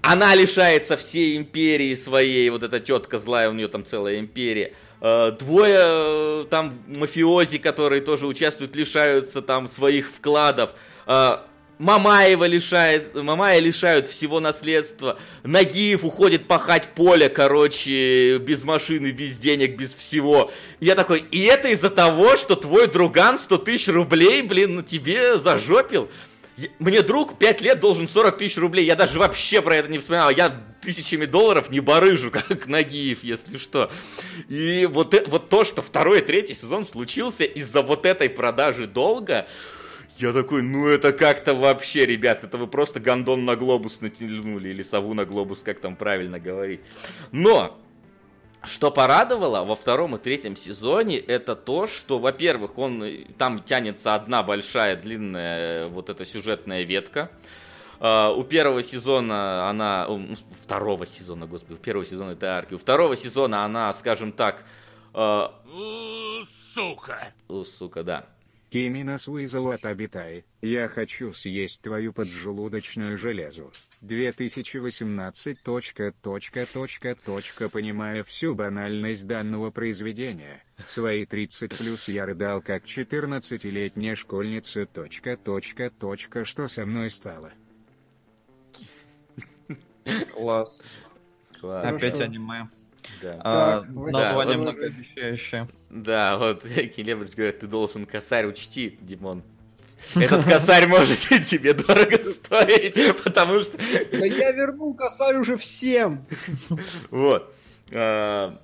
она лишается всей империи своей, вот эта тетка злая, у нее там целая империя. Э, Двое э, там мафиози, которые тоже участвуют, лишаются там своих вкладов. Э, Мамаева лишает, Мамая лишают всего наследства. Нагиев уходит пахать поле, короче, без машины, без денег, без всего. Я такой, и это из-за того, что твой друган 100 тысяч рублей, блин, тебе зажопил? Мне друг 5 лет должен 40 тысяч рублей. Я даже вообще про это не вспоминал. Я тысячами долларов не барыжу, *laughs* как Нагиев, если что. И вот, э- вот то, что второй и третий сезон случился из-за вот этой продажи долга, я такой, ну это как-то вообще, ребят, это вы просто гондон на глобус натянули, или сову на глобус, как там правильно говорить. Но, что порадовало во втором и третьем сезоне, это то, что, во-первых, он э, там тянется одна большая длинная э, вот эта сюжетная ветка. А, у первого сезона она, у, ну, второго сезона, господи, у первого сезона это арки, у второго сезона она, скажем так, э, У, Сука. да, Кими нас вызвал от Абитай. Я хочу съесть твою поджелудочную железу. 2018. Точка, точка, точка, точка, понимая всю банальность данного произведения. Свои 30 плюс я рыдал как 14-летняя школьница. Точка, точка, точка, что со мной стало. Класс. класс, Хорошо. Опять аниме. да. А, Так, название продолжи. многообещающее. Да, вот Келебрич говорит, ты должен косарь учти, Димон. Этот косарь может тебе дорого стоить, потому что... Да я вернул косарь уже всем. Вот. А,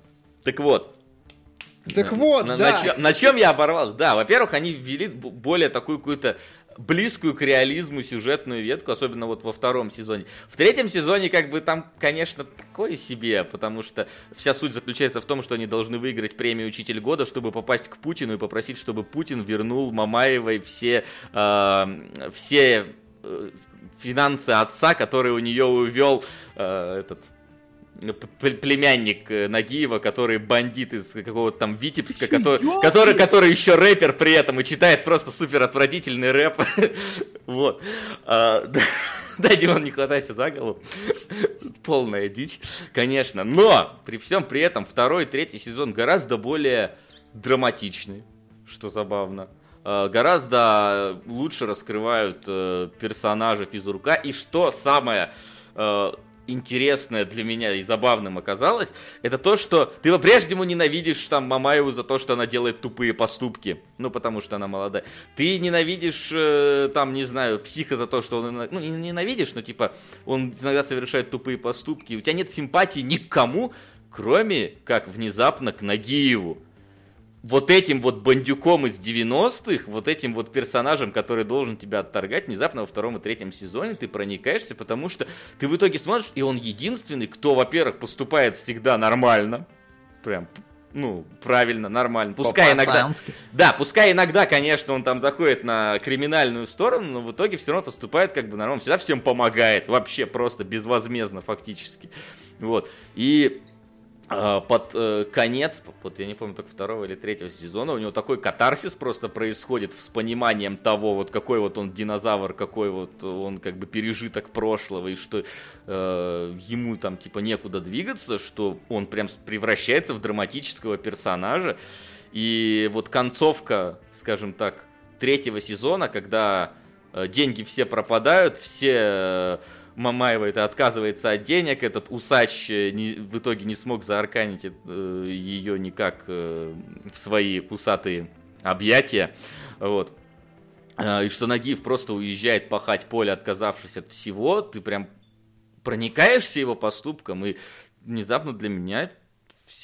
Так вот. Так вот, на, да. на чём, на чём я оборвался? Да, во-первых, они ввели более такую какую-то близкую к реализму сюжетную ветку, особенно вот во втором сезоне. В третьем сезоне, как бы, там, конечно, такое себе, потому что вся суть заключается в том, что они должны выиграть премию «Учитель года», чтобы попасть к Путину и попросить, чтобы Путин вернул Мамаевой все, э, все э, финансы отца, которые у нее увел э, этот племянник э, Нагиева, который бандит из какого-то там Витебска, который, который, который еще рэпер при этом и читает просто супер отвратительный рэп. *laughs* Вот. А, *laughs* Да, Димон, не хватайся за голову. *laughs* Полная дичь, конечно. Но при всем при этом второй и третий сезон гораздо более драматичный. что забавно. Э, Гораздо лучше раскрывают э, персонажа физрука. И что самое э, интересное для меня и забавным оказалось, это то, что ты по-прежнему ненавидишь там Мамаеву за то, что она делает тупые поступки. Ну, потому что она молодая. Ты ненавидишь, э, там, не знаю, психа за то, что он... Ну, не ненавидишь, но типа он иногда совершает тупые поступки. У тебя нет симпатии ни к кому, кроме как внезапно к Нагиеву вот этим вот бандюком из 90-х, вот этим вот персонажем, который должен тебя отторгать, внезапно во втором и третьем сезоне ты проникаешься, потому что ты в итоге смотришь, и он единственный, кто, во-первых, поступает всегда нормально, прям, ну, правильно, нормально, пускай иногда... Да, пускай иногда, конечно, он там заходит на криминальную сторону, но в итоге все равно поступает как бы нормально, всегда всем помогает, вообще просто безвозмездно фактически. Вот, и под э, конец, вот я не помню, только второго или третьего сезона, у него такой катарсис просто происходит с пониманием того, вот какой вот он динозавр, какой вот он как бы пережиток прошлого, и что э, ему там типа некуда двигаться, что он прям превращается в драматического персонажа. И вот концовка, скажем так, третьего сезона, когда э, деньги все пропадают, все э, Мамаева это отказывается от денег, этот усач э, не- в итоге не смог заарканить э, ее никак э, в свои усатые объятия, вот. А, И что Нагиев просто уезжает пахать поле, отказавшись от всего, ты прям проникаешься его поступком, и внезапно для меня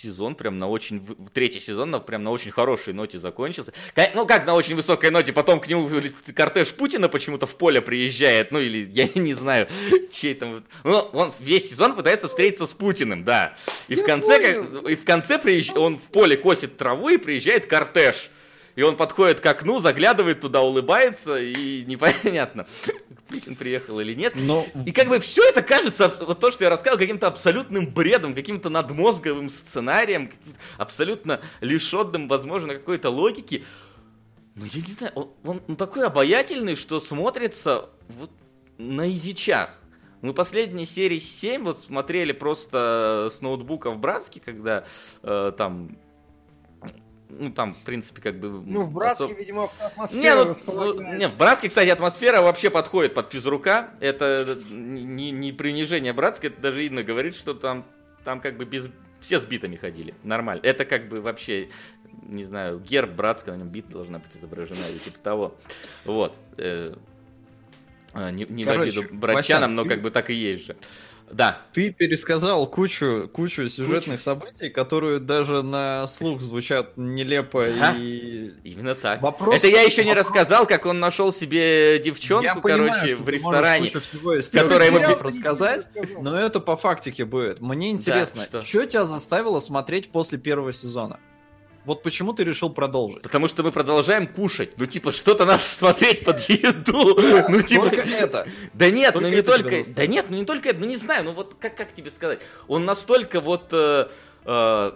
сезон прям на очень... Третий сезон на, прям на очень хорошей ноте закончился. Ну, как на очень высокой ноте, потом к нему кортеж Путина почему-то в поле приезжает, ну, или я *laughs* не знаю, чей там... Ну, он весь сезон пытается встретиться с Путиным, да. И в конце, понял. как, и в конце приезж- он в поле косит траву, и приезжает кортеж. И он подходит к окну, заглядывает туда, улыбается, и непонятно, Путин приехал или нет. Но И как бы все это кажется, вот то, что я рассказал, каким-то абсолютным бредом, каким-то надмозговым сценарием, абсолютно лишенным, возможно, какой-то логики. Но я не знаю, он, он- он такой обаятельный, что смотрится вот на язычах. Мы последние серии 7 вот смотрели просто с ноутбука в Братске, когда э, там, ну там, в принципе, как бы... Ну, в Братске, особ- видимо, не, атмосфера ну, ну, не, в Братске, кстати, атмосфера вообще подходит под физрука. Это не, не принижение Братска, это даже Инна говорит, что там, там как бы без... Все с битами ходили, нормально. Это как бы вообще, не знаю, герб Братска, на нем бит должна быть изображена или типа того. Вот. э, а, Не, не в Короче, обиду братчанам, Васян, но как бы так и есть же. Да, ты пересказал кучу, кучу сюжетных Кучу. событий, которые даже на слух звучат нелепо Ага. и... именно так. Вопрос- Это я еще не вопрос- рассказал, как он нашел себе девчонку, Я понимаю, короче, что в ресторане. которая ему пи- рассказать, но это по фактике будет. Мне интересно, что? что тебя заставило смотреть после первого сезона? Вот почему ты решил продолжить? Потому что мы продолжаем кушать. Ну, типа, что-то надо смотреть под еду. Ну, типа... Только это. Да нет, Только ну не только... Да нет, ну не только это, ну не знаю, ну вот как, как тебе сказать. Он настолько вот... э, э,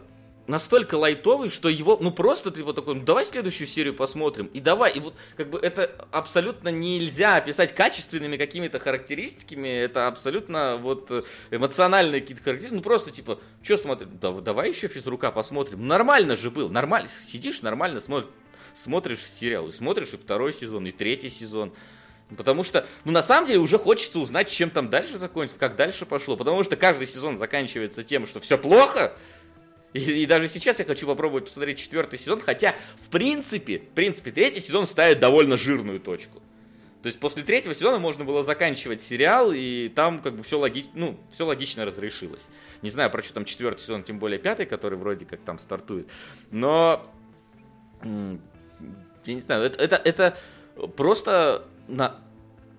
настолько лайтовый, что его, ну просто ты вот такой, ну давай следующую серию посмотрим, и давай, и вот как бы это абсолютно нельзя описать качественными какими-то характеристиками, это абсолютно вот э, эмоциональные какие-то характеристики, ну просто типа, что смотрим, да, давай еще физрука посмотрим, нормально же был, нормально, сидишь нормально, смотришь, смотришь сериал, и смотришь и второй сезон, и третий сезон, Потому что, ну, на самом деле, уже хочется узнать, чем там дальше закончится, как дальше пошло. Потому что каждый сезон заканчивается тем, что все плохо. И, и даже сейчас я хочу попробовать посмотреть четвертый сезон, хотя, в принципе, в принципе, третий сезон ставит довольно жирную точку. То есть после третьего сезона можно было заканчивать сериал, и там как бы все, логи... ну, все логично разрешилось. Не знаю, про что там четвертый сезон, тем более пятый, который вроде как там стартует. Но я не знаю, это, это, это просто на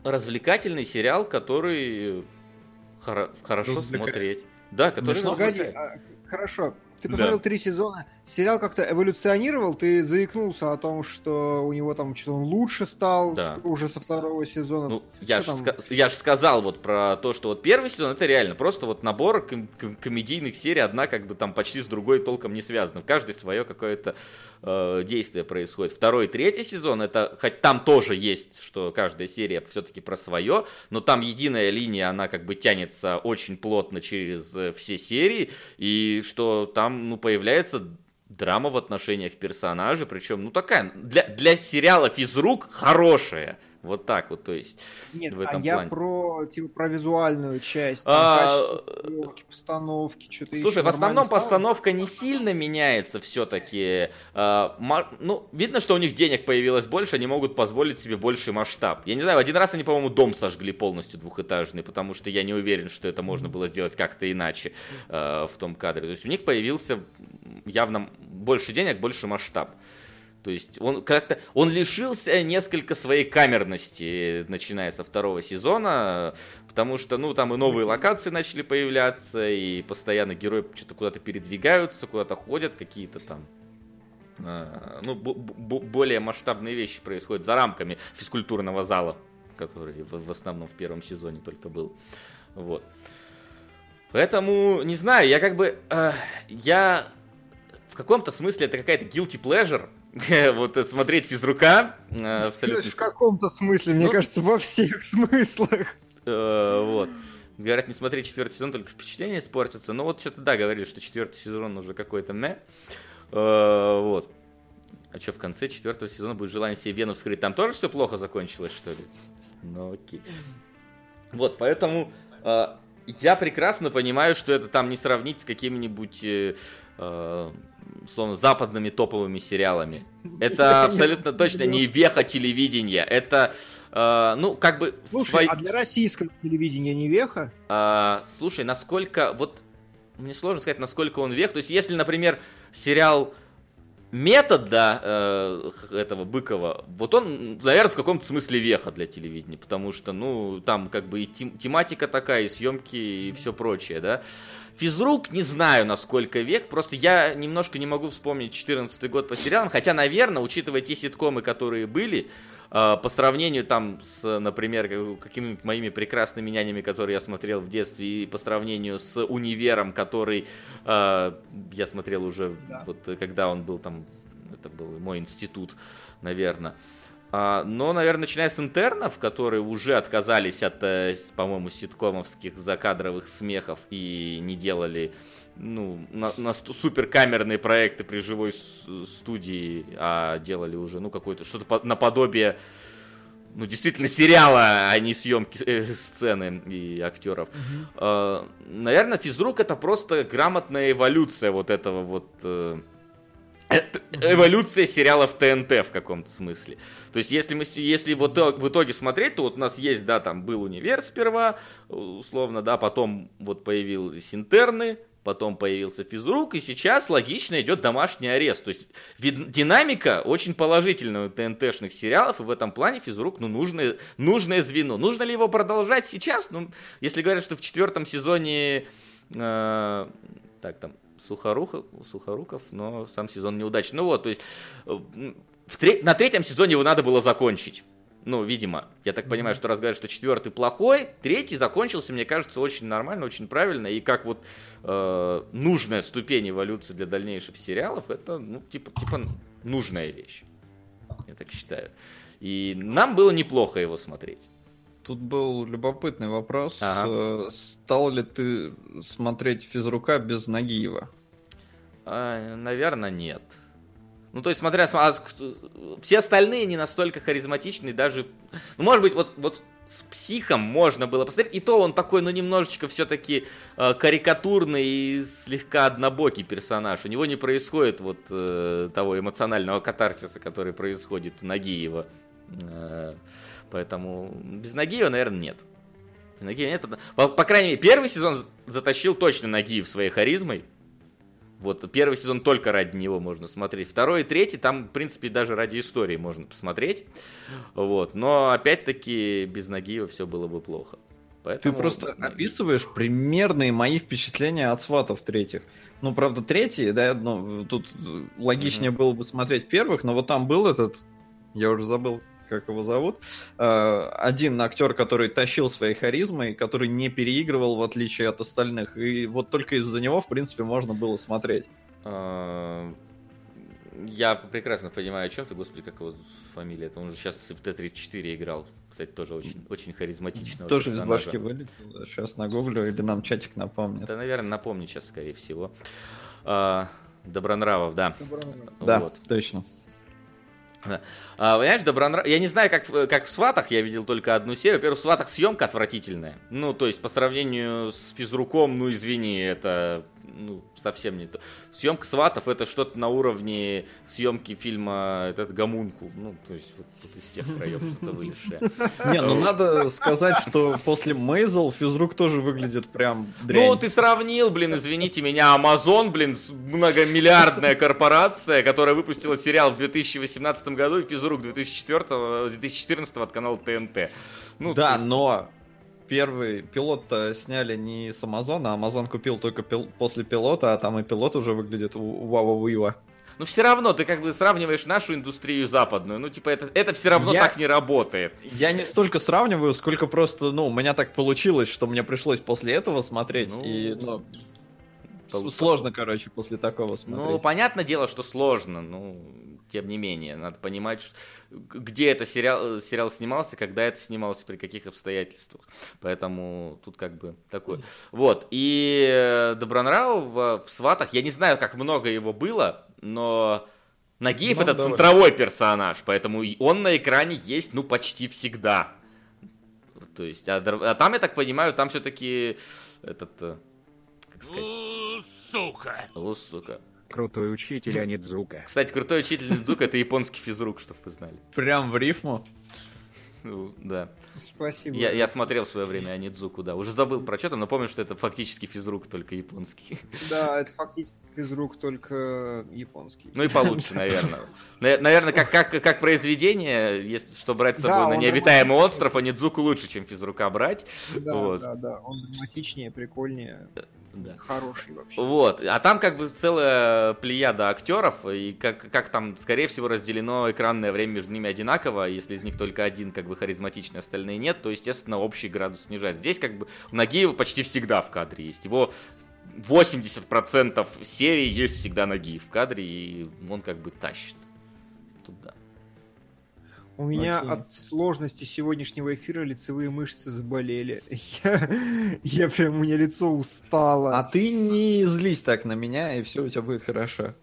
развлекательный сериал, который хоро- хорошо Развлекает. смотреть. Да, который Смешно? Погоди, а, хорошо. Ты Да. посмотрел три сезона, сериал как-то эволюционировал, ты заикнулся о том, что у него там что-то он лучше стал Да. уже со второго сезона. Ну, Что я же ж сказал вот про то, что вот первый сезон это реально просто вот набор ком- ком- комедийных серий, одна как бы там почти с другой толком не связана. В каждой свое какое-то э, действие происходит. Второй, третий сезон это, хоть там тоже есть, что каждая серия все-таки про свое, но там единая линия, она как бы тянется очень плотно через э, все серии, и что там, ну, появляется драма в отношениях персонажей, причем, ну такая, для, для сериала «Физрук» хорошая. Вот так вот, то есть. Нет, в этом а я плане. про, типа, про визуальную часть, там, А, качество съемки, постановки, что-то Слушай, в основном постановка не сильно меняется все-таки. ну, видно, что у них денег появилось больше, они могут позволить себе больший масштаб. Я не знаю, один раз они, по-моему, дом сожгли полностью двухэтажный, потому что я не уверен, что это можно было сделать как-то иначе э, в том кадре. То есть у них появился явно больше денег, больше масштаб. То есть он как-то он лишился несколько своей камерности, начиная со второго сезона, потому что ну там и новые локации начали появляться, и постоянно герои что-то куда-то передвигаются, куда-то ходят, какие-то там э, ну более масштабные вещи происходят за рамками физкультурного зала, который в основном в первом сезоне только был, вот. Поэтому не знаю, я как бы э, я в каком-то смысле это какая-то guilty pleasure, *laughs* вот э, смотреть физрука э, абсолютно. В каком-то смысле, мне Ну, кажется, во всех *laughs* смыслах. Э, Вот. Говорят, не смотреть четвертый сезон, только впечатление испортится. Но вот что-то да, говорили, что четвертый сезон уже какой-то не. Вот. А что, в конце четвертого сезона будет желание себе вену вскрыть? Там тоже все плохо закончилось, что ли? Ну окей. Вот, поэтому я прекрасно понимаю, что это там не сравнить с какими-нибудь э, условно, западными топовыми сериалами. *laughs* Это абсолютно точно не веха телевидения. Это, э, ну, как бы... Слушай, свой- а для российского телевидения не веха? а, слушай, насколько вот мне сложно сказать, насколько он век. То есть, если, например, сериал метод, да, э, этого Быкова, вот он, наверное, в каком-то смысле веха для телевидения, потому что, ну, там как бы и тем- тематика такая, и съемки, и все прочее, да. Физрук не знаю, насколько век, просто я немножко не могу вспомнить 14 год по сериалам, хотя, наверное, учитывая те ситкомы, которые были, э, по сравнению там с, например, как- какими-нибудь моими прекрасными нянями, которые я смотрел в детстве, и по сравнению с универом, который э, я смотрел уже, Да. вот э, когда он был там, это был мой институт, наверное. А, но, наверное, начиная с интернов, которые уже отказались от, э, по-моему, ситкомовских закадровых смехов и не делали ну, на, на сту- суперкамерные проекты при живой студии, а делали уже, ну, какое-то что-то по- наподобие, ну, действительно, сериала, а не съемки э, сцены и актеров. Э, наверное, физрук это просто грамотная эволюция вот этого вот... э, это эволюция сериалов ТНТ в каком-то смысле. То есть, если мы, если вот в итоге смотреть, то вот у нас есть, да, там был универ сперва, условно, да, потом вот появились интерны, потом появился физрук, и сейчас логично идет домашний арест. То есть, вид- динамика очень положительная у ТНТшных сериалов, и в этом плане физрук, ну, нужное, нужное звено. Нужно ли его продолжать сейчас? Ну, если говорят, что в четвертом сезоне, э, так, там, Сухорухов, Сухоруков, но сам сезон неудачный. Ну вот, то есть э, в тре- на третьем сезоне его надо было закончить. Ну, видимо, я так понимаю, что раз говорят, что четвертый плохой, третий закончился, мне кажется, очень нормально, очень правильно. И как вот э, нужная ступень эволюции для дальнейших сериалов, это, ну, типа, типа нужная вещь. Я так считаю. И нам было неплохо его смотреть. Тут был любопытный вопрос. Ага. Э, Стал ли ты смотреть физрука без Нагиева? А, наверное, нет. Ну, то есть, смотря, см- а все остальные не настолько харизматичные, даже, ну, может быть, вот, вот с психом можно было посмотреть, и то он такой, ну, немножечко все-таки карикатурный и слегка однобокий персонаж. У него не происходит вот э, того эмоционального катарсиса, который происходит у Нагиева. Э, поэтому без Нагиева, наверное, нет. Нагиева нет. По, по крайней мере, первый сезон затащил точно Нагиев своей харизмой. Вот первый сезон только ради него можно смотреть. Второй и третий, там, в принципе, даже ради истории можно посмотреть. Вот. Но опять-таки без Нагиева все было бы плохо. Ты Поэтому просто Нагиев. описываешь примерные мои впечатления от сватов третьих. Ну, правда, третий, да, ну, тут логичнее было бы смотреть первых, но вот там был этот, я уже забыл, как его зовут, э, один актер, который тащил своей харизмой, который не переигрывал, в отличие от остальных, и вот только из-за него, в принципе, можно было смотреть. А, Я прекрасно понимаю, о чем ты, господи, как его фамилия. Это он же сейчас в Т-34 играл. Кстати, тоже очень, очень харизматичного Тоже из персонажа. башки вылетел, сейчас нагуглю, или нам чатик напомнит. Да, наверное, напомни сейчас, скорее всего. А, Добронравов, да. Да, Вот. точно. А, понимаешь, Добронрав... Я не знаю, как, как в «Сватах», я видел только одну серию. Во-первых, в «Сватах» съемка отвратительная. Ну, то есть, по сравнению с «Физруком», ну, извини, это ну, совсем не то. Съемка «Сватов» — это что-то на уровне съемки фильма этот «Гомункул». Ну, то есть, вот, вот из тех краев что-то вылезшее. Не, ну надо сказать, что после Мейзел физрук тоже выглядит прям дрянь. Ну, ты сравнил, блин, извините меня, Amazon, блин, многомиллиардная корпорация, которая выпустила сериал в 2018 году и физрук 2004 2014 от канала ТНТ. Ну, да, есть- но первый пилот-то сняли не с Амазона, а Амазон купил только пил- после пилота, а там и пилот уже выглядит вава-вива. Ну, все равно, ты как бы сравниваешь нашу индустрию западную. Ну, типа, это, это все равно Я- так не работает. Я не столько сравниваю, сколько просто, ну, у меня так получилось, что мне пришлось после этого смотреть, Ну, и, ну, сложно, короче, после такого Ну, смотреть. понятное дело, что сложно, ну, тем не менее, надо понимать, г- где это сериал, э, сериал снимался, когда это снималось, при каких обстоятельствах. Поэтому тут как бы такое. Вот, и э, Добронравов в, в «Сватах», я не знаю, как много его было, но Нагиев Ну, это давай. центровой персонаж, поэтому он на экране есть, ну, почти всегда. То есть, а, а там, я так понимаю, там все-таки этот, э, как сказать, У, Сука. о, сука, Крутой учитель Анидзука. Кстати, крутой учитель Нидзука это японский физрук, чтобы вы знали. Прям в рифму. Ну, да. Спасибо. Я, я смотрел в свое время Анидзуку, да. Уже забыл про что там, но помню, что это фактически физрук, только японский. Да, это фактически из рук только японский. Ну и получше, наверное. Наверное, как, как, как произведение, если что брать с собой Да, на необитаемый остров, Анидзуку лучше, чем физрука брать. Да, вот. да, да. Он драматичнее, прикольнее, Да. хороший вообще. Вот, а там как бы целая плеяда актеров, и как, как там, скорее всего, разделено экранное время между ними одинаково, если из них только один как бы харизматичный, остальные нет, то, естественно, общий градус снижается. Здесь как бы у Нагиева почти всегда в кадре есть. Его 80% серии есть всегда Нагиев в кадре, и он как бы тащит. Тут да. У меня Окей. от сложности сегодняшнего эфира лицевые мышцы заболели. *laughs* Я, я прям, у меня лицо устало. А ты не злись так на меня, и все у тебя будет хорошо.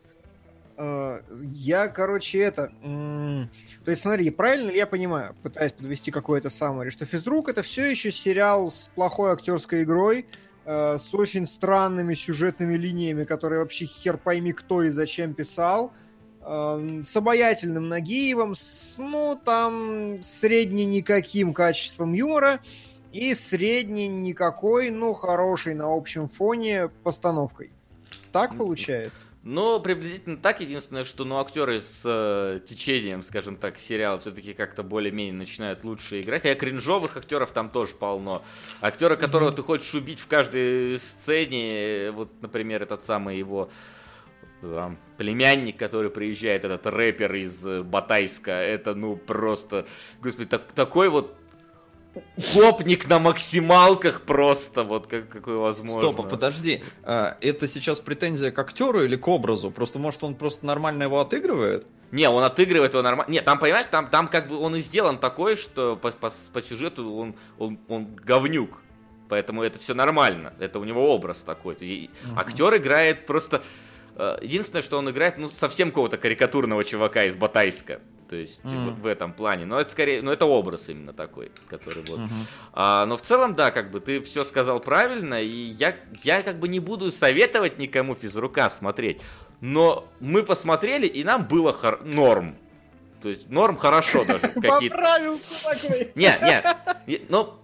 Э, Я, короче, это... То есть, смотри, правильно ли я понимаю, пытаясь подвести какое-то самое, что физрук это все еще сериал с плохой актерской игрой, э, с очень странными сюжетными линиями, которые вообще хер пойми кто и зачем писал, с обаятельным Нагиевым, с, ну, там, средне никаким качеством юмора и средне никакой, ну, хорошей на общем фоне постановкой. Так получается? Ну, приблизительно так. Единственное, что ну, актеры с э, течением, скажем так, сериала все-таки как-то более-менее начинают лучше играть. Хотя кринжовых актеров там тоже полно. Актера, которого ты хочешь убить в каждой сцене, э, вот, например, этот самый его там, племянник, который приезжает, этот рэпер из э, Батайска, это ну просто, господи, так- такой вот гопник на максималках просто, вот как, какой возможно. Стоп, а подожди. А, это сейчас претензия к актеру или к образу? Просто, может, он просто нормально его отыгрывает? Не, он отыгрывает его нормально. Не, там, понимаешь, там, там как бы он и сделан такой, что по, по- по сюжету он, он, он говнюк. Поэтому это все нормально. Это у него образ такой. И Актер играет просто... э, Единственное, что он играет, ну, совсем какого-то карикатурного чувака из Батайска. То есть Мгм. в, в этом плане. Но это скорее, ну, это образ именно такой, который вот. Мгм. А, но в целом, да, как бы ты все сказал правильно, и я, я как бы не буду советовать никому физрука смотреть. Но мы посмотрели, и нам было хор- норм. То есть норм хорошо даже. *laughs* Поправился такой. Не, не, не, ну,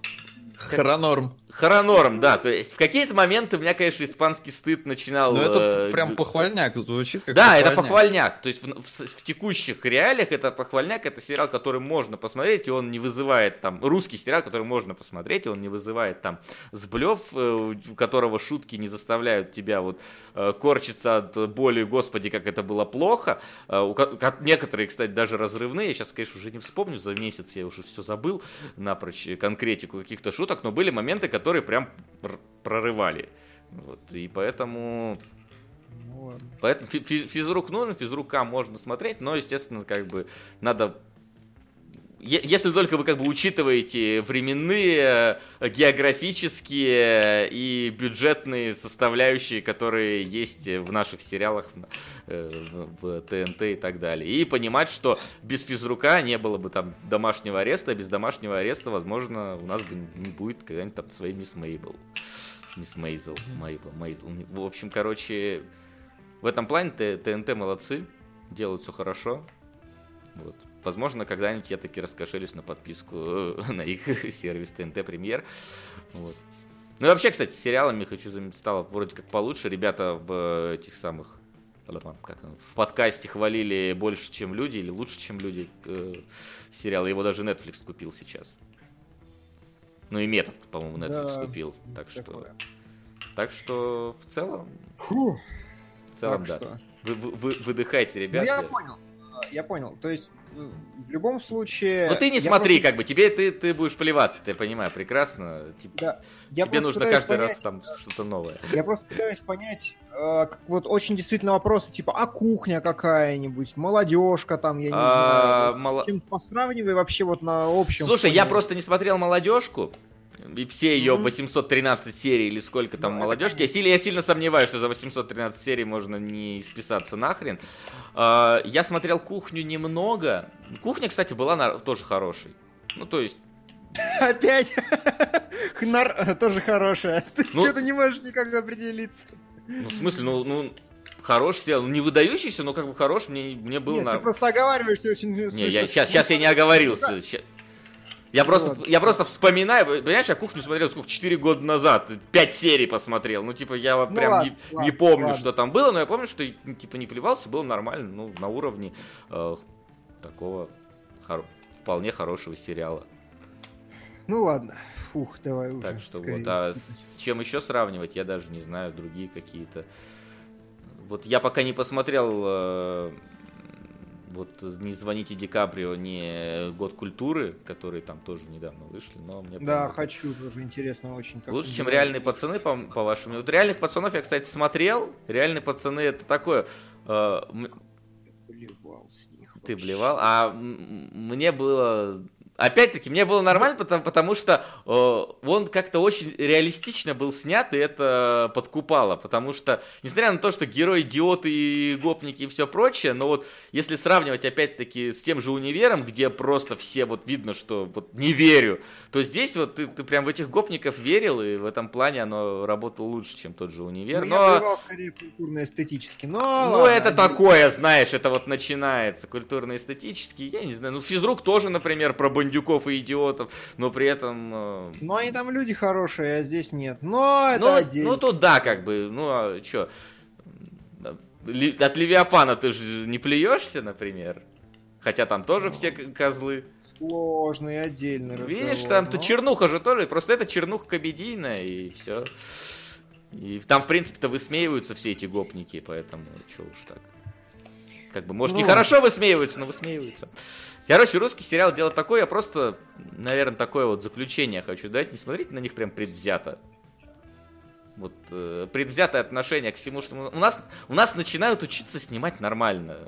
Хронорм. Хоронорм, да. То есть в какие-то моменты у меня, конечно, испанский стыд начинал... Ну, это э, прям похвальняк звучит как Да, это похвальняк. То есть в, в в текущих реалиях это похвальняк, это сериал, который можно посмотреть, и он не вызывает там... Русский сериал, который можно посмотреть, и он не вызывает там сблев, э, у которого шутки не заставляют тебя вот э, корчиться от боли, господи, как это было плохо. У ко- ко- некоторые, кстати, даже разрывные. Я сейчас, конечно, уже не вспомню, за месяц я уже все забыл напрочь конкретику каких-то шуток, но были моменты, которые прям р- прорывали. Вот, и поэтому Ну. Поэтому фи- фи- физрук нужен, физрука можно смотреть, но, естественно, как бы надо если только вы как бы учитываете временные, э, географические и бюджетные составляющие, которые есть в наших сериалах э, в ТНТ и так далее. И понимать, что без физрука не было бы там домашнего ареста, а без домашнего ареста, возможно, у нас бы не будет когда-нибудь там своей мисс Мейбл. Мисс Мейзел, Мейбл, Мейзел. В общем, короче, в этом плане ТНТ молодцы, делают все хорошо. Вот. Возможно, когда-нибудь я таки раскошелюсь на подписку э, *laughs* на их сервис ТНТ Премьер. Вот. Ну и вообще, кстати, с сериалами хочу заметить, стало вроде как получше. Ребята в этих самых как в подкасте хвалили больше, чем люди, или лучше, чем люди э, сериал. Его даже Netflix купил сейчас. Ну и метод, по-моему, Netflix Да, купил. Так что, Такое. так что в целом, Фу, в целом, да. что. Вы, вы- вы- выдыхайте, Ну, ребята. я понял. Я понял. То есть, э, в любом случае... Ну ты не смотри, просто- как бы, тебе ты, ты будешь плеваться, я понимаю, прекрасно. Типа, Да, я тебе нужно каждый понять- раз там что-то новое. *laughs* Я просто пытаюсь понять, э, вот очень действительно вопросы, типа, а кухня какая-нибудь, молодежка там, я не А, знаю. мало- чем посравнивай вообще вот на общем Слушай, я просто не смотрел молодежку. И все ее Мгм. 813 серий или сколько там Ну, молодежки. Я сильно, я сильно сомневаюсь, что за 813 серий можно не списаться нахрен. А, Я смотрел кухню немного. Кухня, кстати, была тоже хорошей. Ну, то есть, *laughs* Опять *laughs* Хнар э, тоже хорошая. *laughs* Ты Ну- что-то не можешь никак определиться. ну, в смысле, ну, ну хороший сериал. Ну, не выдающийся, но как бы хороший. Мне, мне было Нет, на... ты просто оговариваешься очень Не, я, сейчас, сейчас я не оговорился. ща- Я просто, я просто вспоминаю, понимаешь, я кухню смотрел сколько, 4 года назад, 5 серий посмотрел, ну, типа, я Ну прям ладно, не, ладно, не помню, ладно. что там было, но я помню, что, ну, типа, не плевался, было нормально, ну, на уровне э, такого хоро- вполне хорошего сериала. Ну ладно. Фух, давай уже. Так что скорее. вот, а с чем еще сравнивать, я даже не знаю, другие какие-то. Вот я пока не посмотрел, э, вот не звоните Ди Каприо, не Год культуры, которые там тоже недавно вышли, но мне Да, хочу, тоже интересно очень. Лучше, чем реальные пацаны, по, по вашему. Вот реальных пацанов я, кстати, смотрел. Реальные пацаны это такое. э, Блевал с них ты вообще. блевал. А мне было. Опять-таки, мне было нормально, потому, потому что э, он как-то очень реалистично был снят, и это подкупало. Потому что, несмотря на то, что герои идиоты и гопники и все прочее, но вот если сравнивать опять-таки с тем же универом, где просто все вот видно, что вот не верю, то здесь вот ты, ты прям в этих гопников верил, и в этом плане оно работало лучше, чем тот же универ. Ну, но... я блевал скорее культурно-эстетически. Но, Ну, ладно, это один- такое, знаешь, это вот начинается культурно-эстетически, я не знаю. Ну, физрук тоже, например, про бандюков и идиотов, но при этом... Ну, они там люди хорошие, а здесь нет. Но это ну, отдельно. ну, тут да, как бы, ну, а чё? От Левиафана ты же не плюешься, например? Хотя там тоже все к- козлы. Сложный отдельный Видишь, разговор, там-то но- чернуха же тоже, просто это чернуха комедийная, и все. И там, в принципе-то, высмеиваются все эти гопники, поэтому чё уж так. Как бы, может, Ну, нехорошо высмеиваются, но высмеиваются. Короче, русский сериал делает такое, я просто, наверное, такое вот заключение хочу дать. Не смотрите на них прям предвзято. Вот э, предвзятое отношение к всему, что мы- у нас у нас начинают учиться снимать нормально.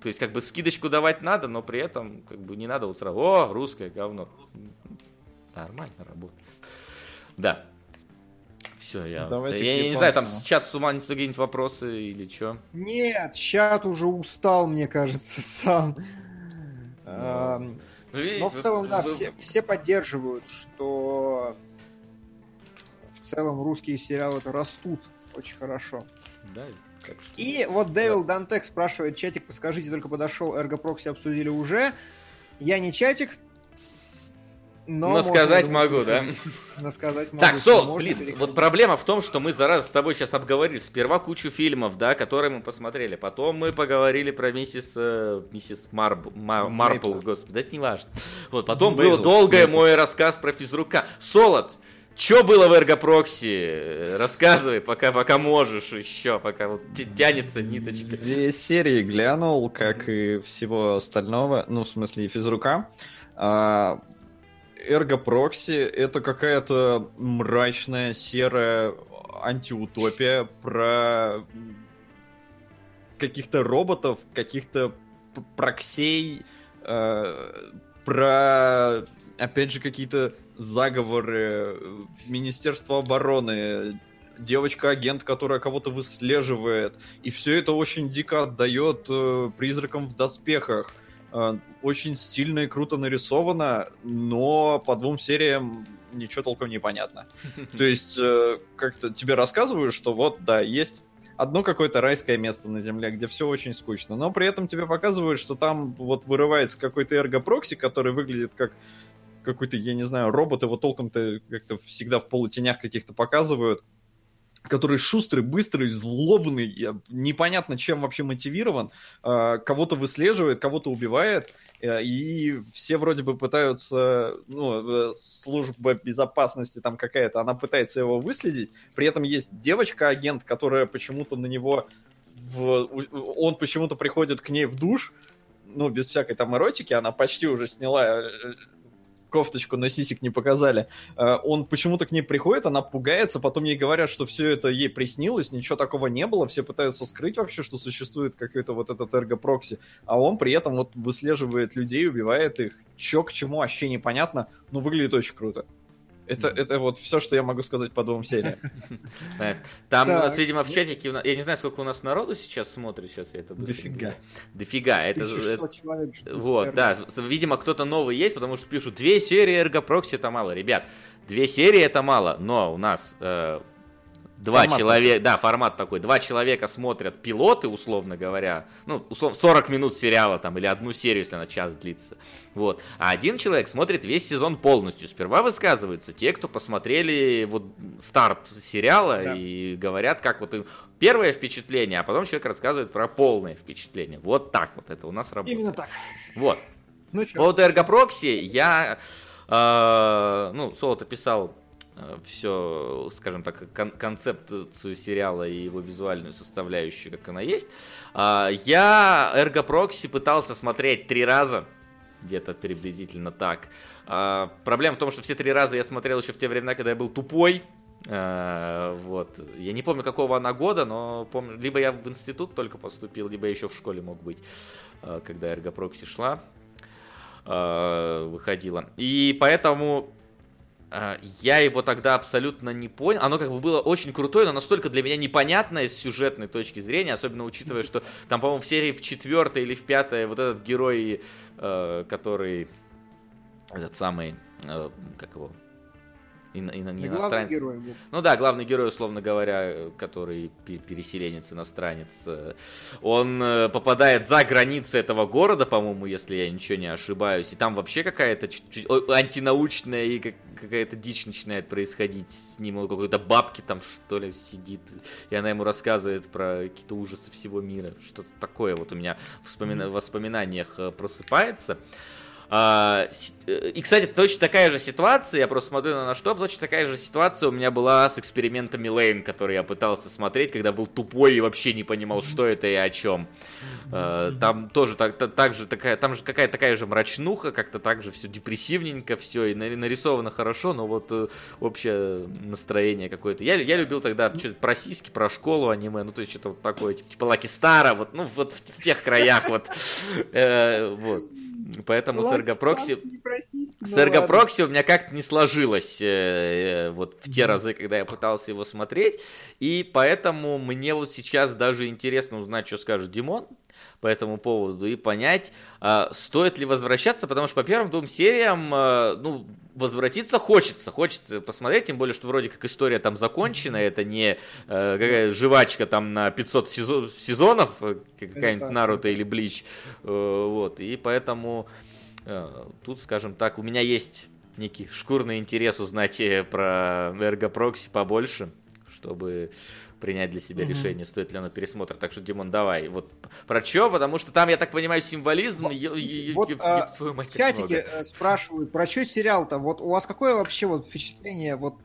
То есть, как бы скидочку давать надо, но при этом, как бы, не надо вот сразу, о, русское говно. Нормально работает. Да. Все, я. Давайте я к не знаю, там чат с ума не какие-нибудь вопросы или что. Нет, чат уже устал, мне кажется, *laughs* сам. Ам, Ну, видите, Но в целом, да, все, все поддерживают, что в целом русские сериалы растут очень хорошо. Да, так что... И вот Дэвил Дантек спрашивает, чатик, подскажите, только подошел, Эрго Прокси обсудили уже. Я не чатик, но... Но сказать я думаю, могу, да? *laughs* Но сказать могу. Так, Сол, блин, переходить. вот проблема в том, что мы зараз с тобой сейчас обговорили сперва кучу фильмов, да, которые мы посмотрели. Потом мы поговорили про миссис, э, миссис Марб, Ма- Марпл, господи, да это не важно. Вот, потом был Бейзл. долгий Бейзл. мой рассказ про физрука. Солод, что было в Эргопрокси? Рассказывай, пока, пока можешь еще, пока вот тянется ниточка. Две серии глянул, как и всего остального, ну, в смысле, и физрука. А, Эрго Прокси это какая-то мрачная, серая антиутопия про каких-то роботов, каких-то проксей, э, про, опять же, какие-то заговоры э, Министерства обороны, девочка-агент, которая кого-то выслеживает. И все это очень дико отдает э, призракам в доспехах. Э, очень стильно и круто нарисовано, но по двум сериям ничего толком не понятно. *laughs* То есть, э, как-то тебе рассказывают, что вот, да, есть одно какое-то райское место на Земле, где все очень скучно, но при этом тебе показывают, что там вот вырывается какой-то эргопрокси, который выглядит как какой-то, я не знаю, робот, его толком-то как-то всегда в полутенях каких-то показывают, который шустрый, быстрый, злобный, непонятно чем вообще мотивирован, э, кого-то выслеживает, кого-то убивает, э, и все вроде бы пытаются, ну, э, служба безопасности там какая-то, она пытается его выследить, при этом есть девочка-агент, которая почему-то на него, в- он почему-то приходит к ней в душ, ну, без всякой там эротики, она почти уже сняла э, кофточку, но сисек не показали. Э, Он почему-то к ней приходит, она пугается, потом ей говорят, что все это ей приснилось, ничего такого не было, все пытаются скрыть вообще, что существует какой-то вот этот эргопрокси, а он при этом вот выслеживает людей, убивает их. Че к чему, вообще непонятно, но выглядит очень круто. Это, это вот все, что я могу сказать по двум сериям. Понятно. Там у нас, Так. видимо, в чатике, нас- я не знаю, сколько у нас народу сейчас смотрит, сейчас я это Дофига. Дофига, это... 1600 это- человек. ждут, Вот, да, видимо, кто-то новый есть, потому что пишут, две серии эргопрокси это мало. Ребят, две серии это мало, но у нас э, два Формат человека, да, формат такой, два человека смотрят пилоты, условно говоря, ну, условно, 40 минут сериала там, или одну серию, если она час длится, вот, а один человек смотрит весь сезон полностью. Сперва высказываются те, кто посмотрели вот старт сериала Да. и говорят, как вот им первое впечатление, а потом человек рассказывает про полное впечатление. Вот так вот это у нас работает. Именно так. Вот. Ну По поводу эргопрокси я, э, ну, Солод описал все, скажем так, кон- концепцию сериала и его визуальную составляющую, как она есть. А, я эргопрокси пытался смотреть три раза, где-то приблизительно так. А, проблема в том, что все три раза я смотрел еще в те времена, когда я был тупой. А, вот. Я не помню, какого она года, но помню, либо я в институт только поступил, либо я еще в школе мог быть, а, когда эргопрокси шла э, выходила. И поэтому э, я его тогда абсолютно не понял. Оно как бы было очень крутое, но настолько для меня непонятное с сюжетной точки зрения, особенно учитывая, что там, по-моему, в серии в четвертой или в пятой вот этот герой, э, который этот самый, э, как его, Ино- ино- не главный иностранец. герой был. Ну да, главный герой, условно говоря, который пе- переселенец, иностранец, э, он э, попадает за границы этого города, по-моему, если я ничего не ошибаюсь, и там вообще какая-то антинаучная и как- какая-то дичь начинает происходить с ним, он какой-то бабки там, что ли, сидит, и она ему рассказывает про какие-то ужасы всего мира, что-то такое вот у меня в вспомина- в воспоминаниях э, просыпается. И, кстати, точно такая же ситуация, я просто смотрю на что, точно такая же ситуация у меня была с экспериментами Лейн, который я пытался смотреть, когда был тупой и вообще не понимал, что это и о чем. Э, Там тоже так, та- так же такая, там же какая-то такая же мрачнуха, как-то так же все депрессивненько, все и нари- нарисовано хорошо, но вот э, общее настроение какое-то. Я, я любил тогда что-то про сиськи, про школу аниме, ну то есть что-то вот такое, типа, типа Лаки Стара, вот, ну вот в, в тех краях вот. Э, Вот. Поэтому с Ладно, Эргопрокси... ну С. Эргопрокси у меня как-то не сложилось э, э, вот в те разы, когда я пытался его смотреть. И поэтому мне вот сейчас даже интересно узнать, что скажет Димон по этому поводу и понять, а, стоит ли возвращаться, потому что по первым двум сериям, а, ну, возвратиться хочется, хочется посмотреть, тем более, что вроде как история там закончена, это не э, какая жвачка там на 500 сезо- сезонов, э, какая-нибудь Наруто или Блич, Э, вот, и поэтому э, тут, скажем так, у меня есть некий шкурный интерес узнать э, про Эргопрокси побольше, чтобы принять для себя Мгм. решение, стоит ли оно пересмотра. Так что, Димон, давай. Вот про что? Потому что там, я так понимаю, символизм. Вот, вот, ё- а, ёб твою мать, В чатике много. э, спрашивают, про что сериал-то? Вот у вас какое вообще вот впечатление, вот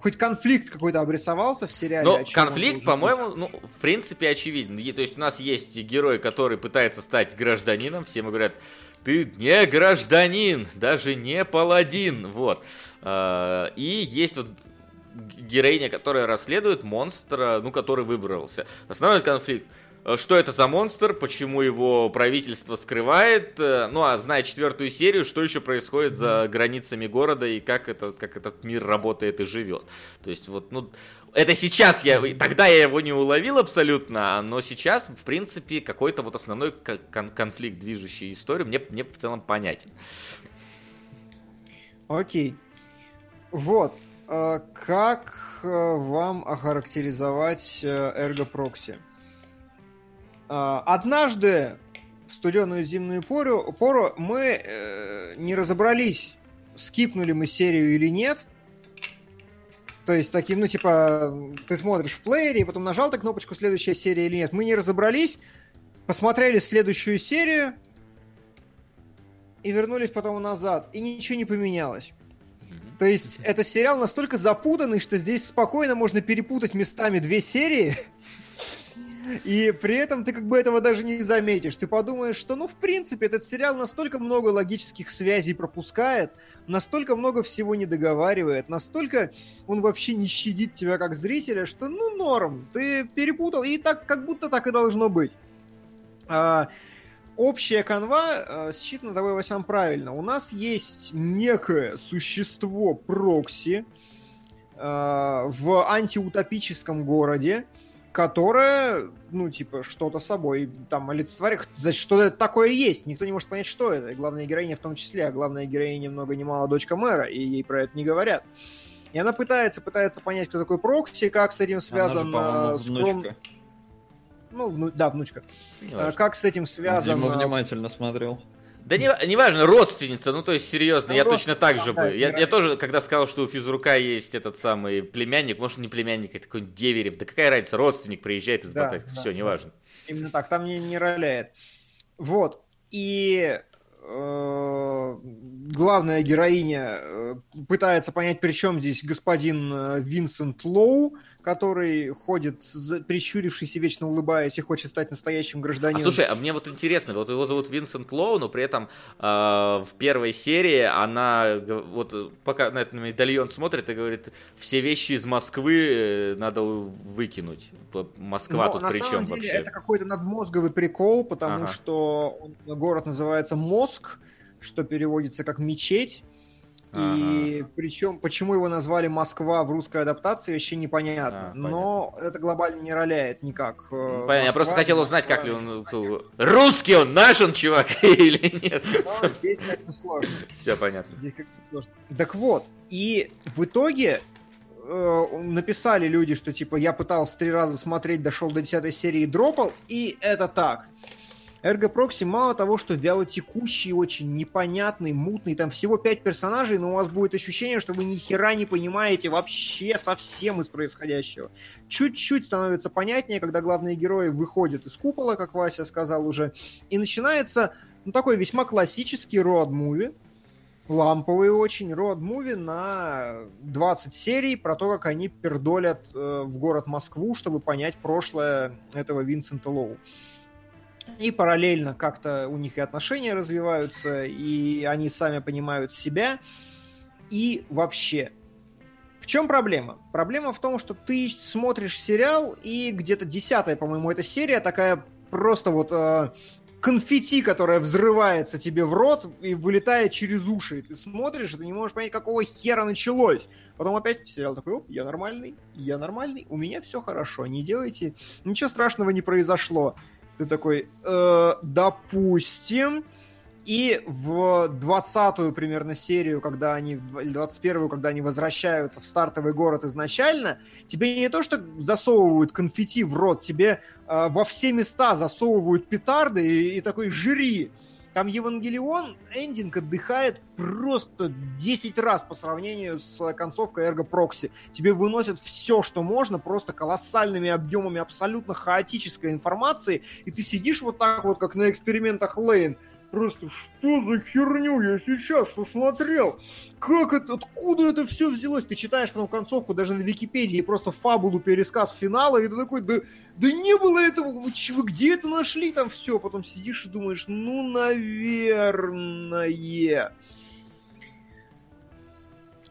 хоть конфликт какой-то обрисовался в сериале? Он конфликт, по-моему, ну, в принципе, очевиден. Е- То есть у нас есть герой, который пытается стать гражданином, все ему говорят, ты не гражданин, даже не паладин, вот. А, И есть вот героиня, которая расследует монстра, ну, который выбрался. Основной конфликт. э, что это за монстр, почему его правительство скрывает, э, ну а зная четвертую серию, что еще происходит за границами города и как, это, как этот мир работает и живет. То есть вот, ну, это сейчас я, тогда я его не уловил абсолютно, но сейчас, в принципе, какой-то вот основной кон- конфликт, движущий историю, мне, мне в целом понятен. Окей. Вот. А Как э, вам охарактеризовать Ergo Proxy? А, Однажды в студеную зимнюю пору, пору мы э, не разобрались, скипнули мы серию или нет. То есть таким, ну, типа, ты смотришь в плеере, и потом нажал ты кнопочку «Следующая серия» или нет. Мы не разобрались, посмотрели следующую серию и вернулись потом назад, и ничего не поменялось. То есть это сериал настолько запутанный, что здесь спокойно можно перепутать местами две серии, и при этом ты как бы этого даже не заметишь. Ты подумаешь, что, ну, в принципе, этот сериал настолько много логических связей пропускает, настолько много всего не договаривает, настолько он вообще не щадит тебя как зрителя, что, ну, норм, ты перепутал, и так, как будто так и должно быть. А, общая канва э, считана тобой, Васян, правильно. У нас есть некое существо прокси э, в антиутопическом городе, которое, ну, типа, что-то собой там олицетворяет. Значит, что это такое есть. Никто не может понять, что это. И главная героиня в том числе. А главная героиня много ни мало дочка мэра, и ей про это не говорят. И она пытается, пытается понять, кто такой прокси, как с этим связан... Она же, э, скром- внучка. Ну, вну- да, внучка. Не важно. Как с этим связан... Дима внимательно смотрел. Да не, неважно, родственница, ну то есть серьезно, Ну, я точно так же да, бы. Я, я тоже, когда сказал, что у физрука есть этот самый племянник, может не племянник, это какой-нибудь деверев, да какая разница, родственник приезжает из Да, Батайска, да, все, да. неважно. Именно так, там не, не роляет. Вот. И э, главная героиня э, пытается понять, при чем здесь господин э, Винсент Лоу, который ходит, и вечно улыбаясь, и хочет стать настоящим А гражданином. слушай, а мне вот интересно, вот его зовут Винсент Лоу, но при этом э, в первой серии она вот пока на этот медальон смотрит и говорит, все вещи из Москвы э, надо выкинуть. Москва Но тут на при самом чем деле вообще? это какой-то надмозговый прикол, потому Ага. что он- город называется Моск, что переводится как мечеть. И причем, почему его назвали Москва в русской адаптации, вообще непонятно. А, Но это глобально не роляет никак. э, Ну, Понятно, я Москва, просто хотел узнать, как ли он... э, Русский он, наш он, чувак, *laughs* или нет? Но здесь как-то сложно. Все понятно. Здесь как-то сложно. Так вот, и в итоге э, написали люди, что типа я пытался три раза смотреть, дошел до десятой серии и дропал, и это так. Эрго Прокси мало того, что вялотекущий, очень непонятный, мутный, там всего пять персонажей, но у вас будет ощущение, что вы ни хера не понимаете вообще совсем из происходящего. Чуть-чуть становится понятнее, когда главные герои выходят из купола, как Вася сказал уже, и начинается ну, такой весьма классический роад-муви, ламповый очень роад-муви на 20 серий про то, как они пердолят э, в город Москву, чтобы понять прошлое этого Винсента Лоу. И параллельно как-то у них и отношения развиваются, и они сами понимают себя. И вообще, в чем проблема? Проблема в том, что ты смотришь сериал, и где-то десятая, по-моему, эта серия такая просто вот э, конфетти, которая взрывается тебе в рот и вылетает через уши. И ты смотришь, и ты не можешь понять, какого хера началось. Потом опять сериал такой, оп, я нормальный, я нормальный, у меня все хорошо, не делайте, ничего страшного не произошло. Ты такой, «Э, допустим, и в 20-ю примерно серию, когда они, или 21-ю, когда они возвращаются в стартовый город изначально, тебе не то, что засовывают конфетти в рот, тебе э, во все места засовывают петарды и, и такой жри. Там Евангелион, эндинг отдыхает просто 10 раз по сравнению с концовкой Ergo Proxy. Тебе выносят все, что можно, просто колоссальными объемами абсолютно хаотической информации, и ты сидишь вот так вот, как на экспериментах Лейн, Просто что за херню я сейчас посмотрел? Как это, откуда это все взялось? Ты читаешь потом концовку даже на Википедии, просто фабулу, пересказ финала, и ты такой, да, да не было этого, вы, где это нашли там все? Потом сидишь и думаешь, ну, наверное.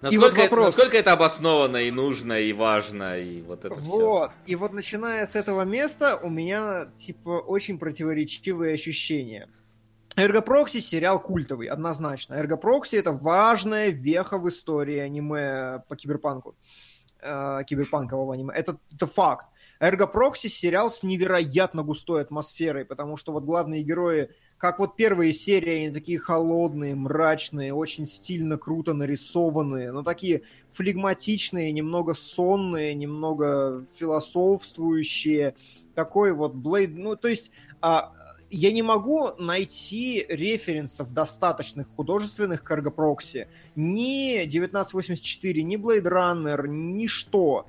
Насколько, вот вопрос. насколько это обосновано и нужно, и важно, и вот это все. Вот. И вот начиная с этого места у меня, типа, очень противоречивые ощущения. Эргопрокси сериал культовый, однозначно. Эргопрокси это важная веха в истории аниме по киберпанку. Э, киберпанкового аниме. Это, это факт. Эргопрокси сериал с невероятно густой атмосферой, потому что вот главные герои, как вот первые серии, они такие холодные, мрачные, очень стильно, круто нарисованные, но такие флегматичные, немного сонные, немного философствующие. Такой вот Блейд, ну то есть а, я не могу найти референсов достаточных художественных к Эргопрокси. Ни 1984, ни Blade Runner, ни что.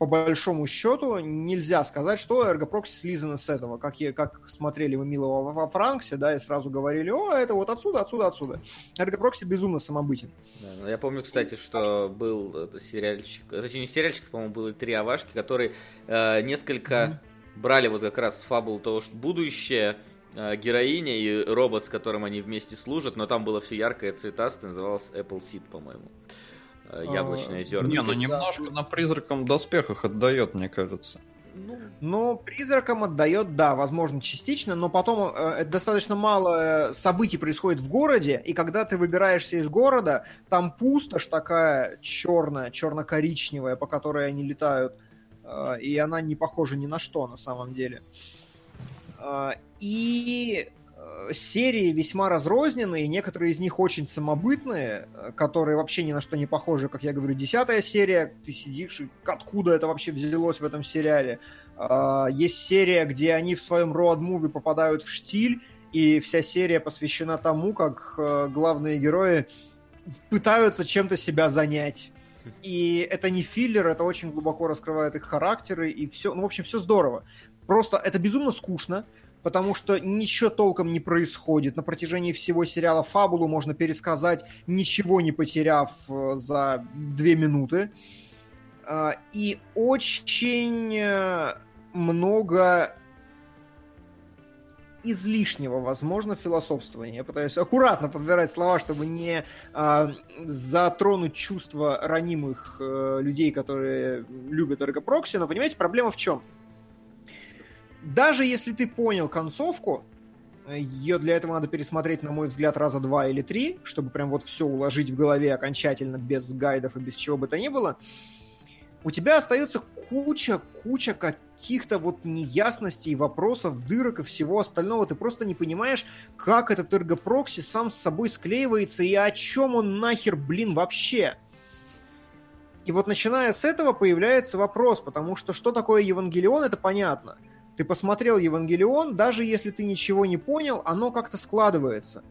По большому счету нельзя сказать, что Эргопрокси слизано с этого. Как, я, как смотрели мы Милого во Франксе, да, и сразу говорили, о, это вот отсюда, отсюда, отсюда. Эргопрокси безумно самобытен. Да, ну, я помню, кстати, что был сериальчик, точнее не сериальчик, по-моему, было три овашки, которые э, несколько mm-hmm. брали вот как раз фабулу того, что будущее, героиня и робот, с которым они вместе служат, но там было все яркое, цветастое, называлось Apple Seed, по-моему. Э, Яблочное А, зерно. Не, ну немножко на призракам доспехах отдает, мне кажется. Ну, Ну, призракам отдает, да, возможно, частично, но потом э, это достаточно мало э, событий происходит в городе, и когда ты выбираешься из города, там пустошь такая черная, черно-коричневая, по которой они летают, э, и она не похожа ни на что на самом деле. Э, и э, серии весьма разрозненные, некоторые из них очень самобытные, э, которые вообще ни на что не похожи, как я говорю, десятая серия, ты сидишь, и откуда это вообще взялось в этом сериале. А, Есть серия, где они в своем роад-муви попадают в штиль, и вся серия посвящена тому, как э, главные герои пытаются чем-то себя занять. И это не филлер, это очень глубоко раскрывает их характеры, и все, ну, в общем, все здорово. Просто это безумно скучно, потому что ничего толком не происходит. На протяжении всего сериала фабулу можно пересказать, ничего не потеряв э, за две минуты. А, И очень э, много излишнего, возможно, философствования. Я пытаюсь аккуратно подбирать слова, чтобы не а, затронуть чувства ранимых э, людей, которые любят эргопрокси. Но понимаете, проблема в чем? Даже если ты понял концовку, ее для этого надо пересмотреть, на мой взгляд, раза два или три, чтобы прям вот все уложить в голове окончательно, без гайдов и без чего бы то ни было. У тебя остается куча-куча каких-то вот неясностей, вопросов, дырок и всего остального. Ты просто не понимаешь, как этот эргопрокси сам с собой склеивается и о чем он нахер, блин, вообще. И вот начиная с этого появляется вопрос, потому что что такое Евангелион, это понятно. Ты посмотрел Евангелион, даже если ты ничего не понял, оно как-то складывается.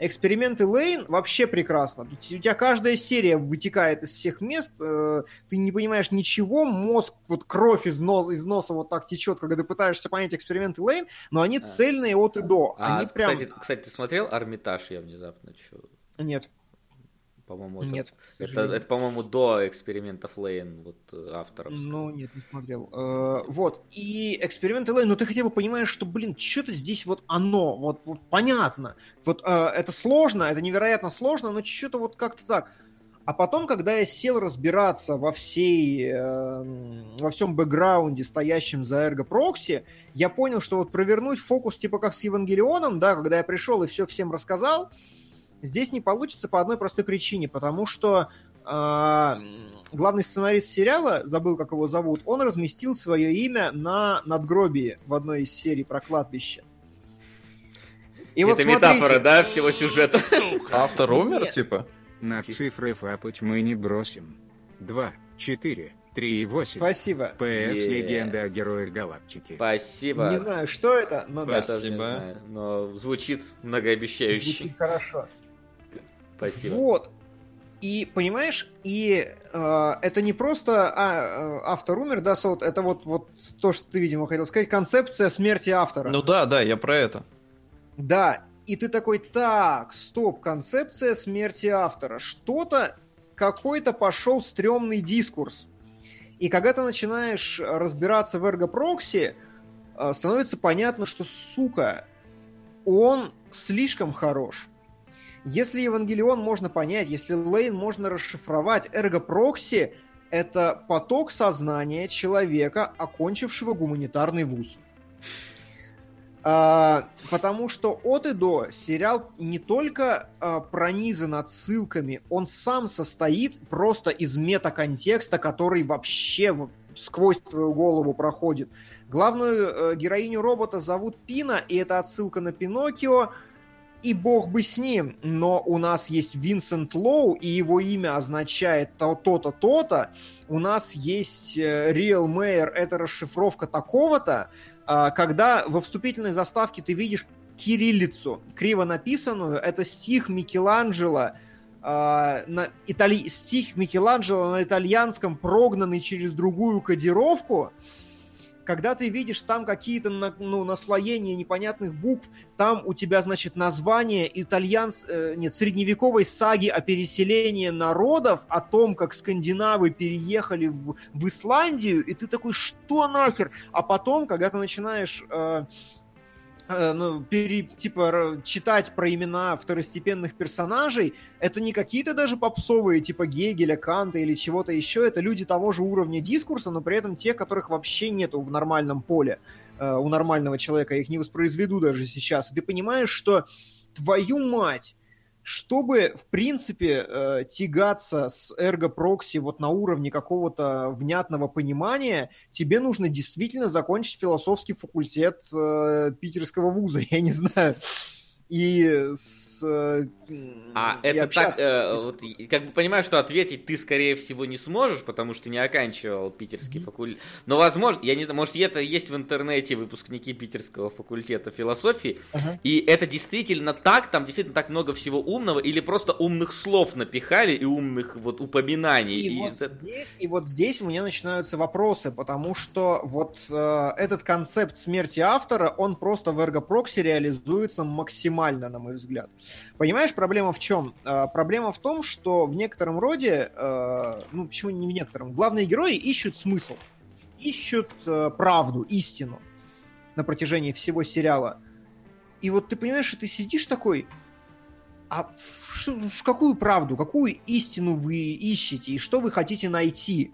Эксперименты Лейн вообще прекрасно. У тебя каждая серия вытекает из всех мест, э, ты не понимаешь ничего, мозг, вот кровь из, нос, из носа вот так течет, когда ты пытаешься понять эксперименты Лейн, но они А. цельные от и до. а, они прям... кстати, кстати, ты смотрел Армитаж, я внезапно, чё, Нет, по-моему, это, нет. это, это, по-моему, до экспериментов Лейн, вот, э, авторов. Ну, нет, не смотрел. Э, вот. И эксперимент Элэй, ну ты хотя бы понимаешь, что, блин, что-то здесь вот оно, вот, вот понятно. Вот э, это сложно, это невероятно сложно, но что-то вот как-то так. А потом, когда я сел разбираться во всей, э, во всем бэкграунде, стоящем за Ergo Proxy, я понял, что вот провернуть фокус типа как с Евангелионом, да, когда я пришел и все всем рассказал, здесь не получится по одной простой причине, потому что а, главный сценарист сериала, забыл, как его зовут, он разместил свое имя на надгробии в одной из серий про кладбище. И это вот смотрите, метафора, да, всего сюжета. Автор умер, Нет. типа? На цифры фапать мы не бросим. 2, 4, 3 и 8. Спасибо. ПС Е. Легенда о героях галактики. Спасибо. Не знаю, что это, но да, Я тоже не Спасибо. знаю, но звучит многообещающе. звучит хорошо. Спасибо. Вот. И понимаешь, и э, это не просто а, э, автор умер, да, Солод, это вот, вот то, что ты, видимо, хотел сказать, концепция смерти автора. Ну да, да, я про это. Да, и ты такой, так, стоп, концепция смерти автора. Что-то, какой-то пошел стрёмный дискурс. И когда ты начинаешь разбираться в эргопрокси, э, становится понятно, что, сука, он слишком хорош. Если Евангелион можно понять, если Лейн можно расшифровать, эрго-прокси — это поток сознания человека, окончившего гуманитарный вуз. А, потому что от и до сериал не только а, пронизан отсылками, он сам состоит просто из метаконтекста, который вообще сквозь твою голову проходит. Главную э, героиню робота зовут Пина, и это отсылка на Пиноккио, и бог бы с ним, но у нас есть Винсент Лоу, и его имя означает то-то, то-то. У нас есть э, Real Mayor, это расшифровка такого-то. А, когда во вступительной заставке ты видишь кириллицу, криво написанную, это стих Микеланджело, а, на итали... стих Микеланджело на итальянском, прогнанный через другую кодировку, когда ты видишь там какие-то ну, наслоения непонятных букв, там у тебя, значит, название итальянс... Э, нет, средневековой саги о переселении народов, о том, как скандинавы переехали в, в Исландию, и ты такой, что нахер? А потом, когда ты начинаешь... Э, ну, пере, типа читать про имена второстепенных персонажей, это не какие-то даже попсовые, типа Гегеля, Канта или чего-то еще, это люди того же уровня дискурса, но при этом те, которых вообще нету в нормальном поле э, у нормального человека, я их не воспроизведу даже сейчас. И ты понимаешь, что твою мать, чтобы, в принципе, э, тягаться с эрго-прокси вот на уровне какого-то внятного понимания, тебе нужно действительно закончить философский факультет э, питерского вуза, *laughs* я не знаю и с... А и это общаться. так, э, вот, как бы понимаю, что ответить ты, скорее всего, не сможешь, потому что не оканчивал питерский mm-hmm. факультет. Но, возможно, я не знаю, может, это есть в интернете выпускники питерского факультета философии, uh-huh. и это действительно так, там действительно так много всего умного, или просто умных слов напихали и умных вот упоминаний. И, и, вот, это... здесь, и вот здесь у меня начинаются вопросы, потому что вот э, этот концепт смерти автора, он просто в эргопроксе реализуется максимально максимально, на мой взгляд. Понимаешь, проблема в чем? Э, проблема в том, что в некотором роде, э, ну почему не в некотором, главные герои ищут смысл, ищут э, правду, истину на протяжении всего сериала. И вот ты понимаешь, что ты сидишь такой, а в, в какую правду, какую истину вы ищете и что вы хотите найти?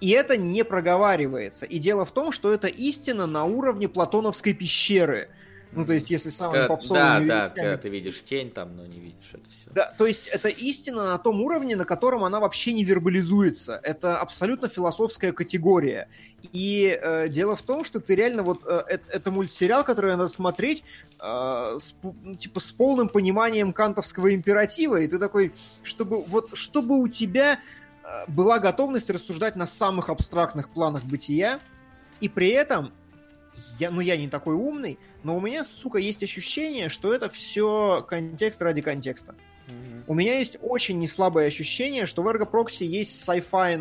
И это не проговаривается. И дело в том, что это истина на уровне Платоновской пещеры – ну, то есть, если самым Когда- попсовым... да, да, когда ты видишь тень там, но не видишь это все. Да, то есть это истина на том уровне, на котором она вообще не вербализуется. Это абсолютно философская категория. И э, дело в том, что ты реально вот э, это, это мультсериал, который надо смотреть э, с, ну, типа с полным пониманием кантовского императива, и ты такой, чтобы вот чтобы у тебя э, была готовность рассуждать на самых абстрактных планах бытия, и при этом я, ну я не такой умный, но у меня, сука, есть ощущение, что это все контекст ради контекста. У меня есть очень неслабое ощущение, что в Proxy есть sci-fi,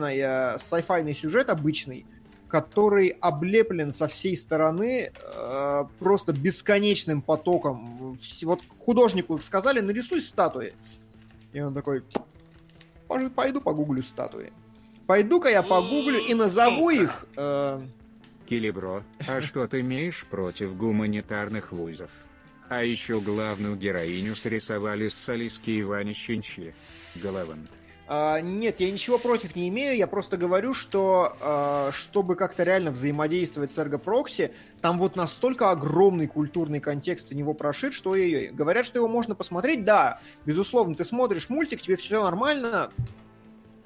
sci сюжет обычный, который облеплен со всей стороны э, просто бесконечным потоком. Вс- Вот художнику сказали, нарисуй статуи. И он такой, «Пож- пойду погуглю статуи. Пойду-ка я погуглю и назову их... э, Килибро, а что ты имеешь против гуманитарных вузов? А еще главную героиню срисовали с Алиски Иванищенчи. Головант. А, нет, я ничего против не имею, я просто говорю, что а, чтобы как-то реально взаимодействовать с Proxy, там вот настолько огромный культурный контекст в него прошит, что ой-ой. Говорят, что его можно посмотреть, да, безусловно, ты смотришь мультик, тебе все нормально,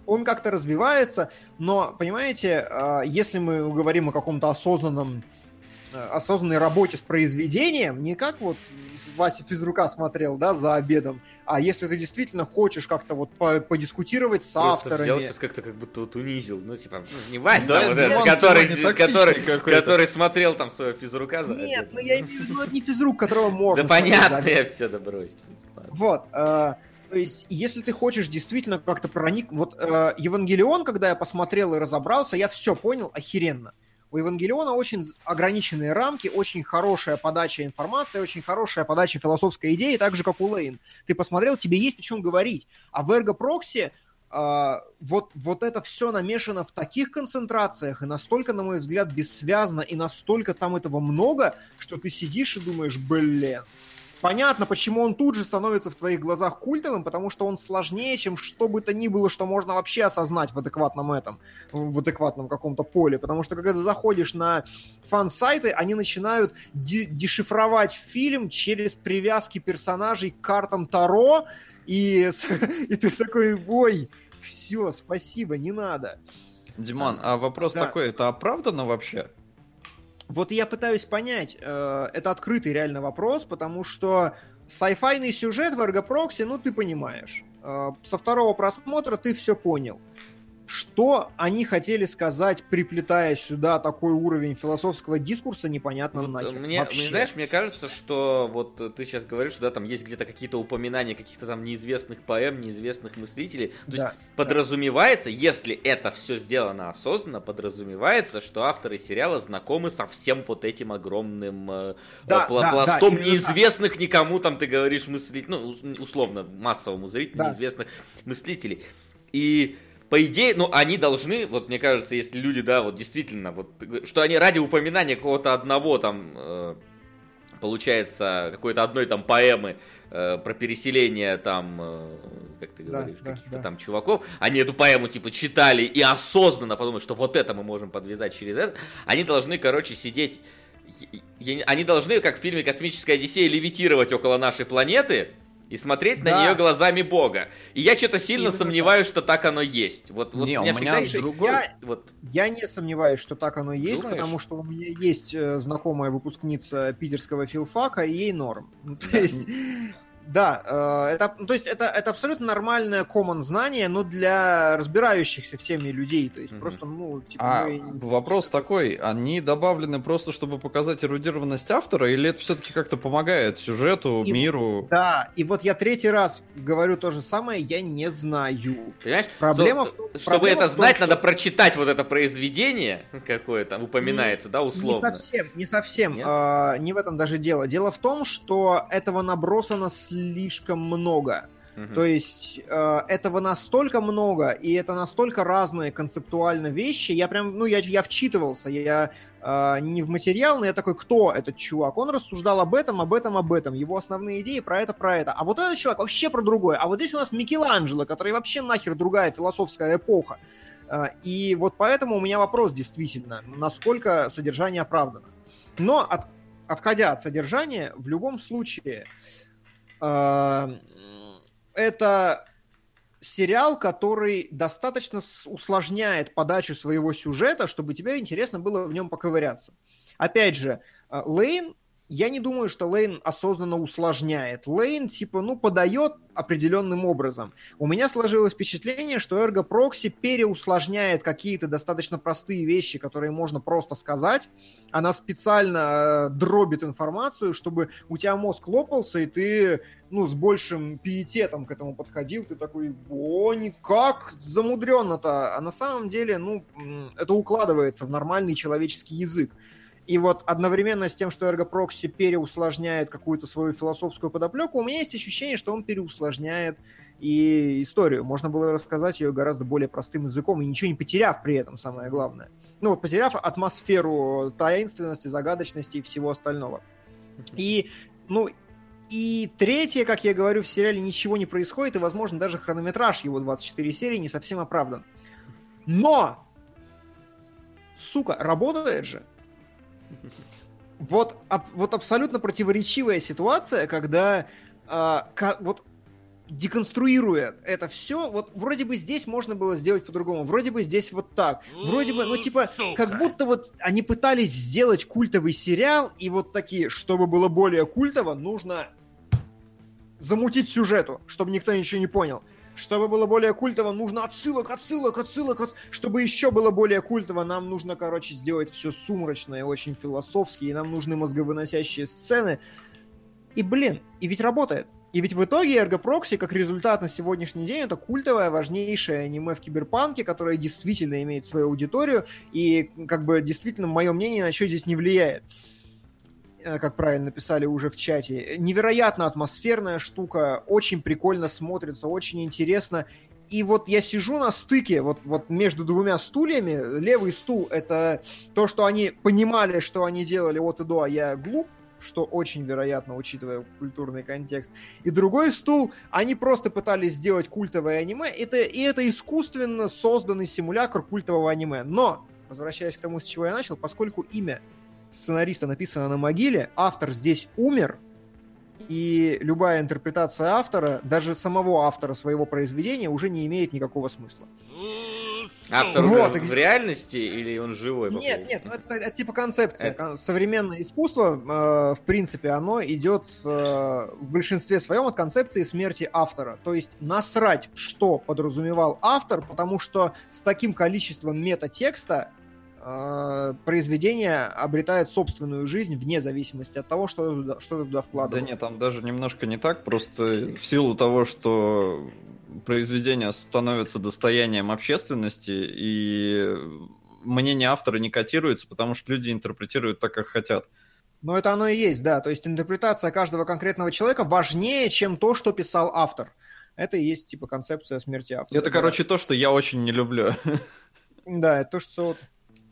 он как-то развивается, но, понимаете, а, если мы говорим о каком-то осознанном э, осознанной работе с произведением, не как вот Вася физрука смотрел, да, за обедом, а если ты действительно хочешь как-то вот по- подискутировать с Просто авторами. взял сейчас как-то как будто вот унизил. Ну, типа, ну, не Вась Да, там, вот этот, который, который, который смотрел там своего физрука за Нет, ну обедом. я имею в виду, это не физрук, которого можно Да понятно, я все, да брось. ты. Ладно. Вот. То есть, если ты хочешь действительно как-то проник... Вот э, Евангелион, когда я посмотрел и разобрался, я все понял охеренно. У Евангелиона очень ограниченные рамки, очень хорошая подача информации, очень хорошая подача философской идеи, так же, как у Лейн. Ты посмотрел, тебе есть о чем говорить. А в Ergo Proxy э, вот, вот это все намешано в таких концентрациях и настолько, на мой взгляд, бессвязно, и настолько там этого много, что ты сидишь и думаешь, блин, понятно, почему он тут же становится в твоих глазах культовым, потому что он сложнее, чем что бы то ни было, что можно вообще осознать в адекватном этом, в адекватном каком-то поле. Потому что когда ты заходишь на фан-сайты, они начинают де- дешифровать фильм через привязки персонажей к картам Таро, и, *laughs* и ты такой, ой, все, спасибо, не надо. Диман, а вопрос Да. такой, это оправдано вообще? Вот я пытаюсь понять, э, это открытый реально вопрос, потому что сайфайный сюжет в Эргопроксе, ну ты понимаешь. Э, со второго просмотра ты все понял. Что они хотели сказать, приплетая сюда такой уровень философского дискурса, непонятно Вот, нахер. э, мне, Вообще. мне, знаешь, мне кажется, что вот э, ты сейчас говоришь, да, там есть где-то какие-то упоминания каких-то там неизвестных поэм, неизвестных мыслителей. То есть Да. подразумевается, если это все сделано осознанно, подразумевается, что авторы сериала знакомы со всем вот этим огромным э, Да, да, да, пластом так. неизвестных никому, там ты говоришь, мыслителей, ну, ус- условно, массовому зрителю, Да. неизвестных мыслителей. И по идее, ну, они должны, вот мне кажется, если люди, да, вот действительно, вот, что они ради упоминания какого-то одного там, э, получается, какой-то одной там поэмы э, про переселение там, э, как ты Да, говоришь, да, каких-то да. там чуваков, они эту поэму типа читали и осознанно подумали, что вот это мы можем подвязать через это, они должны, короче, сидеть, они должны, как в фильме «Космическая Одиссея», левитировать около нашей планеты, и смотреть на Да. нее глазами Бога. И я что-то сильно Именно сомневаюсь, что так оно есть. Вот, вот Не, у меня меня всегда... другой- Я, Вот, я не сомневаюсь, что так оно и есть, Думаешь? потому что у меня есть э, знакомая выпускница питерского филфака, и ей норм. Ну, то есть, да, э, это, ну, то есть это, это абсолютно нормальное common знание, но для разбирающихся в теме людей. То есть Мгм. просто, ну, типа... А мы- вопрос такой, они добавлены просто, чтобы показать эрудированность автора, или это все-таки как-то помогает сюжету, И- миру? Да, и вот я третий раз говорю то же самое, я не знаю. понимаешь? Проблема Со- в том- Чтобы проблема это в том, знать, что- надо прочитать вот это произведение, какое там упоминается, да, условно. Не совсем, не совсем. Нет? А, не в этом даже дело. Дело в том, что этого набросано слишком много. Мгм. То есть э, этого настолько много, и это настолько разные концептуально вещи. Я прям, ну, я, я вчитывался, я э, не в материал, но я такой, кто этот чувак? Он рассуждал об этом, об этом, об этом. Его основные идеи про это, про это. А вот этот чувак вообще про другое. А вот здесь у нас Микеланджело, который вообще нахер другая философская эпоха. Э, и вот поэтому у меня вопрос действительно, насколько содержание оправдано. Но от- отходя от содержания, в любом случае, э, это сериал, который достаточно усложняет подачу своего сюжета, чтобы тебе интересно было в нем поковыряться. Опять же, э, Лейн, я не думаю, что Лейн осознанно усложняет. Лейн, типа, ну, подает определенным образом. У меня сложилось впечатление, что Ergo Proxy переусложняет какие-то достаточно простые вещи, которые можно просто сказать. Она специально э, дробит информацию, чтобы у тебя мозг лопался, и ты ну, с большим пиететом к этому подходил, ты такой, о, никак замудренно-то. А на самом деле, ну, это укладывается в нормальный человеческий язык. И вот одновременно с тем, что Proxy переусложняет какую-то свою философскую подоплеку, у меня есть ощущение, что он переусложняет и историю. Можно было рассказать ее гораздо более простым языком, и ничего не потеряв при этом, самое главное. Ну, вот потеряв атмосферу таинственности, загадочности и всего остального. И, ну, и третье, как я говорю, в сериале ничего не происходит, и, возможно, даже хронометраж его 24 серии не совсем оправдан. Но! Сука, работает же. Вот, аб- вот абсолютно противоречивая ситуация, когда а, ка- вот деконструируя это все, вот вроде бы здесь можно было сделать по-другому, вроде бы здесь вот так, вроде бы, ну типа, Сука. как будто вот они пытались сделать культовый сериал, и вот такие, чтобы было более культово, нужно замутить сюжету, чтобы никто ничего не понял. Чтобы было более культово, нужно отсылок, отсылок, отсылок. от- Чтобы еще было более культово, нам нужно, короче, сделать все сумрачное, очень философски, и нам нужны мозговыносящие сцены. И, блин, и ведь работает. И ведь в итоге Ergo Proxy, как результат на сегодняшний день, это культовое, важнейшее аниме в киберпанке, которое действительно имеет свою аудиторию, и, как бы, действительно, мое мнение на что здесь не влияет как правильно писали уже в чате. Невероятно атмосферная штука, очень прикольно смотрится, очень интересно. И вот я сижу на стыке, вот, вот между двумя стульями. Левый стул — это то, что они понимали, что они делали от и до, а я глуп, что очень вероятно, учитывая культурный контекст. И другой стул, они просто пытались сделать культовое аниме, это, и это искусственно созданный симулятор культового аниме. Но, возвращаясь к тому, с чего я начал, поскольку имя сценариста написано на могиле, автор здесь умер, и любая интерпретация автора, даже самого автора своего произведения, уже не имеет никакого смысла. Автор. Вот, в- реальности или он живой? Нет, нет, ну это, это типа концепция. Это- Современное искусство, э, в принципе, оно идет э, в большинстве своем от концепции смерти автора. То есть насрать, что подразумевал автор, потому что с таким количеством метатекста произведение обретает собственную жизнь вне зависимости от того, что, ты туда- что ты туда Да вкладывал. нет, там даже немножко не так, просто в силу того, что произведение становится достоянием общественности, и мнение автора не котируется, потому что люди интерпретируют так, как хотят. Но это оно и есть, да. То есть интерпретация каждого конкретного человека важнее, чем то, что писал автор. Это и есть типа концепция смерти автора. Это, Да. короче, то, что я очень не люблю. Да, это то, что.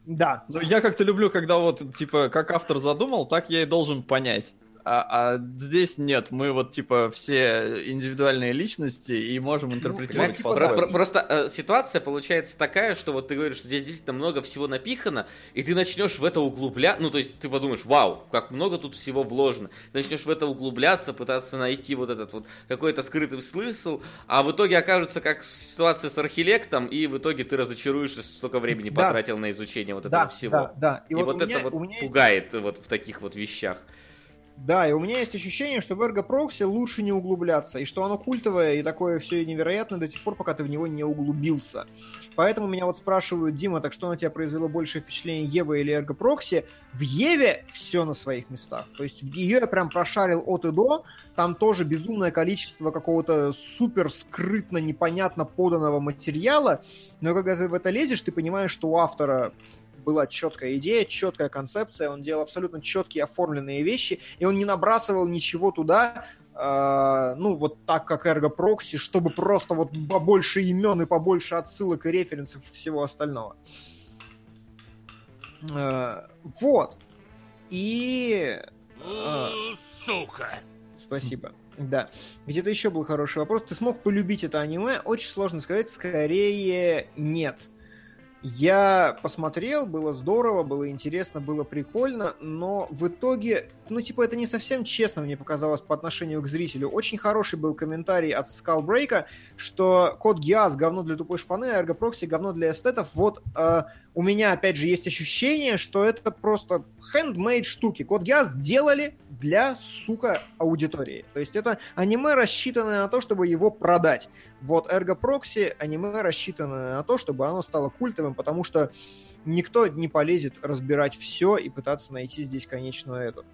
Да. Ну, я как-то люблю, когда вот, типа, как автор задумал, так я и должен понять. А, а здесь нет, мы вот, типа, все индивидуальные личности и можем интерпретировать вот, типа, по-своему. да. Про- про- Просто э, ситуация получается такая, что вот ты говоришь, что здесь действительно много всего напихано, и ты начнешь в это углубляться, ну то есть ты подумаешь, вау, как много тут всего вложено. Ты начнешь в это углубляться, пытаться найти вот этот вот какой-то скрытый смысл, а в итоге окажется как ситуация с архилектом, и в итоге ты разочаруешься, что столько времени Да. потратил на изучение вот да, этого всего. Да, да. И, вот, у это меня- вот у меня пугает вот в таких вот вещах. Да, и у меня есть ощущение, что в Ergo Proxy лучше не углубляться, и что оно культовое и такое все невероятное до тех пор, пока ты в него не углубился. Поэтому меня вот спрашивают, Дима, так что на тебя произвело большее впечатление, Ева или Ergo Proxy? В Еве все на своих местах. То есть в ее я прям прошарил от и до, там тоже безумное количество какого-то супер скрытно, непонятно поданного материала, но когда ты в это лезешь, ты понимаешь, что у автора была четкая идея, четкая концепция, он делал абсолютно четкие оформленные вещи, и он не набрасывал ничего туда, э, ну, вот так, как Ergo Proxy, чтобы просто вот побольше имен и побольше отсылок и референсов и всего остального. Э, вот. И... Ну, сука. Спасибо. Да. Где-то еще был хороший вопрос. Ты смог полюбить это аниме? Очень сложно сказать. Скорее, нет. Я посмотрел, было здорово, было интересно, было прикольно, но в итоге, ну, типа, это не совсем честно мне показалось по отношению к зрителю. Очень хороший был комментарий от Skullbreak, что код Гиас говно для тупой шпаны, а Proxy говно для эстетов. Вот э, у меня, опять же, есть ощущение, что это просто handmade штуки. Код Гиас делали для, сука, аудитории. То есть это аниме, рассчитанное на то, чтобы его продать. Вот Ergo Proxy аниме рассчитано на то, чтобы оно стало культовым, потому что никто не полезет разбирать все и пытаться найти здесь конечную эту.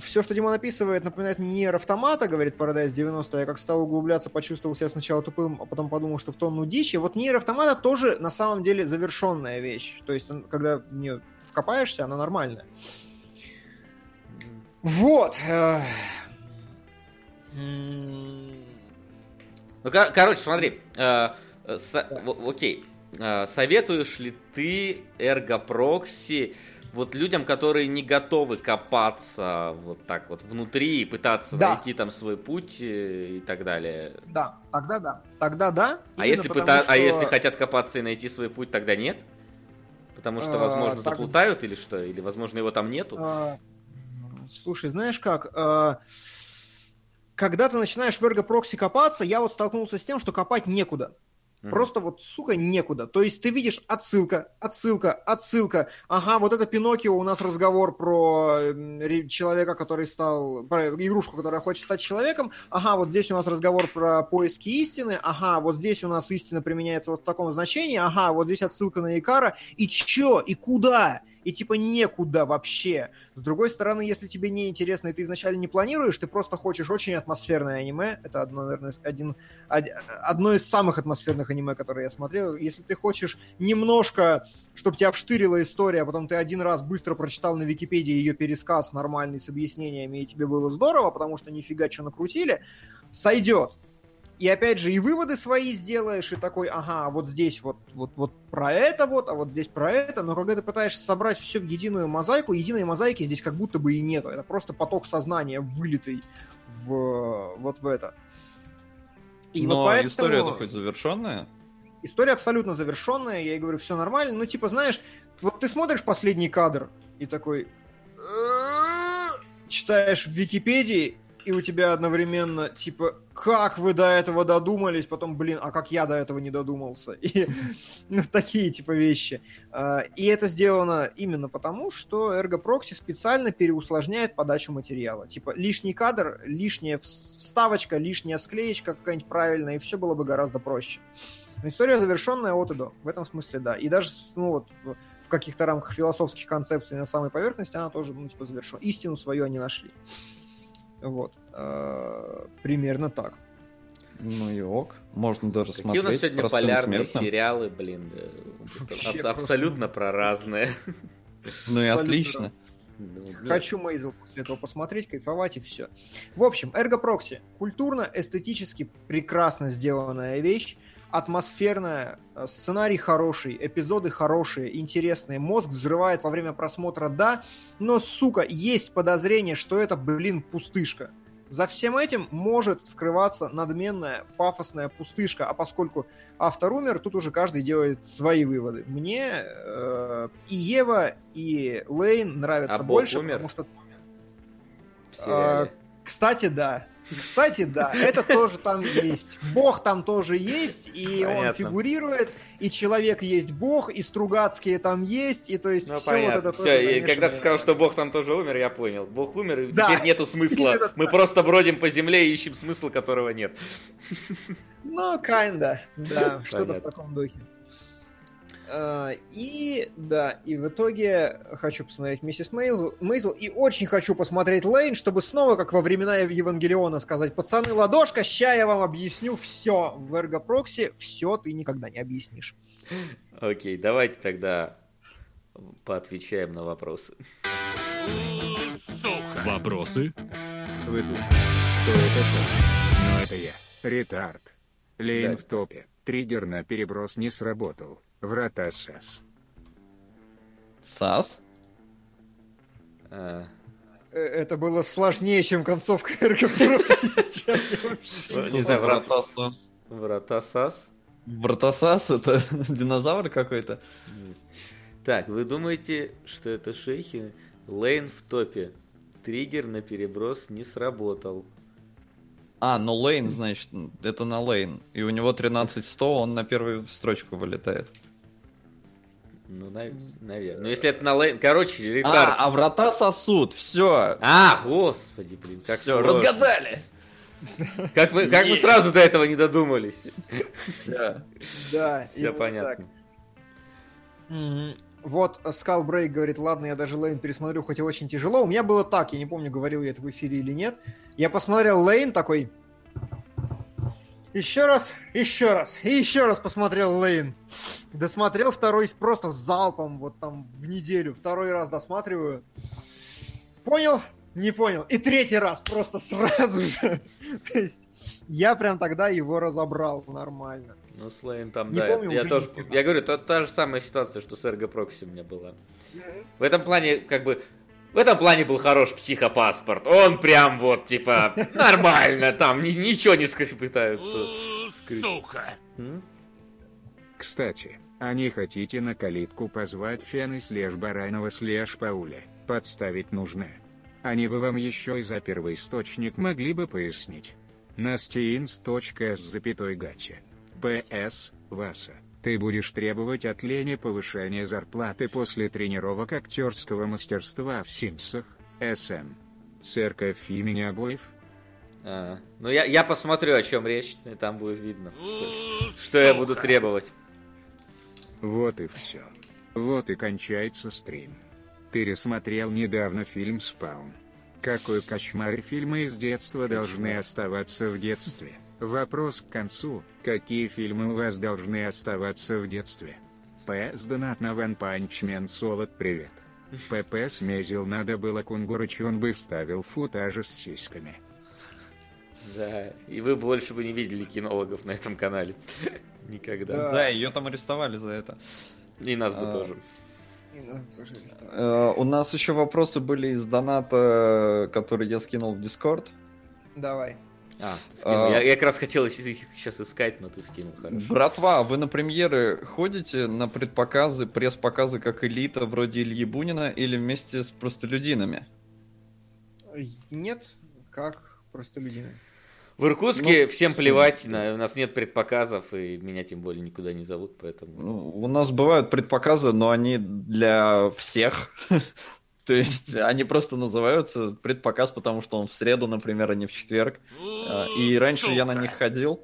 все, что Дима написывает, напоминает мне Автомата, говорит Paradise 90. Я как стал углубляться, почувствовал себя сначала тупым, а потом подумал, что в тонну дичи. Вот Автомата тоже на самом деле завершенная вещь. То есть, когда в нее вкопаешься, она нормальная. Вот. м, Ну, ко- короче, смотри, э, э, со- в- окей, Э, советуешь ли ты эргопрокси вот людям, которые не готовы копаться вот так вот внутри и пытаться Да. найти там свой путь э, и так далее? Да, тогда да. Тогда да. А если, пыта- а что- если хотят копаться и найти свой путь, тогда нет? Потому что, А, возможно, так- заплутают или что? Или, возможно, его там нету? А, Слушай, знаешь как? а, Когда ты начинаешь в эргопрокси копаться, я вот столкнулся с тем, что копать некуда. Мгм. Просто вот, сука, некуда. То есть ты видишь отсылка, отсылка, отсылка. Ага, вот это Пиноккио, у нас разговор про м, ре- человека, который стал... Про игрушку, которая хочет стать человеком. Ага, вот здесь у нас разговор про поиски истины. Ага, вот здесь у нас истина применяется вот в таком значении. Ага, вот здесь отсылка на Икара. И чё? И куда? И типа некуда вообще. С другой стороны, если тебе не интересно, и ты изначально не планируешь, ты просто хочешь очень атмосферное аниме. Это одно, наверное, один, од- одно из самых атмосферных аниме, которые я смотрел. Если ты хочешь немножко, чтобы тебя вштырила история, а потом ты один раз быстро прочитал на Википедии ее пересказ нормальный с объяснениями, и тебе было здорово, потому что нифига что накрутили, сойдет. И опять же, и выводы свои сделаешь, и такой, ага, вот здесь вот, вот, вот про это вот, а вот здесь про это, но когда ты пытаешься собрать все в единую мозаику, единой мозаики здесь как будто бы и нету. Это просто поток сознания, вылитый в, вот в это. И Но вот поэтому... история-то хоть завершенная? История абсолютно завершенная, я ей говорю, все нормально. Ну, типа, знаешь, вот ты смотришь последний кадр и такой... Читаешь в Википедии, и у тебя одновременно, типа, как вы до этого додумались, потом, блин, а как я до этого не додумался? И *laughs* ну, такие, типа, вещи. А, И это сделано именно потому, что Ergo Proxy специально переусложняет подачу материала. Типа, лишний кадр, лишняя вставочка, лишняя склеечка какая-нибудь правильная, и все было бы гораздо проще. История завершенная от и до. В этом смысле, да. И даже, ну, вот, в, в каких-то рамках философских концепций на самой поверхности она тоже, ну, типа, завершена. Истину свою они нашли. Вот. Э, Примерно так. Ну и ок. Можно даже Какие смотреть у нас сегодня полярные смертным. сериалы, блин. да. Вообще Аб-. Абсолютно про разные. Ну и отлично. Ну, Хочу Мейзел после этого посмотреть, кайфовать и все. В общем, Ergo Proxy. Культурно, эстетически прекрасно сделанная вещь. Атмосферная, э, сценарий хороший, эпизоды хорошие, интересные. Мозг взрывает во время просмотра, да. Но, сука, есть подозрение, что это, блин, пустышка. За всем этим может скрываться надменная, пафосная пустышка, а поскольку автор умер, тут уже каждый делает свои выводы. Мне э, и Ева, и Лейн нравятся А больше, умер? потому что сериале. кстати, да. Кстати, да, это тоже там есть. Бог там тоже есть, и он Понятно. фигурирует, и человек есть бог, и Стругацкие там есть, и то есть Ну, все понятно. вот это Все, тоже, и когда ты сказал, что Бог там тоже умер, я понял. Бог умер, и Да. теперь нету смысла. *laughs* Именно Мы так. просто бродим по земле и ищем смысл, которого нет. Ну, kinda, да, что-то в таком духе. А, И, да, и в итоге хочу посмотреть Миссис Мейзел, Мейзел и очень хочу посмотреть Лейн, чтобы снова, как во времена Евангелиона, сказать, пацаны, ладошка, ща я вам объясню все. В Proxy все ты никогда не объяснишь. Окей, давайте тогда поотвечаем на вопросы. Сука. Вопросы? Вы думаете, что это шоу? Но это я. Ретард. Лейн Да. в топе. Триггер на переброс не сработал. Врата САС. САС? А, Э, Это было сложнее, чем концовка Proxy сейчас. *laughs* Не знаю, врат- Вратасас. Врата САС. Вратасас это *laughs* динозавр какой-то? Так, вы думаете, что это шейхи? Лейн в топе. Триггер на переброс не сработал. А, ну Лейн, значит, это на Лейн. И у него 13100, он на первую строчку вылетает. Ну, наверное. Ну, если это на Лейн... Короче, А, ретард. а врата сосуд, все. А, господи, блин, как Все, сложно. разгадали. Как мы, как мы сразу до этого не додумались. Всё. Да, Все понятно. Вот Скал Брейк говорит, ладно, я даже Лейн пересмотрю, хоть и очень тяжело. У меня было так, я не помню, говорил я это в эфире или нет. Я посмотрел Лейн такой... Еще раз, еще раз, и еще раз посмотрел Лейн. Досмотрел второй просто залпом, вот там в неделю. Второй раз досматриваю. Понял? Не понял. И третий раз просто сразу же. *laughs* То есть я прям тогда его разобрал нормально. Ну, с Лейн там, Не да. помню, я уже тоже... Я говорю, та, та же самая ситуация, что с Эрго Прокси у меня была. В этом плане, как бы... В этом плане был хорош психопаспорт. Он прям вот, типа, нормально там, ни- ничего не скрыть пытаются. Сука. Кстати, а не хотите на калитку позвать Фены слеж Баранова слеж Пауля? Подставить нужно. Они бы вам еще и за первоисточник могли бы пояснить. Настеинс.с запятой гача. П.С. Васа. Ты будешь требовать от Лени повышения зарплаты после тренировок актерского мастерства в Симсах, СМ. Церковь имени обоев? А, ну, я, я посмотрю, о чем речь, и там будет видно, что, что я буду требовать. Вот и все. Вот и кончается стрим. Пересмотрел недавно фильм «Спаун». Какой кошмар фильмы из детства должны оставаться в детстве? Вопрос к концу. Какие фильмы у вас должны оставаться в детстве? П. С донат на Ван Панчмен Солод привет. ПП смезил надо было Кунгурычу, он бы вставил футажи с сиськами. Да, и вы больше бы не видели кинологов на этом канале. *laughs* Никогда. Да. Да, ее там арестовали за это. И нас бы А, тоже. И нас тоже арестовали. Э, У нас еще вопросы были из доната, который я скинул в Дискорд. Давай. А, ты скинул. А. Я, я как раз хотел их сейчас искать, но ты скинул, хорошо. Братва, вы на премьеры ходите на предпоказы, пресс-показы как элита вроде Ильи Бунина или вместе с простолюдинами? Нет, как просто люди. В Иркутске всем плевать, на- у нас нет предпоказов, и меня тем более никуда не зовут, поэтому... Ну, У нас бывают предпоказы, но они для всех. *laughs* То есть они просто называются предпоказ, потому что он в среду, например, а не в четверг. А, И раньше я на них ходил.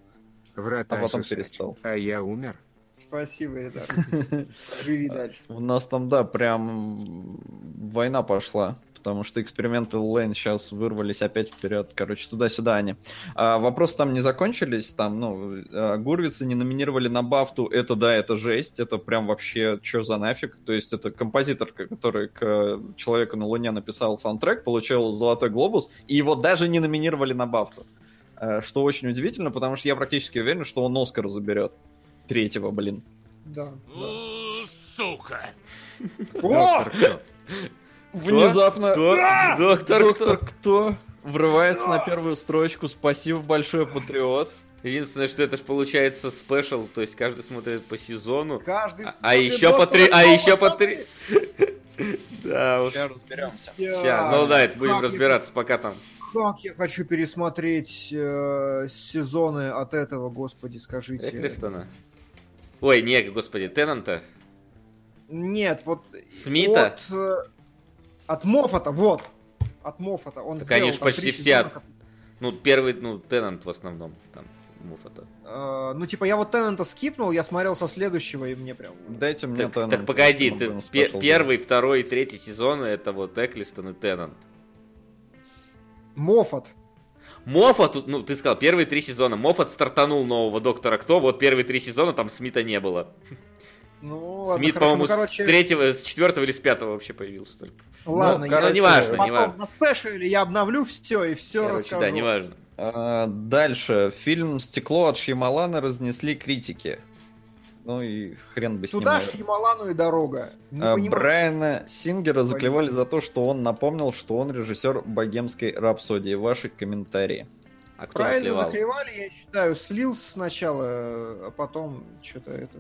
Врата А потом сосать. перестал. А я умер. Спасибо, ребята. *laughs* Живи дальше. У нас там, да, прям война пошла, потому что эксперименты Лейн сейчас вырвались опять вперед. Короче, туда-сюда они. А, вопросы там не закончились, там, ну, а, Гурвицы не номинировали на Бафту, это да, это жесть, это прям вообще что за нафиг. То есть это композитор, который к Человеку на Луне написал саундтрек, получил Золотой Глобус, и его даже не номинировали на Бафту. А, Что очень удивительно, потому что я практически уверен, что он Оскар заберет. Третьего, блин. Да. У, Сука! О! *laughs* Внезапно. Кто? Доктор, Доктор кто? кто? Врывается на первую строчку. Спасибо большое, Патриот. Единственное, что это же получается спешл, то есть каждый смотрит по сезону. Каждый А, а смотрит еще по «Доктора три, а Кто», еще по три. Да уж. Сейчас разберемся. Ща, ну да, это будем разбираться, пока там. Как я хочу пересмотреть э, сезоны от этого, господи, скажите. Эклистона. Ой, не, господи, Теннанта. Нет, вот... Смита? От, э, от Моффата, вот. От Моффата. Он Так сделал они ж там почти все от- Ну, первый, ну, Теннант в основном, там, Моффата. Э, ну, типа, я вот Теннанта скипнул, я смотрел со следующего, и мне прям... Дайте мне Так, Теннант, так погоди, ты, первый, второй и третий сезоны это вот Эклистон и Теннант. Моффат. Моффат, ну, ты сказал, первые три сезона. Моффат стартанул нового Доктора Кто, вот первые три сезона там Смита не было. Ну, Смит, по-моему, ну, короче, с третьего, с четвертого или с пятого вообще появился только. Ладно, Ну, я короче, неважно, потом неважно. на спешле я обновлю все и все Короче, расскажу. да, неважно. А, Дальше. Фильм «Стекло» от Шьямалана разнесли критики. Ну и хрен бы с ним. Туда наверное. ж Ямалану и дорога. Не А, понимаю. Брайана Сингера заклевали за то, что он напомнил, что он режиссер богемской рапсодии. Ваши комментарии. А кто Правильно заклевал? заклевали, я считаю, слил сначала, а потом что-то это...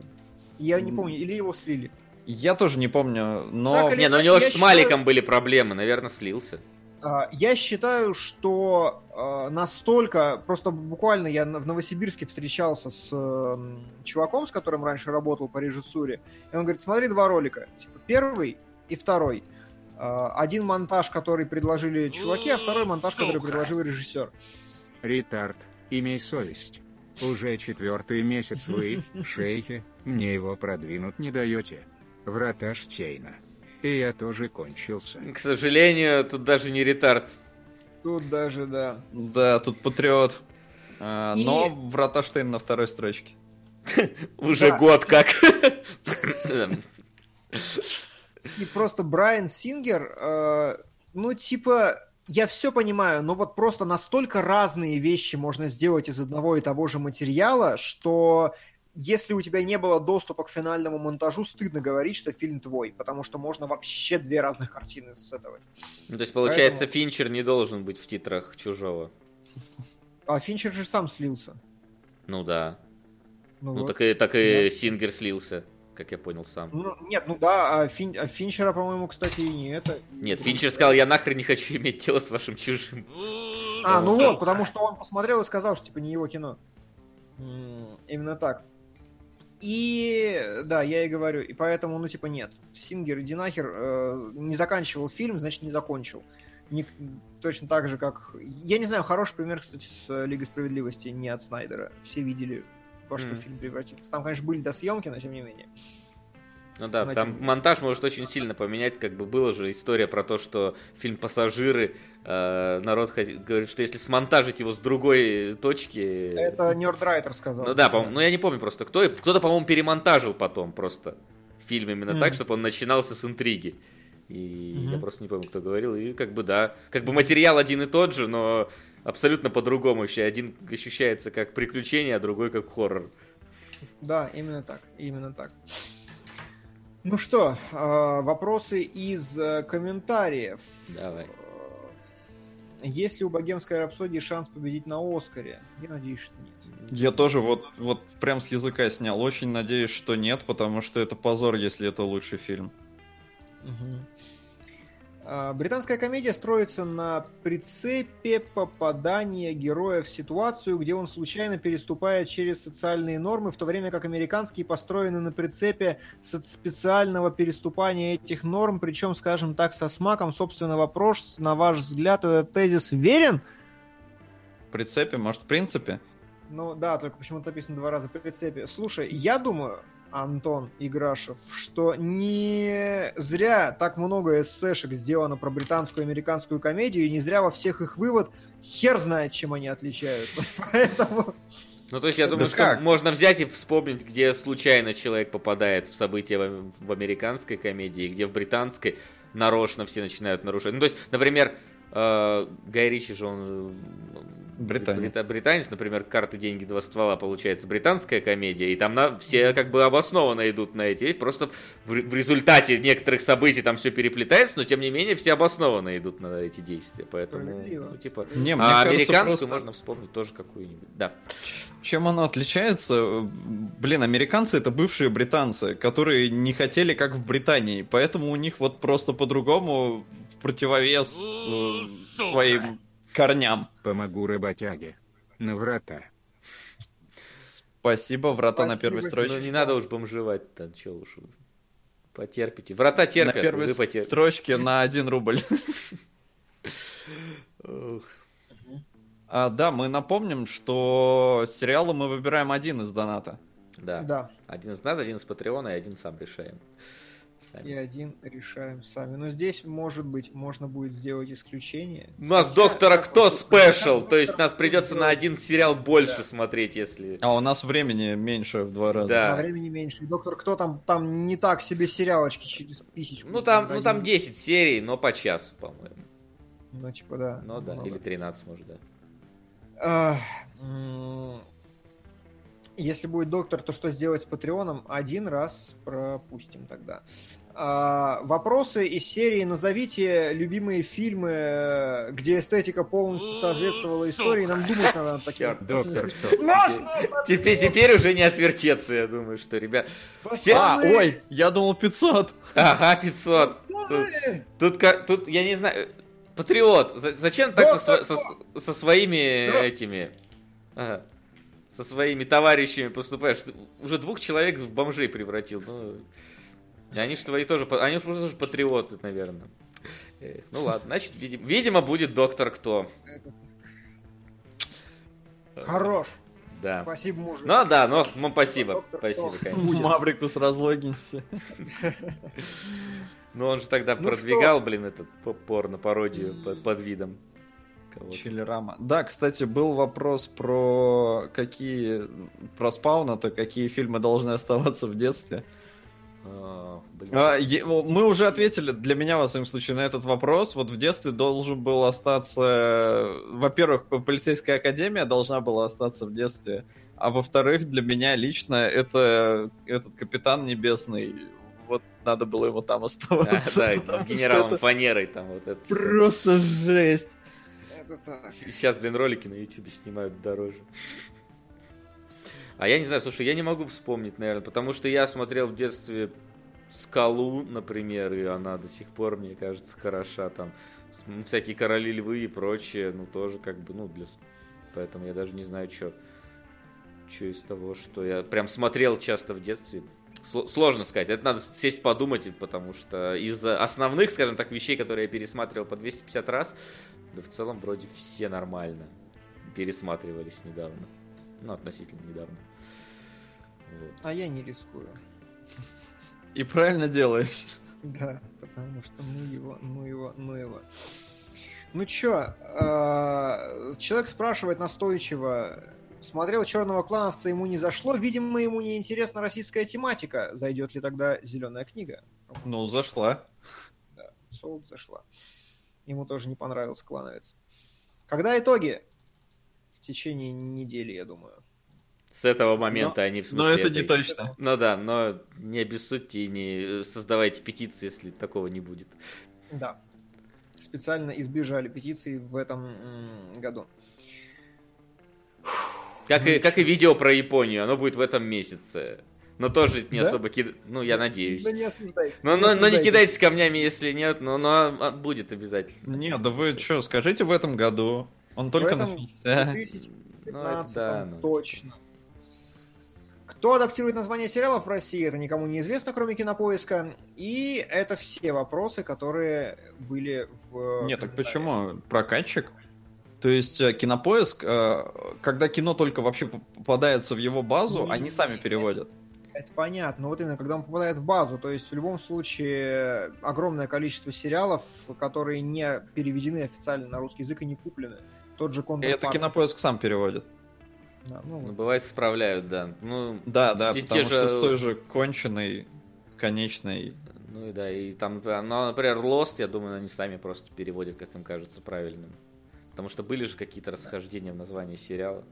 Я не помню, или его слили. Я тоже не помню, но... Так Не, ну у него же с считаю- Маликом были проблемы, наверное, слился. А, Я считаю, что а, настолько, просто буквально я в Новосибирске встречался с эм, чуваком, с которым раньше работал по режиссуре, и он говорит, смотри два ролика, типа первый и второй. А, Один монтаж, который предложили чуваки, а второй монтаж, который Сука. предложил режиссер. Ритард, имей совесть. Уже четвертый месяц вы, *laughs* шейхи, мне его продвинуть не даете. Врата Штейна. И я тоже кончился. К сожалению, тут даже не ретард. Тут даже, да. Да, тут Патриот. А, И- Но Врата Штейн на второй строчке. *laughs* Уже год как. *laughs* И просто Брайан Сингер, э, ну, типа, я все понимаю, но вот просто настолько разные вещи можно сделать из одного и того же материала, что если у тебя не было доступа к финальному монтажу, стыдно говорить, что фильм твой, потому что можно вообще две разных картины с этого. Ну, То есть, получается, Поэтому- Финчер не должен быть в титрах чужого. А Финчер же сам слился. Ну да. Ну, Ну вот. так и, так и Сингер слился, как я понял сам. Ну, нет, ну да, а, Фин- а Финчера, по-моему, кстати, и не это. Нет, Финчер сказал, я нахрен не хочу иметь дело с вашим чужим. А, ну вот, потому что он посмотрел и сказал, что типа не его кино. Именно так. И да, я и говорю, и поэтому, ну, типа, нет. Сингер, иди нахер, э, не заканчивал фильм, значит, не закончил. Не- точно так же, как... Я не знаю, хороший пример, кстати, с Лигой Справедливости не от Снайдера. Все видели, во что Мгм. фильм превратится. Там, конечно, были досъемки, но тем не менее. Ну да, На там монтаж может очень сильно поменять, как бы была же история про то, что фильм «Пассажиры», э, народ хоти- говорит, что если смонтажить его с другой точки... Это Нердрайтер сказал. Ну да, по-моему, ну я не помню просто, кто, кто-то, по-моему, перемонтажил потом просто фильм именно Мгм. так, чтобы он начинался с интриги. И Мгм. я просто не помню, кто говорил. И как бы да, как бы материал один и тот же, но абсолютно по-другому вообще. Один ощущается как приключение, а другой как хоррор. Да, именно так, именно так. Ну что, э, вопросы из э, комментариев. Давай. Есть ли у богемской рапсодии шанс победить на Оскаре? Я надеюсь, что нет. Я тоже вот, вот прям с языка снял. Очень надеюсь, что нет, потому что это позор, если это лучший фильм. Мгм. А, Британская комедия строится на прицепе попадания героя в ситуацию, где он случайно переступает через социальные нормы, в то время как американские построены на прицепе специального переступания этих норм, причем, скажем так, со смаком. Собственно, вопрос, на ваш взгляд, этот тезис верен? В прицепе, может, в принципе? Ну да, только почему-то написано два раза прицепе. Слушай, я думаю, Антон Играшев, что не зря так много эссешек сделано про британскую и американскую комедию, и не зря во всех их вывод хер знает, чем они отличаются. *laughs* Поэтому... Ну, то есть, я Да думаю, что как? можно взять и вспомнить, где случайно человек попадает в события в, в американской комедии, где в британской нарочно все начинают нарушать. Ну, то есть, например, э, Гай Ричи же он... Британец. брита- британец, например, «Карты, деньги, два ствола» получается британская комедия, и там на, все как бы обоснованно идут на эти просто в, в результате некоторых событий там все переплетается, но тем не менее все обоснованно идут на эти действия, поэтому, ну, типа... Не, а кажется, американскую просто- можно вспомнить тоже какую-нибудь, да. Чем оно отличается? Блин, американцы это бывшие британцы, которые не хотели как в Британии, поэтому у них вот просто по-другому в противовес э, Сука. своим корням. Помогу работяге. На врата. Спасибо, врата на Спасибо первой тебе. строчке. Ну, не надо уж бомжевать-то, че уж. Потерпите. Врата терпят, на первой вы потерпите. строчке на 1 рубль. А, да, мы напомним, что сериалы мы выбираем один из доната. Да. Да, Один из нас, один из Патреона, и один сам решаем. Сами. и один решаем сами. Но здесь, может быть, можно будет сделать исключение. У нас Хотя, доктора кто спешл, то есть нас придется на один сериал больше смотреть, если... А у нас времени меньше в два раза. Да. За времени меньше. Доктор Кто там, там не так себе сериалочки через писечку. Ну там, ну там 10 серий, но по часу, по-моему. Ну, типа, да. Ну да, много. или 13, может, да. Если будет доктор, то что сделать с Патреоном? Один раз пропустим тогда. А, вопросы из серии «Назовите любимые фильмы, э, где эстетика полностью соответствовала истории». Нам думать надо над таким. Доктор! Теперь, теперь уже не отвертеться, я думаю, что, ребят. Все- А, ой, я думал 500. Ага, 500. Тут, тут, как- тут, я не знаю, э, Патриот, за- зачем так со, со- со своими Да. этими, ага, со своими товарищами поступаешь? Уже двух человек в бомжей превратил, ну, они же твои тоже, они же тоже патриоты, наверное. Эх, ну ладно, значит, видимо, видимо, будет доктор кто. Это так. Хорош. Да. Спасибо, мужик. Ну да, ну, ну, спасибо, Доктор спасибо, кто? конечно. *laughs* Маврикус разлогинься. *laughs* Ну он же тогда Ну продвигал, блин, этот по- порно-пародию под, под видом кого-то. Чилерама. Да, кстати, был вопрос про какие... Про спауна-то, какие фильмы должны оставаться в детстве. А. А, Мы уже ответили, для меня, во всяком случае, на этот вопрос. Вот в детстве должен был остаться... Во-первых, полицейская академия должна была остаться в детстве. А во-вторых, для меня лично это этот капитан небесный. Вот надо было ему там А, оставаться. да, потому с генералом это Фанерой там вот это. Просто жесть. Это так. Сейчас, блин, ролики на ютубе снимают дороже. А я не знаю, слушай, я не могу вспомнить, наверное, потому что я смотрел в детстве Скалу, например, и она до сих пор, мне кажется, хороша. Там всякие короли львы и прочее, ну тоже как бы, ну для... Поэтому я даже не знаю, что что из того, что я прям смотрел часто в детстве. Сло- Сложно сказать, это надо сесть подумать, потому что из основных, скажем так, вещей, которые я пересматривал по 250 раз, да в целом вроде все нормально пересматривались недавно. Ну, относительно недавно. Вот. А я не рискую. И правильно делаешь. Да, потому что ну его, ну его, ну его. Ну чё, э, человек спрашивает настойчиво, смотрел Черного клановца, ему не зашло, видимо, ему не интересна российская тематика. Зайдет ли тогда зеленая книга? Ну, зашла. Да, Солд зашла. Ему тоже не понравился клановец. Когда итоги? В течение недели, я думаю. С этого момента они в смысле... Но это не этой- точно. Ну да, но не обессудьте и не создавайте петиции, если такого не будет. Да. Специально избежали петиции в этом году. Как и, как и видео про Японию, оно будет в этом месяце. Но тоже не Да? особо кид... Ну, я надеюсь. Да не осуждайся. Но, но, но не кидайтесь камнями, если нет, но, но а, будет обязательно. Не, да вы что, скажите в этом году. Он В только начался. 2015 да, ну. точно. Кто адаптирует название сериалов в России, это никому не известно, кроме кинопоиска. И это все вопросы, которые были в... Нет, так почему? Прокатчик? То есть э, кинопоиск, э, когда кино только вообще попадается в его базу, Не, они сами переводят. Это понятно, но вот именно когда он попадает в базу, то есть в любом случае огромное количество сериалов, которые не переведены официально на русский язык и не куплены. Тот же Counterpart. это кинопоиск сам переводит. Да, ну, Ну, бывает, справляют, да. Ну, Да, да, те- потому те что же- с той же конченой, конечной. Ну и да, и там, например, ну, например, Lost, я думаю, они сами просто переводят, как им кажется правильным. Потому что были же какие-то расхождения в названии сериала.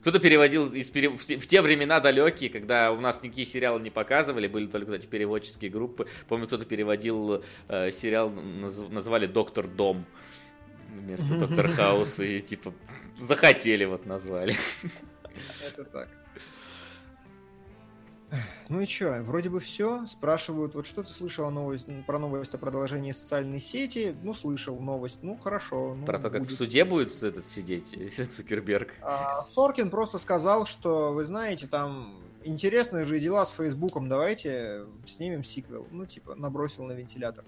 Кто-то переводил из пере- в, те, в те времена далекие, когда у нас никакие сериалы не показывали, были только эти переводческие группы. Помню, кто-то переводил э, сериал, наз- назвали Доктор Дом вместо Доктор Хаус, и типа захотели вот назвали. это так. Ну и чё, вроде бы все. Спрашивают, вот что ты слышал о новость, про новость о продолжении социальной сети? Ну, слышал новость. Ну, хорошо. ну, Про то, как в будет. суде будет этот сидеть *laughs* Цукерберг. А, Соркин просто сказал, что, вы знаете, там интересные же дела с Фейсбуком, давайте снимем сиквел. Ну, типа, набросил на вентилятор.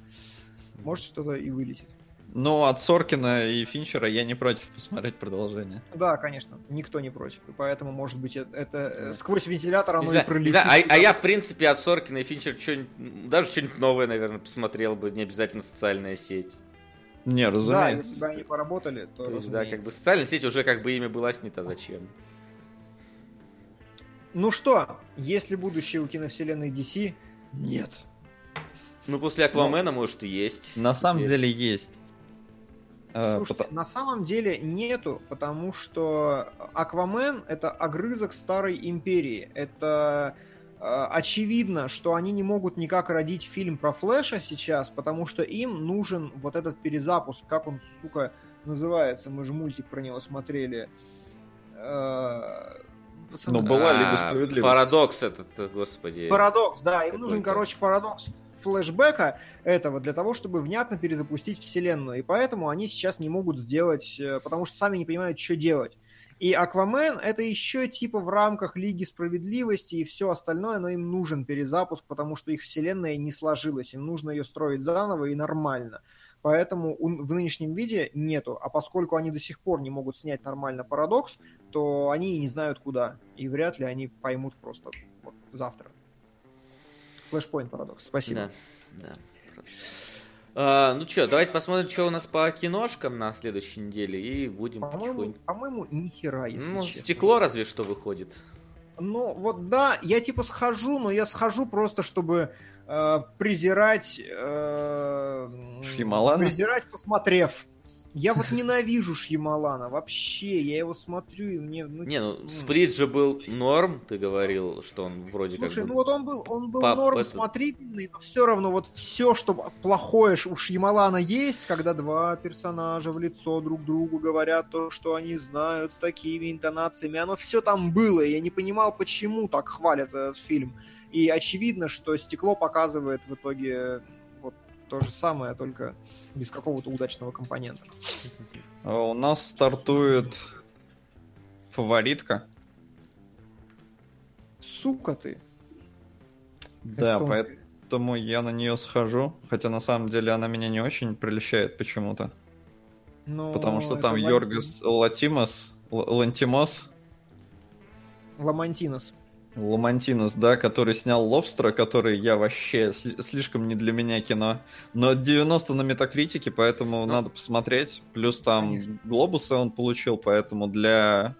Может, что-то и вылетит. Но от Соркина и Финчера я не против посмотреть продолжение. Да, конечно, никто не против. И поэтому, может быть, э- это э, сквозь вентилятор Не оно знаю, и не пролетит. знаю, а, а я, в принципе, от Соркина и Финчер что-нибудь, даже что-нибудь новое, наверное, посмотрел бы, не обязательно социальная сеть. Не, Да, разумеется. если бы они поработали, то, То есть, да, как бы социальная сеть уже как бы имя была снята, зачем? Ну что, есть ли будущее у киновселенной DC? Нет. Ну, после Аквамена, может, и есть. На самом Теперь. деле есть. Э, Слушайте, пота- на самом деле нету, потому что Аквамен это огрызок старой империи. Это э, очевидно, что они не могут никак родить фильм про Флэша сейчас, потому что им нужен вот этот перезапуск, как он, сука, называется. Мы же мультик про него смотрели. Э, Ну, была Лига Справедливости. Парадокс этот, господи. Парадокс, да, им нужен, короче, парадокс флешбека этого для того, чтобы внятно перезапустить вселенную. И поэтому они сейчас не могут сделать, э, потому что сами не понимают, что делать. И Аквамен это еще типа в рамках Лиги Справедливости и все остальное, но им нужен перезапуск, потому что их вселенная не сложилась. Им нужно ее строить заново и нормально. Поэтому в нынешнем виде нету. А поскольку они до сих пор не могут снять нормально парадокс, то они и не знают куда. И вряд ли они поймут просто вот завтра. Флэшпоинт парадокс. Спасибо. Да, да. А, ну что, давайте посмотрим, что у нас по киношкам на следующей неделе, и будем По-моему, потихоньку... по-моему, ни хера, если Ну, честно. стекло разве что выходит. Ну, вот да, я типа схожу, но я схожу просто, чтобы э, презирать... э, Шьямалана? Презирать, посмотрев. Я вот *laughs* ненавижу Шьямалана, вообще, я его смотрю, и мне... Ну, Не, ну, типа, м. Сприт же был норм, ты говорил, что он вроде Слушай, как ну бы... вот он был, он был Пап, норм это- смотрибельный, но все равно вот все, что плохое у Шьямалана есть, когда два персонажа в лицо друг другу говорят то, что они знают с такими интонациями, оно все там было, и я не понимал, почему так хвалят этот фильм. И очевидно, что стекло показывает в итоге то же самое, только без какого-то удачного компонента. А У нас стартует фаворитка. Сука ты. Да, эстонская. поэтому я на нее схожу. Хотя на самом деле она меня не очень прельщает почему-то. Но Потому что там Йоргас Латимос, Лантимос, Ламантинос. Ламантинос, да, который снял Лобстера, который я вообще сли- слишком не для меня кино. Но 90 на метакритике, поэтому Ну. надо посмотреть. Плюс там Конечно. глобусы он получил, поэтому для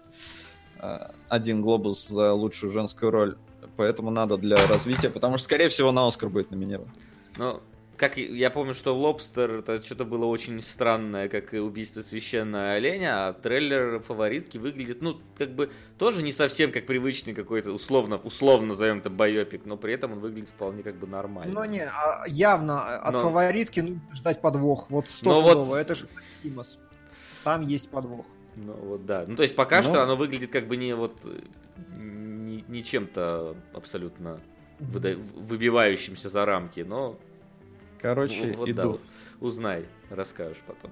э, один глобус за лучшую женскую роль. Поэтому надо для развития, потому что, скорее всего, на Оскар будет номинирован. Ну, как я помню, что Лобстер это что-то было очень странное, как и убийство священного оленя, а трейлер фаворитки выглядит, ну, как бы тоже не совсем как привычный какой-то, условно, условно назовем это байопик, но при этом он выглядит вполне как бы нормально. Но не, а явно от Но- фаворитки нужно ждать подвох. Вот Но стопудово, вот- это же Имос. Там есть подвох. Ну вот да. Ну то есть пока Ну. что оно выглядит как бы не вот э, не, не чем-то абсолютно выда- выбивающимся за рамки, но Короче, Ну, вот да, иду. узнай, расскажешь потом.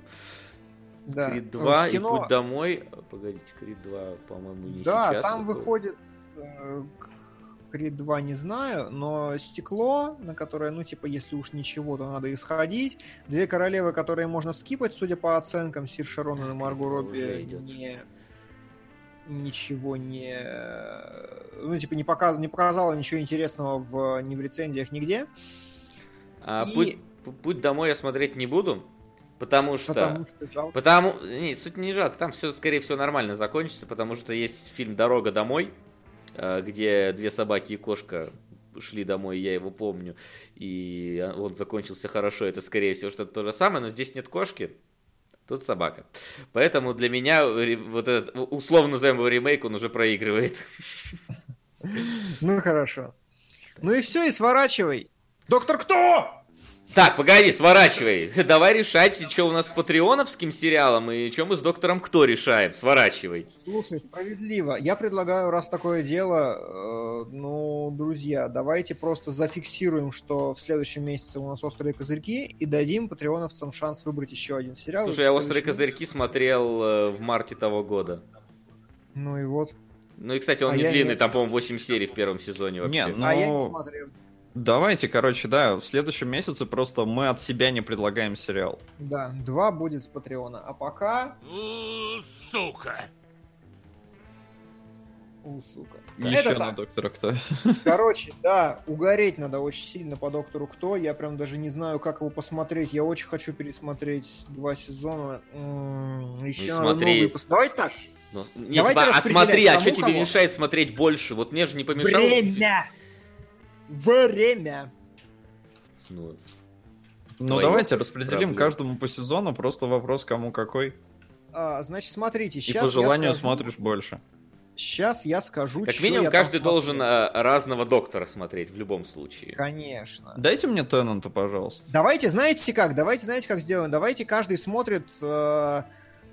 Да. Крид 2 В и кино- путь домой. Погодите, Крид 2, по-моему, не Да, сейчас. там выходит. выходит э, Крид 2 не знаю, но стекло, на которое, ну, типа, если уж ничего, то надо исходить. Две королевы, которые можно скипать, судя по оценкам, Сир Шарона и Марго Робби не... ничего не... Ну, типа, не, показ... не показала ничего интересного в... ни в рецензиях, нигде. А и- путь, пу- путь домой я смотреть не буду, потому что... Потому что жалко. Потому... Не, суть не жалко, там все, скорее всего, нормально закончится, потому что есть фильм «Дорога домой», э, где две собаки и кошка шли домой, я его помню, и он закончился хорошо, это, скорее всего, что-то то же самое, но здесь нет кошки, тут собака. Поэтому для меня вот этот, условно назовем его ремейк, он уже проигрывает. Ну, хорошо. Ну и все, и сворачивай. Доктор Кто? Так, погоди, сворачивай. *laughs* Давай решать, что у нас с патреоновским сериалом и что мы с доктором Кто решаем. Сворачивай. Слушай, справедливо. Я предлагаю, раз такое дело, э, ну, друзья, давайте просто зафиксируем, что в следующем месяце у нас острые козырьки, и дадим патреоновцам шанс выбрать еще один сериал. Слушай, я «Острые козырьки» смотрел э, в марте того года. Ну и вот. Ну и, кстати, он А не длинный, нет. там, по-моему, 8 серий в первом сезоне вообще. Не, ну- А я не Но- смотрел. Давайте, короче, да, в следующем месяце просто мы от себя не предлагаем сериал. Да, два будет с патреона. А пока... У, Сука. У, сука. Еще Это на так. доктора кто. *laughs* Короче, да, угореть надо очень сильно по Доктору Кто. Я прям даже не знаю, как его посмотреть. Я очень хочу пересмотреть два сезона. М, Еще Ну, надо смотри. новые пос- Давай так. Ну, не, Давайте типа, а смотри, а что тебе кого. мешает смотреть больше? Вот мне же не помешало... Время! Время! Ну, Ну давайте распределим проблема. каждому по сезону, просто вопрос кому какой. А, значит, смотрите, И сейчас по желанию скажу, смотришь больше. Сейчас я скажу, как минимум, я каждый должен э, разного доктора смотреть в любом случае. Конечно. Дайте мне Теннанта, пожалуйста. Давайте, знаете как? Давайте, знаете, как сделаем? Давайте каждый смотрит э,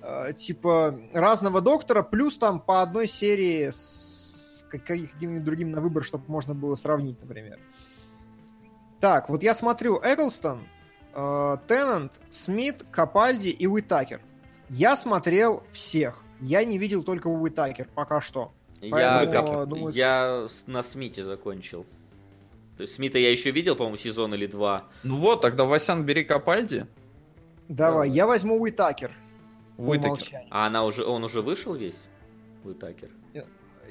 э, типа разного доктора, плюс там по одной серии с каким-нибудь другим на выбор, чтобы можно было сравнить, например. Так, вот я смотрю Эглстон, э, Теннант, Смит, Капальди и Уитакер. Я смотрел всех. Я не видел только Уитакер пока что. Я, Поэтому, Кап- думаю, я с- на Смите закончил. То есть Смита я еще видел, по-моему, сезон или два. Ну вот, тогда Васян бери Капальди. Давай, я возьму Уитакер. Уитакер. А она уже, он уже вышел весь? Уитакер?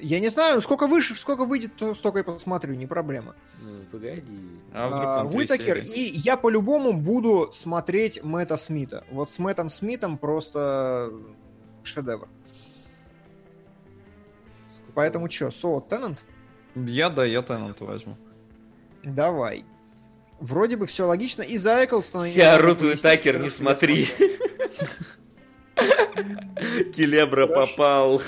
Я не знаю, сколько выше, сколько выйдет, то столько и посмотрю, не проблема. Ну, погоди. А А, Уитакер, и я по-любому буду смотреть Мэтта Смита. Вот с Мэттом Смитом просто шедевр. Поэтому что, Соу Теннант? Я, да, я Теннанта возьму. Давай. Вроде бы все логично. И за Эклстона... Все я орут, Уитакер, не смотри. *laughs* Келебра попал.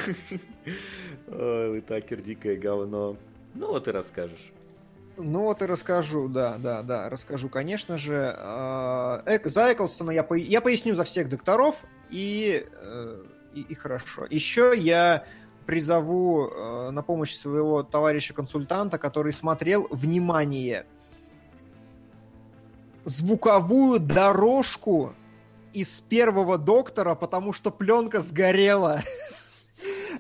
Ой, Уитакер, дикое говно. Ну вот и расскажешь. Ну вот и расскажу, да, да, да, расскажу, конечно же. Эк- за Эклстона я, по- я поясню за всех докторов, и, э, и, и хорошо. Еще я призову э, на помощь своего товарища-консультанта, который смотрел, внимание, звуковую дорожку из первого доктора, потому что пленка сгорела. *laughs*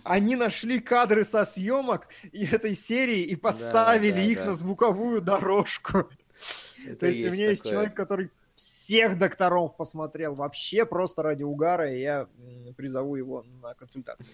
Они нашли кадры со съемок этой серии и подставили да, их да. на звуковую дорожку. *laughs* То есть, у меня есть такое. человек, который всех докторов посмотрел вообще просто ради угара, и я призову его на консультацию.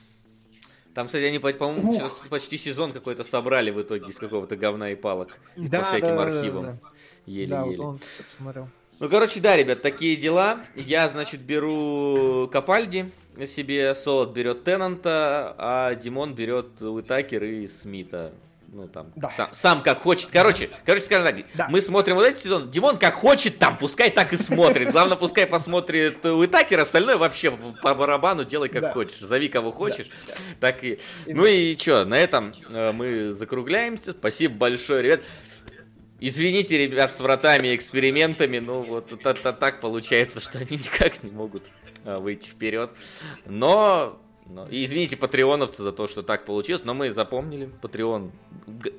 Там, кстати, они, по- по-моему, почти сезон какой-то собрали в итоге из какого-то говна и палок. Да, по всяким да, да, да, архивам. да. Да, Еле-еле. вот он посмотрел. Ну, короче, да, ребят, такие дела. Я, значит, беру Капальди себе, Солод берет Теннанта, а Димон берет Уитакер и Смита. ну там, Да. сам, сам как хочет. Короче, короче, скажем так, Да. мы смотрим вот этот сезон, Димон как хочет там, пускай так и смотрит. Главное, пускай посмотрит Уитакер, остальное вообще по барабану делай как Да. хочешь. Зови кого хочешь, так и... Ну и что, на этом э, мы закругляемся. Спасибо большое, ребят. Извините, ребят, с вратами и экспериментами, ну вот это, это так получается, что они никак не могут выйти вперед. Но, но- и извините патреоновцы за то, что так получилось, но мы запомнили, патреон,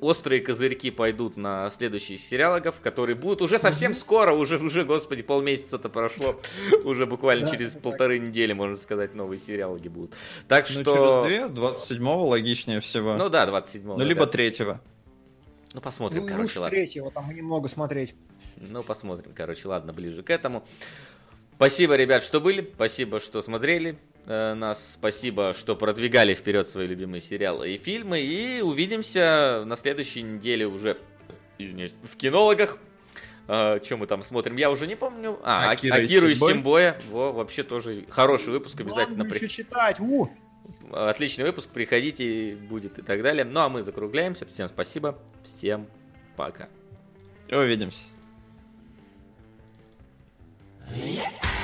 острые козырьки пойдут на следующие сериалогов, которые будут уже совсем скоро, уже, уже, господи, полмесяца-то прошло, *laughs* уже буквально через полторы недели, можно сказать, новые сериалоги будут. Так Ну, что... через две, 27-го логичнее всего. Ну да, 27 Ну, либо третьего. Ну, посмотрим, Ну, короче, ладно. третьего, там немного смотреть. Ну, посмотрим, короче, ладно, ближе к этому. Спасибо, ребят, что были, спасибо, что смотрели э, нас, спасибо, что продвигали вперед свои любимые сериалы и фильмы, и увидимся на следующей неделе уже, извиняюсь, в кинологах. Чем мы там смотрим, я уже не помню. А, Акира Акиру из Тимбоя. Во, вообще тоже хороший выпуск, обязательно. При- еще читать. У! Отличный выпуск, приходите, будет и так далее. Ну, а мы закругляемся. Всем спасибо, всем пока. Увидимся. Yeah!